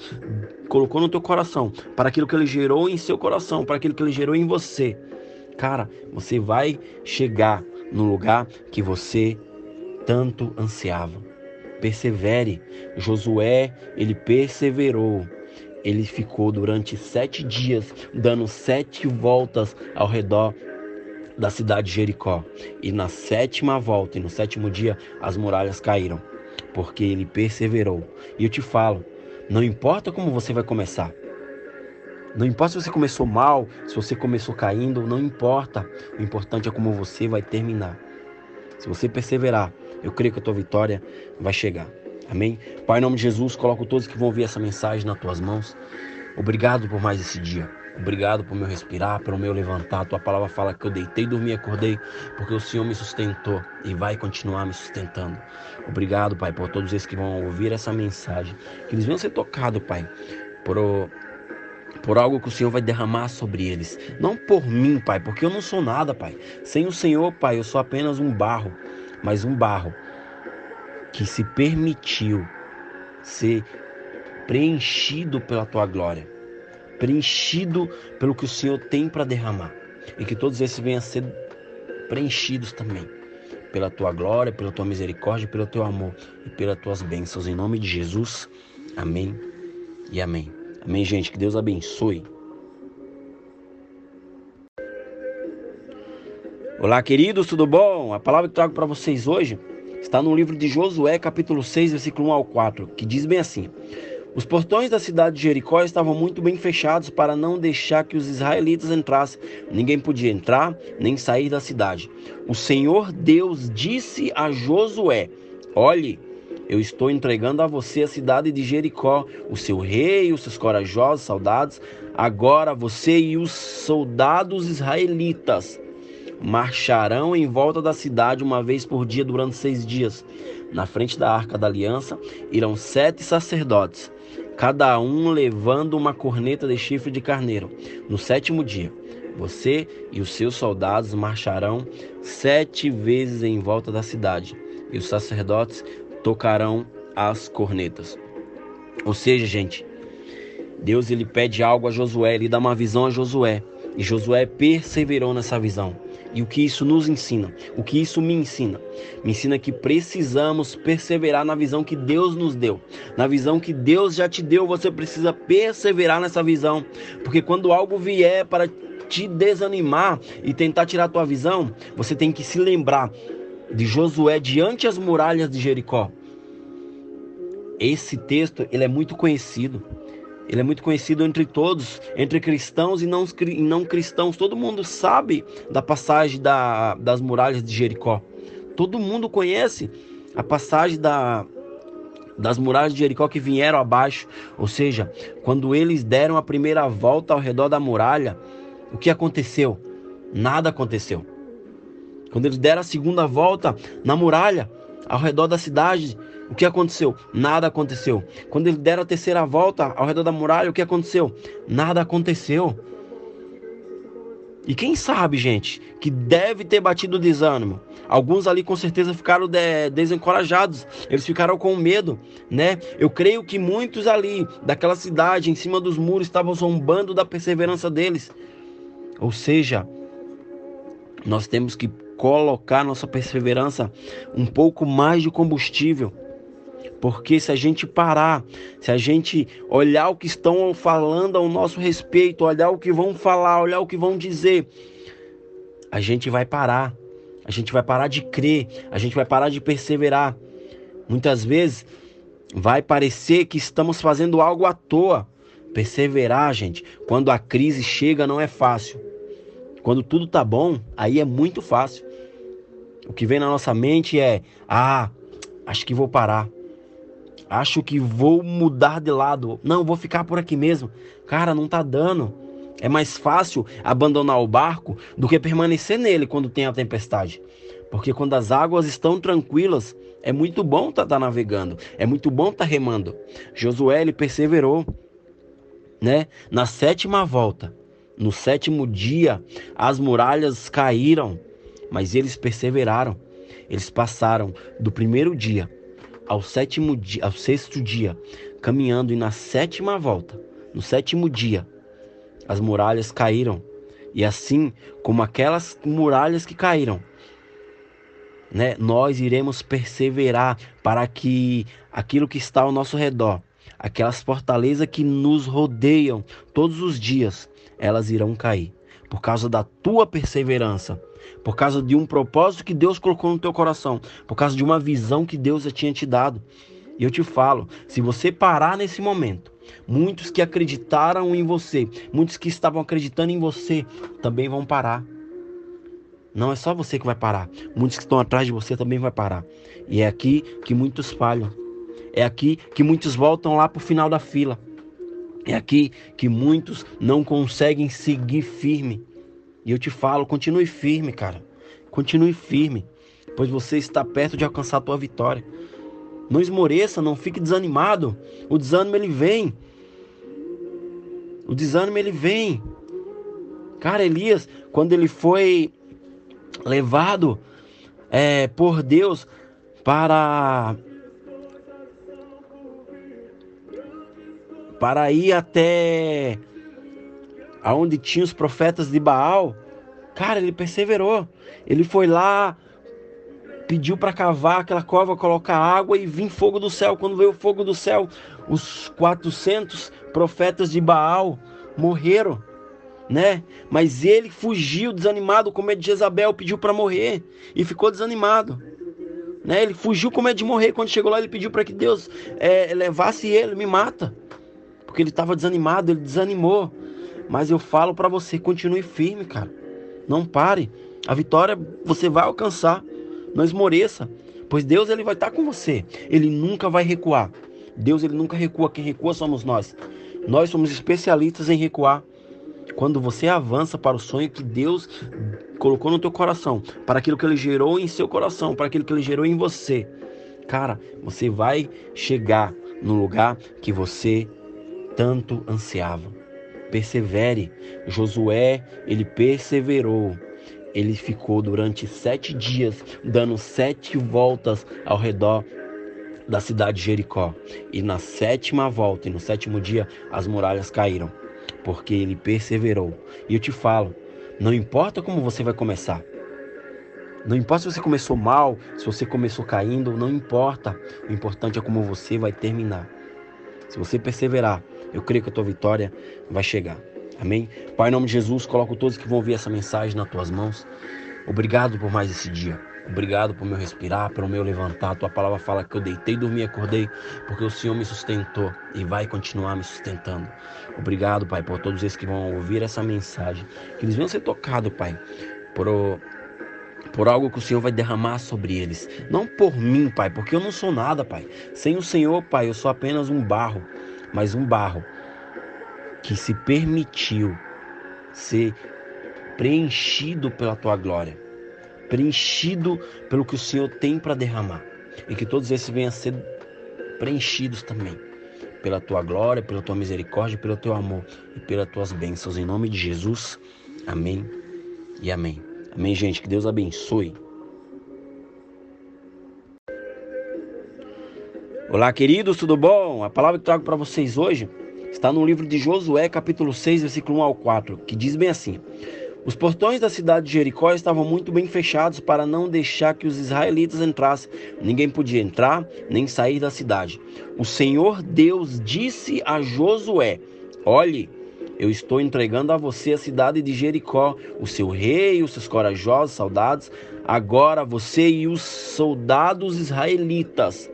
A: colocou no teu coração, para aquilo que ele gerou em seu coração, para aquilo que ele gerou em você, cara, você vai chegar no lugar que você tanto ansiava. Persevere. Josué, ele perseverou ele ficou durante sete dias dando sete voltas ao redor da cidade de Jericó. E na sétima volta e no sétimo dia as muralhas caíram, porque ele perseverou. E eu te falo, não importa como você vai começar. Não importa se você começou mal, se você começou caindo, não importa. O importante é como você vai terminar. Se você perseverar, eu creio que a tua vitória vai chegar. Amém? Pai, em nome de Jesus, coloco todos que vão ouvir essa mensagem nas tuas mãos. Obrigado por mais esse dia. Obrigado por meu respirar, pelo meu levantar. Tua palavra fala que eu deitei, dormi, acordei, porque o Senhor me sustentou e vai continuar me sustentando. Obrigado, Pai, por todos esses que vão ouvir essa mensagem. Que eles venham ser tocados, Pai, por, por algo que o Senhor vai derramar sobre eles. Não por mim, Pai, porque eu não sou nada, Pai. Sem o Senhor, Pai, eu sou apenas um barro, mas um barro que se permitiu ser preenchido pela tua glória, preenchido pelo que o Senhor tem para derramar, e que todos esses venham a ser preenchidos também pela tua glória, pela tua misericórdia, pelo teu amor e pelas tuas bênçãos. Em nome de Jesus, amém e amém. Amém, gente. Que Deus abençoe. Olá, queridos, tudo bom? A palavra que trago para vocês hoje Está no livro de Josué, capítulo 6, versículo 1 ao 4, que diz bem assim: Os portões da cidade de Jericó estavam muito bem fechados para não deixar que os israelitas entrassem. Ninguém podia entrar nem sair da cidade. O Senhor Deus disse a Josué: Olhe, eu estou entregando a você a cidade de Jericó, o seu rei, os seus corajosos soldados. Agora você e os soldados israelitas marcharão em volta da cidade uma vez por dia durante seis dias. Na frente da arca da aliança irão sete sacerdotes, cada um levando uma corneta de chifre de carneiro. No sétimo dia, você e os seus soldados marcharão sete vezes em volta da cidade, e os sacerdotes tocarão as cornetas. Ou seja, gente, Deus ele pede algo a Josué, ele dá uma visão a Josué, e Josué perseverou nessa visão. E o que isso nos ensina? O que isso me ensina? Me ensina que precisamos perseverar na visão que Deus nos deu. Na visão que Deus já te deu, você precisa perseverar nessa visão. Porque quando algo vier para te desanimar e tentar tirar a tua visão, você tem que se lembrar de Josué diante as muralhas de Jericó. Esse texto, ele é muito conhecido. Ele é muito conhecido entre todos, entre cristãos e não, e não cristãos. Todo mundo sabe da passagem da, das muralhas de Jericó. Todo mundo conhece a passagem da, das muralhas de Jericó que vieram abaixo. Ou seja, quando eles deram a primeira volta ao redor da muralha, o que aconteceu? Nada aconteceu. Quando eles deram a segunda volta na muralha, ao redor da cidade, o que aconteceu? Nada aconteceu. Quando eles deram a terceira volta ao redor da muralha, o que aconteceu? Nada aconteceu. E quem sabe, gente, que deve ter batido desânimo. Alguns ali com certeza ficaram de, desencorajados, eles ficaram com medo, né? Eu creio que muitos ali daquela cidade, em cima dos muros, estavam zombando da perseverança deles. Ou seja, nós temos que colocar nossa perseverança um pouco mais de combustível. Porque se a gente parar, se a gente olhar o que estão falando ao nosso respeito, olhar o que vão falar, olhar o que vão dizer, a gente vai parar. A gente vai parar de crer, a gente vai parar de perseverar. Muitas vezes vai parecer que estamos fazendo algo à toa. Perseverar, gente, quando a crise chega não é fácil. Quando tudo tá bom, aí é muito fácil. O que vem na nossa mente é: ah, acho que vou parar. Acho que vou mudar de lado. Não, vou ficar por aqui mesmo. Cara, não tá dando. É mais fácil abandonar o barco do que permanecer nele quando tem a tempestade. Porque quando as águas estão tranquilas, é muito bom estar tá, tá navegando, é muito bom estar tá remando. Josué ele perseverou, né? Na sétima volta, no sétimo dia, as muralhas caíram, mas eles perseveraram. Eles passaram do primeiro dia ao sétimo dia, ao sexto dia, caminhando e na sétima volta, no sétimo dia, as muralhas caíram. E assim como aquelas muralhas que caíram, né, nós iremos perseverar para que aquilo que está ao nosso redor, aquelas fortalezas que nos rodeiam todos os dias, elas irão cair por causa da tua perseverança, por causa de um propósito que Deus colocou no teu coração, por causa de uma visão que Deus já tinha te dado. E eu te falo, se você parar nesse momento, muitos que acreditaram em você, muitos que estavam acreditando em você, também vão parar. Não é só você que vai parar. Muitos que estão atrás de você também vai parar. E é aqui que muitos falham. É aqui que muitos voltam lá para o final da fila. É aqui que muitos não conseguem seguir firme. E eu te falo, continue firme, cara. Continue firme, pois você está perto de alcançar a tua vitória. Não esmoreça, não fique desanimado. O desânimo ele vem. O desânimo ele vem. Cara, Elias, quando ele foi levado é, por Deus para para ir até aonde tinha os profetas de Baal, cara, ele perseverou. Ele foi lá, pediu para cavar aquela cova, colocar água e vir fogo do céu. Quando veio o fogo do céu, os 400 profetas de Baal morreram, né? Mas ele fugiu desanimado com medo de Jezabel, pediu para morrer e ficou desanimado. Né? Ele fugiu com medo de morrer. Quando chegou lá, ele pediu para que Deus é, levasse ele, me mata porque ele estava desanimado, ele desanimou. Mas eu falo para você, continue firme, cara. Não pare. A vitória você vai alcançar. Não esmoreça, pois Deus ele vai estar tá com você. Ele nunca vai recuar. Deus ele nunca recua, quem recua somos nós. Nós somos especialistas em recuar. Quando você avança para o sonho que Deus colocou no teu coração, para aquilo que ele gerou em seu coração, para aquilo que ele gerou em você, cara, você vai chegar no lugar que você tanto ansiavam. Persevere. Josué, ele perseverou. Ele ficou durante sete dias dando sete voltas ao redor da cidade de Jericó. E na sétima volta e no sétimo dia as muralhas caíram, porque ele perseverou. E eu te falo, não importa como você vai começar. Não importa se você começou mal, se você começou caindo, não importa. O importante é como você vai terminar. Se você perseverar, eu creio que a tua vitória vai chegar. Amém? Pai, em nome de Jesus, coloco todos que vão ouvir essa mensagem nas tuas mãos. Obrigado por mais esse dia. Obrigado por meu respirar, pelo meu levantar. Tua palavra fala que eu deitei, dormi, acordei, porque o Senhor me sustentou e vai continuar me sustentando. Obrigado, Pai, por todos esses que vão ouvir essa mensagem. Que eles venham ser tocados, Pai, por, por algo que o Senhor vai derramar sobre eles. Não por mim, Pai, porque eu não sou nada, Pai. Sem o Senhor, Pai, eu sou apenas um barro mas um barro que se permitiu ser preenchido pela tua glória, preenchido pelo que o Senhor tem para derramar, e que todos esses venham a ser preenchidos também pela tua glória, pela tua misericórdia, pelo teu amor e pelas tuas bênçãos. Em nome de Jesus, amém e amém. Amém, gente. Que Deus abençoe. Olá, queridos, tudo bom? A palavra que trago para vocês hoje está no livro de Josué, capítulo 6, versículo 1 ao 4, que diz bem assim: Os portões da cidade de Jericó estavam muito bem fechados para não deixar que os israelitas entrassem. Ninguém podia entrar nem sair da cidade. O Senhor Deus disse a Josué: Olhe, eu estou entregando a você a cidade de Jericó, o seu rei, os seus corajosos soldados. Agora você e os soldados israelitas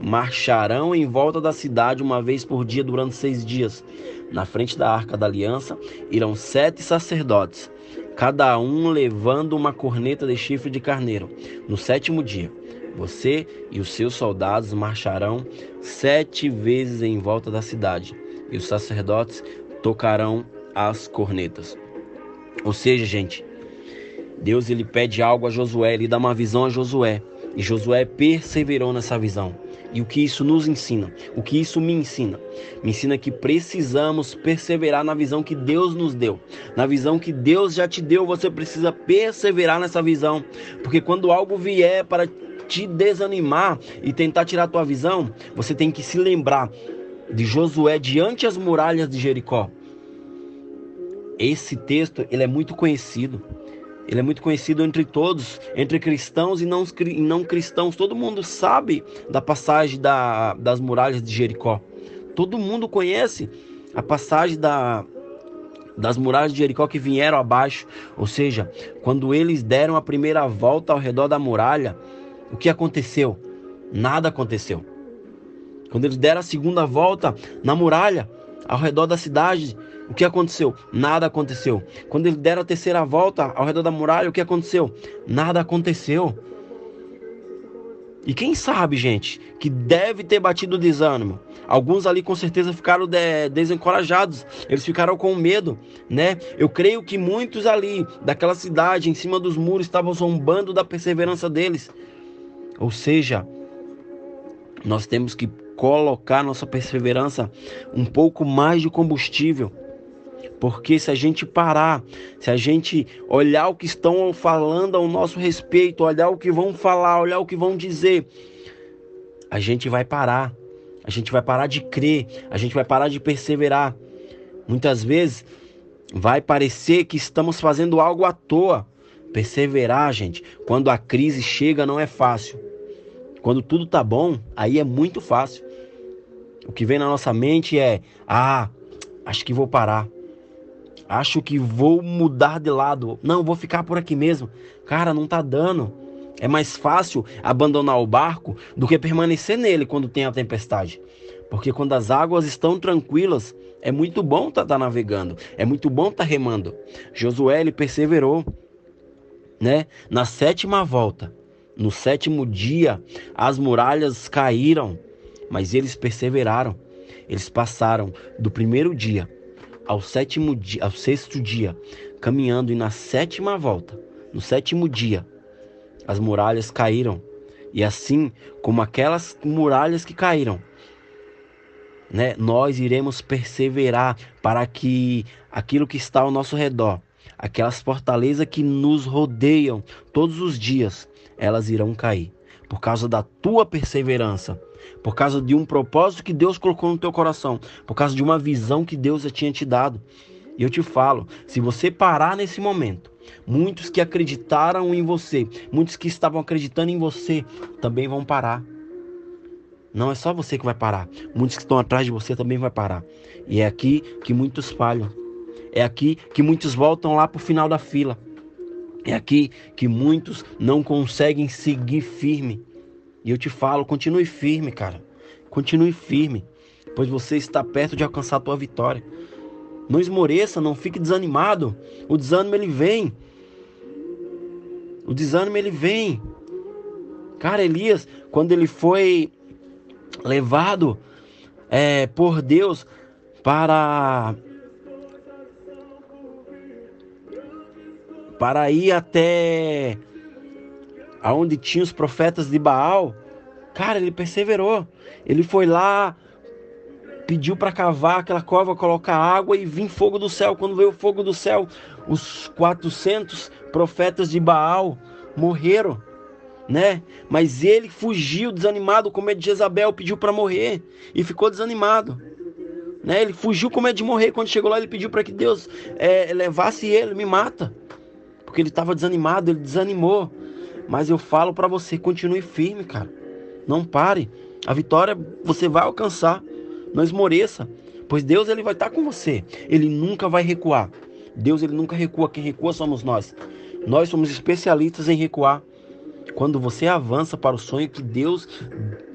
A: marcharão em volta da cidade uma vez por dia durante seis dias. Na frente da arca da aliança irão sete sacerdotes, cada um levando uma corneta de chifre de carneiro. No sétimo dia, você e os seus soldados marcharão sete vezes em volta da cidade, e os sacerdotes tocarão as cornetas. Ou seja, gente, Deus ele pede algo a Josué, ele dá uma visão a Josué, e Josué perseverou nessa visão. E o que isso nos ensina? O que isso me ensina? Me ensina que precisamos perseverar na visão que Deus nos deu. Na visão que Deus já te deu, você precisa perseverar nessa visão. Porque quando algo vier para te desanimar e tentar tirar a tua visão, você tem que se lembrar de Josué diante as muralhas de Jericó. Esse texto, ele é muito conhecido. Ele é muito conhecido entre todos, entre cristãos e não, e não cristãos. Todo mundo sabe da passagem da, das muralhas de Jericó. Todo mundo conhece a passagem da, das muralhas de Jericó que vieram abaixo. Ou seja, quando eles deram a primeira volta ao redor da muralha, o que aconteceu? Nada aconteceu. Quando eles deram a segunda volta na muralha, ao redor da cidade, o que aconteceu? Nada aconteceu. Quando eles deram a terceira volta ao redor da muralha, o que aconteceu? Nada aconteceu. E quem sabe, gente, que deve ter batido desânimo. Alguns ali com certeza ficaram de, desencorajados, eles ficaram com medo, né? Eu creio que muitos ali daquela cidade, em cima dos muros, estavam zombando da perseverança deles. Ou seja, nós temos que colocar nossa perseverança um pouco mais de combustível porque se a gente parar, se a gente olhar o que estão falando ao nosso respeito, olhar o que vão falar, olhar o que vão dizer, a gente vai parar. A gente vai parar de crer, a gente vai parar de perseverar. Muitas vezes vai parecer que estamos fazendo algo à toa. Perseverar, gente, quando a crise chega não é fácil. Quando tudo tá bom, aí é muito fácil. O que vem na nossa mente é: ah, acho que vou parar. Acho que vou mudar de lado. Não, vou ficar por aqui mesmo. Cara, não tá dando. É mais fácil abandonar o barco do que permanecer nele quando tem a tempestade. Porque quando as águas estão tranquilas, é muito bom estar tá, tá navegando, é muito bom estar tá remando. Josué ele perseverou, né? Na sétima volta, no sétimo dia, as muralhas caíram, mas eles perseveraram. Eles passaram do primeiro dia ao sétimo dia, ao sexto dia, caminhando e na sétima volta, no sétimo dia, as muralhas caíram. E assim como aquelas muralhas que caíram, né, nós iremos perseverar para que aquilo que está ao nosso redor, aquelas fortalezas que nos rodeiam todos os dias, elas irão cair por causa da tua perseverança, por causa de um propósito que Deus colocou no teu coração, por causa de uma visão que Deus já tinha te dado. E eu te falo, se você parar nesse momento, muitos que acreditaram em você, muitos que estavam acreditando em você, também vão parar. Não é só você que vai parar, muitos que estão atrás de você também vai parar. E é aqui que muitos falham. É aqui que muitos voltam lá para o final da fila. É aqui que muitos não conseguem seguir firme. E eu te falo, continue firme, cara. Continue firme, pois você está perto de alcançar a tua vitória. Não esmoreça, não fique desanimado. O desânimo ele vem. O desânimo ele vem. Cara, Elias, quando ele foi levado é, por Deus para para ir até aonde tinha os profetas de Baal, cara, ele perseverou. Ele foi lá pediu para cavar aquela cova, colocar água e vir fogo do céu. Quando veio o fogo do céu, os 400 profetas de Baal morreram, né? Mas ele fugiu desanimado com medo de Jezabel, pediu para morrer e ficou desanimado. Né? Ele fugiu com medo de morrer. Quando chegou lá, ele pediu para que Deus é, levasse ele, me mata. Porque ele estava desanimado, ele desanimou. Mas eu falo para você, continue firme, cara. Não pare. A vitória você vai alcançar. Não esmoreça, pois Deus ele vai estar com você. Ele nunca vai recuar. Deus ele nunca recua, quem recua somos nós. Nós somos especialistas em recuar. Quando você avança para o sonho que Deus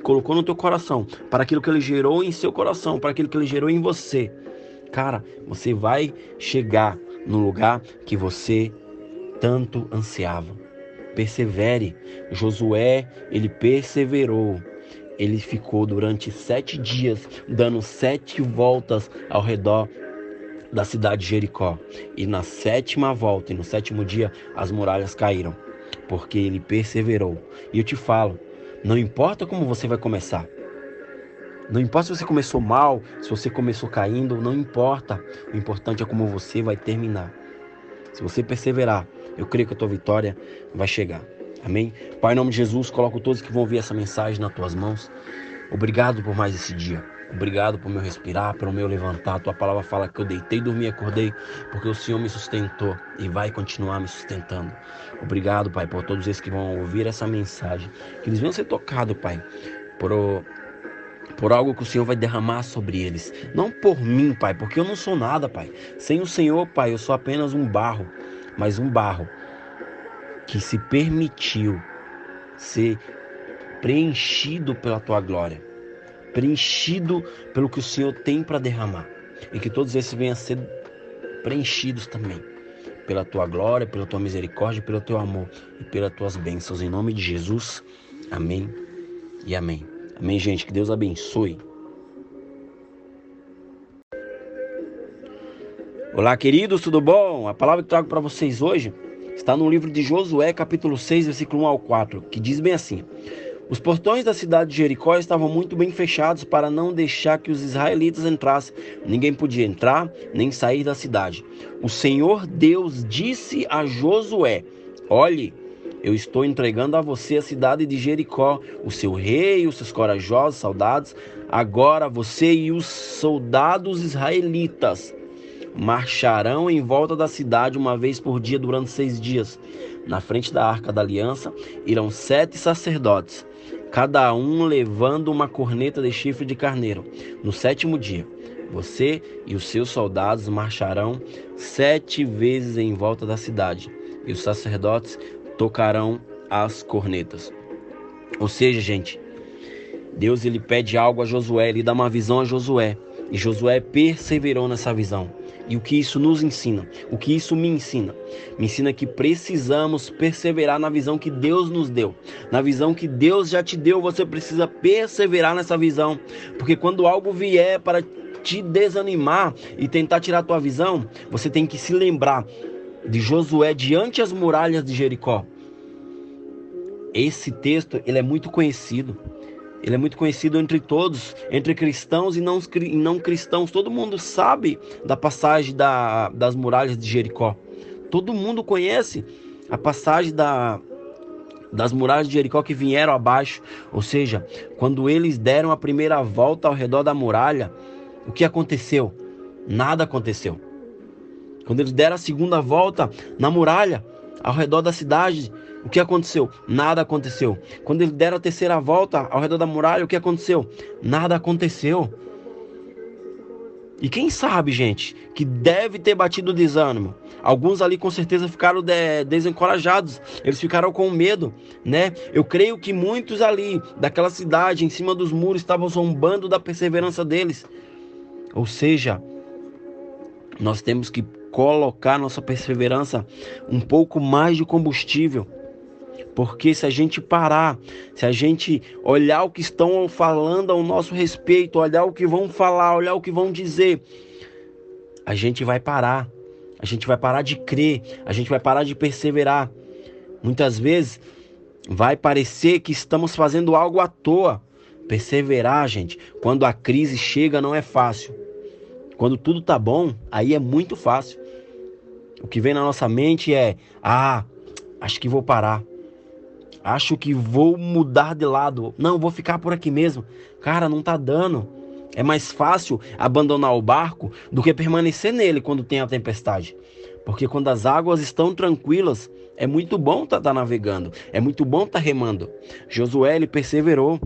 A: colocou no teu coração, para aquilo que ele gerou em seu coração, para aquilo que ele gerou em você, cara, você vai chegar no lugar que você tanto ansiava. Persevere. Josué, ele perseverou ele ficou durante sete dias dando sete voltas ao redor da cidade de Jericó. E na sétima volta e no sétimo dia as muralhas caíram, porque ele perseverou. E eu te falo, não importa como você vai começar. Não importa se você começou mal, se você começou caindo, não importa. O importante é como você vai terminar. Se você perseverar, eu creio que a tua vitória vai chegar. Amém? Pai, em nome de Jesus, coloco todos que vão ouvir essa mensagem nas tuas mãos. Obrigado por mais esse dia. Obrigado por meu respirar, pelo meu levantar. Tua palavra fala que eu deitei, dormi, acordei, porque o Senhor me sustentou e vai continuar me sustentando. Obrigado, Pai, por todos esses que vão ouvir essa mensagem. Que eles venham ser tocados, Pai, por, por algo que o Senhor vai derramar sobre eles. Não por mim, Pai, porque eu não sou nada, Pai. Sem o Senhor, Pai, eu sou apenas um barro, mas um barro que se permitiu ser preenchido pela tua glória, preenchido pelo que o Senhor tem para derramar, e que todos esses venham a ser preenchidos também pela tua glória, pela tua misericórdia, pelo teu amor e pelas tuas bênçãos. Em nome de Jesus, amém e amém. Amém, gente. Que Deus abençoe. Olá, queridos, tudo bom? A palavra que trago para vocês hoje Está no livro de Josué, capítulo 6, versículo 1 ao 4, que diz bem assim: Os portões da cidade de Jericó estavam muito bem fechados para não deixar que os israelitas entrassem. Ninguém podia entrar nem sair da cidade. O Senhor Deus disse a Josué: Olhe, eu estou entregando a você a cidade de Jericó, o seu rei, os seus corajosos soldados. Agora você e os soldados israelitas marcharão em volta da cidade uma vez por dia durante seis dias. Na frente da arca da aliança irão sete sacerdotes, cada um levando uma corneta de chifre de carneiro. No sétimo dia, você e os seus soldados marcharão sete vezes em volta da cidade, e os sacerdotes tocarão as cornetas. Ou seja, gente, Deus ele pede algo a Josué, ele dá uma visão a Josué, e Josué perseverou nessa visão. E o que isso nos ensina? O que isso me ensina? Me ensina que precisamos perseverar na visão que Deus nos deu. Na visão que Deus já te deu, você precisa perseverar nessa visão. Porque quando algo vier para te desanimar e tentar tirar a tua visão, você tem que se lembrar de Josué diante as muralhas de Jericó. Esse texto, ele é muito conhecido. Ele é muito conhecido entre todos, entre cristãos e não, e não cristãos. Todo mundo sabe da passagem da, das muralhas de Jericó. Todo mundo conhece a passagem da, das muralhas de Jericó que vieram abaixo. Ou seja, quando eles deram a primeira volta ao redor da muralha, o que aconteceu? Nada aconteceu. Quando eles deram a segunda volta na muralha, ao redor da cidade, o que aconteceu? Nada aconteceu. Quando eles deram a terceira volta ao redor da muralha, o que aconteceu? Nada aconteceu. E quem sabe, gente, que deve ter batido desânimo. Alguns ali com certeza ficaram de, desencorajados, eles ficaram com medo, né? Eu creio que muitos ali daquela cidade, em cima dos muros, estavam zombando da perseverança deles. Ou seja, nós temos que colocar nossa perseverança um pouco mais de combustível porque se a gente parar, se a gente olhar o que estão falando ao nosso respeito, olhar o que vão falar, olhar o que vão dizer, a gente vai parar. A gente vai parar de crer, a gente vai parar de perseverar. Muitas vezes vai parecer que estamos fazendo algo à toa, Perseverar, gente, quando a crise chega não é fácil. Quando tudo tá bom, aí é muito fácil. O que vem na nossa mente é: ah, acho que vou parar. Acho que vou mudar de lado. Não, vou ficar por aqui mesmo. Cara, não tá dando. É mais fácil abandonar o barco do que permanecer nele quando tem a tempestade. Porque quando as águas estão tranquilas, é muito bom estar tá, tá navegando, é muito bom estar tá remando. Josué ele perseverou,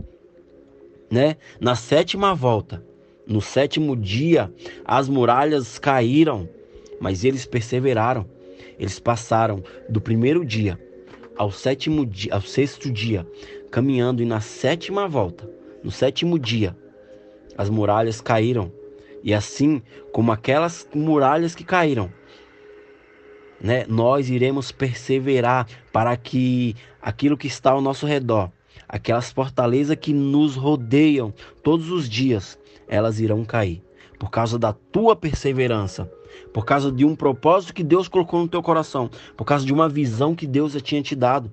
A: né? Na sétima volta, no sétimo dia, as muralhas caíram, mas eles perseveraram. Eles passaram do primeiro dia ao sétimo dia, ao sexto dia, caminhando e na sétima volta, no sétimo dia, as muralhas caíram. E assim como aquelas muralhas que caíram, né, nós iremos perseverar para que aquilo que está ao nosso redor, aquelas fortalezas que nos rodeiam todos os dias, elas irão cair por causa da tua perseverança, por causa de um propósito que Deus colocou no teu coração, por causa de uma visão que Deus já tinha te dado.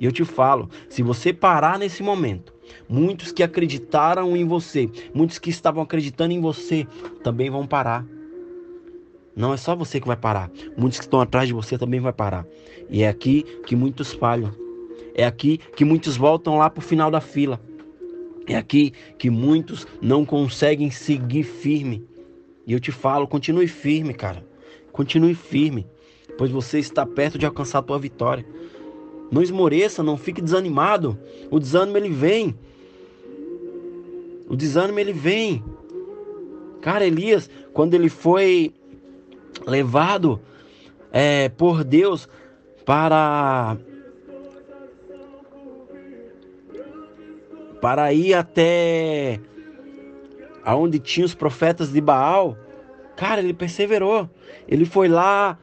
A: E eu te falo, se você parar nesse momento, muitos que acreditaram em você, muitos que estavam acreditando em você, também vão parar. Não é só você que vai parar. Muitos que estão atrás de você também vai parar. E é aqui que muitos falham. É aqui que muitos voltam lá para o final da fila. É aqui que muitos não conseguem seguir firme. E eu te falo, continue firme, cara. Continue firme, pois você está perto de alcançar a tua vitória. Não esmoreça, não fique desanimado. O desânimo ele vem. O desânimo ele vem. Cara, Elias, quando ele foi levado é, por Deus para para ir até aonde tinha os profetas de Baal, cara, ele perseverou. Ele foi lá,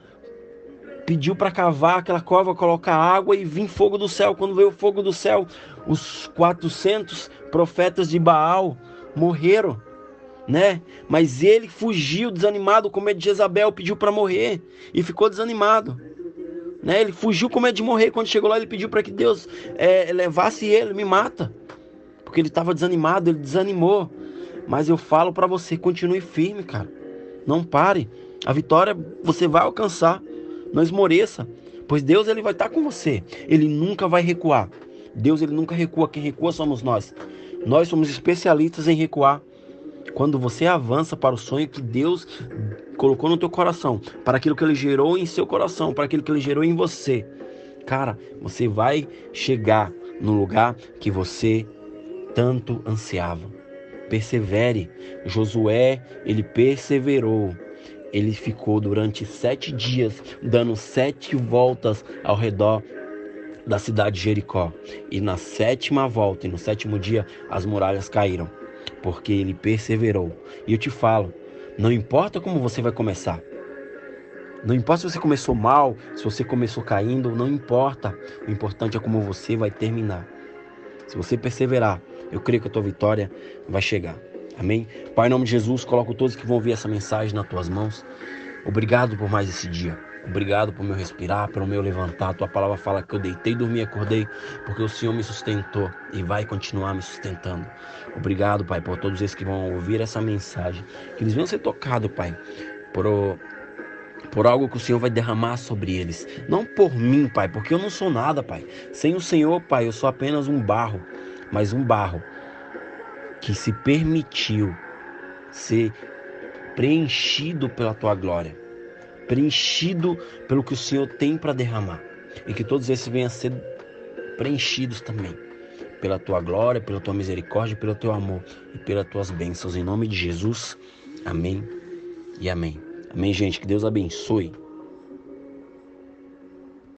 A: pediu para cavar aquela cova, colocar água e vir fogo do céu. Quando veio o fogo do céu, os 400 profetas de Baal morreram, né? Mas ele fugiu desanimado com medo de Jezabel, pediu para morrer e ficou desanimado. Né? Ele fugiu com medo de morrer. Quando chegou lá, ele pediu para que Deus é, levasse ele, me mata. Porque ele estava desanimado, ele desanimou. Mas eu falo para você, continue firme, cara. Não pare. A vitória você vai alcançar. Não esmoreça, pois Deus ele vai estar com você. Ele nunca vai recuar. Deus ele nunca recua, quem recua somos nós. Nós somos especialistas em recuar. Quando você avança para o sonho que Deus colocou no teu coração, para aquilo que ele gerou em seu coração, para aquilo que ele gerou em você, cara, você vai chegar no lugar que você tanto ansiava persevere. Josué, ele perseverou. Ele ficou durante sete dias dando sete voltas ao redor da cidade de Jericó. E na sétima volta e no sétimo dia as muralhas caíram, porque ele perseverou. E eu te falo, não importa como você vai começar. Não importa se você começou mal, se você começou caindo, não importa. O importante é como você vai terminar. Se você perseverar, eu creio que a tua vitória vai chegar. Amém? Pai, em nome de Jesus, coloco todos que vão ouvir essa mensagem nas tuas mãos. Obrigado por mais esse dia. Obrigado por meu respirar, pelo meu levantar. Tua palavra fala que eu deitei, dormi, acordei, porque o Senhor me sustentou e vai continuar me sustentando. Obrigado, Pai, por todos esses que vão ouvir essa mensagem. Que eles venham ser tocados, Pai, por, por algo que o Senhor vai derramar sobre eles. Não por mim, Pai, porque eu não sou nada, Pai. Sem o Senhor, Pai, eu sou apenas um barro mas um barro que se permitiu ser preenchido pela tua glória, preenchido pelo que o Senhor tem para derramar, e que todos esses venham a ser preenchidos também pela tua glória, pela tua misericórdia, pelo teu amor e pelas tuas bênçãos. Em nome de Jesus, amém e amém. Amém, gente. Que Deus abençoe.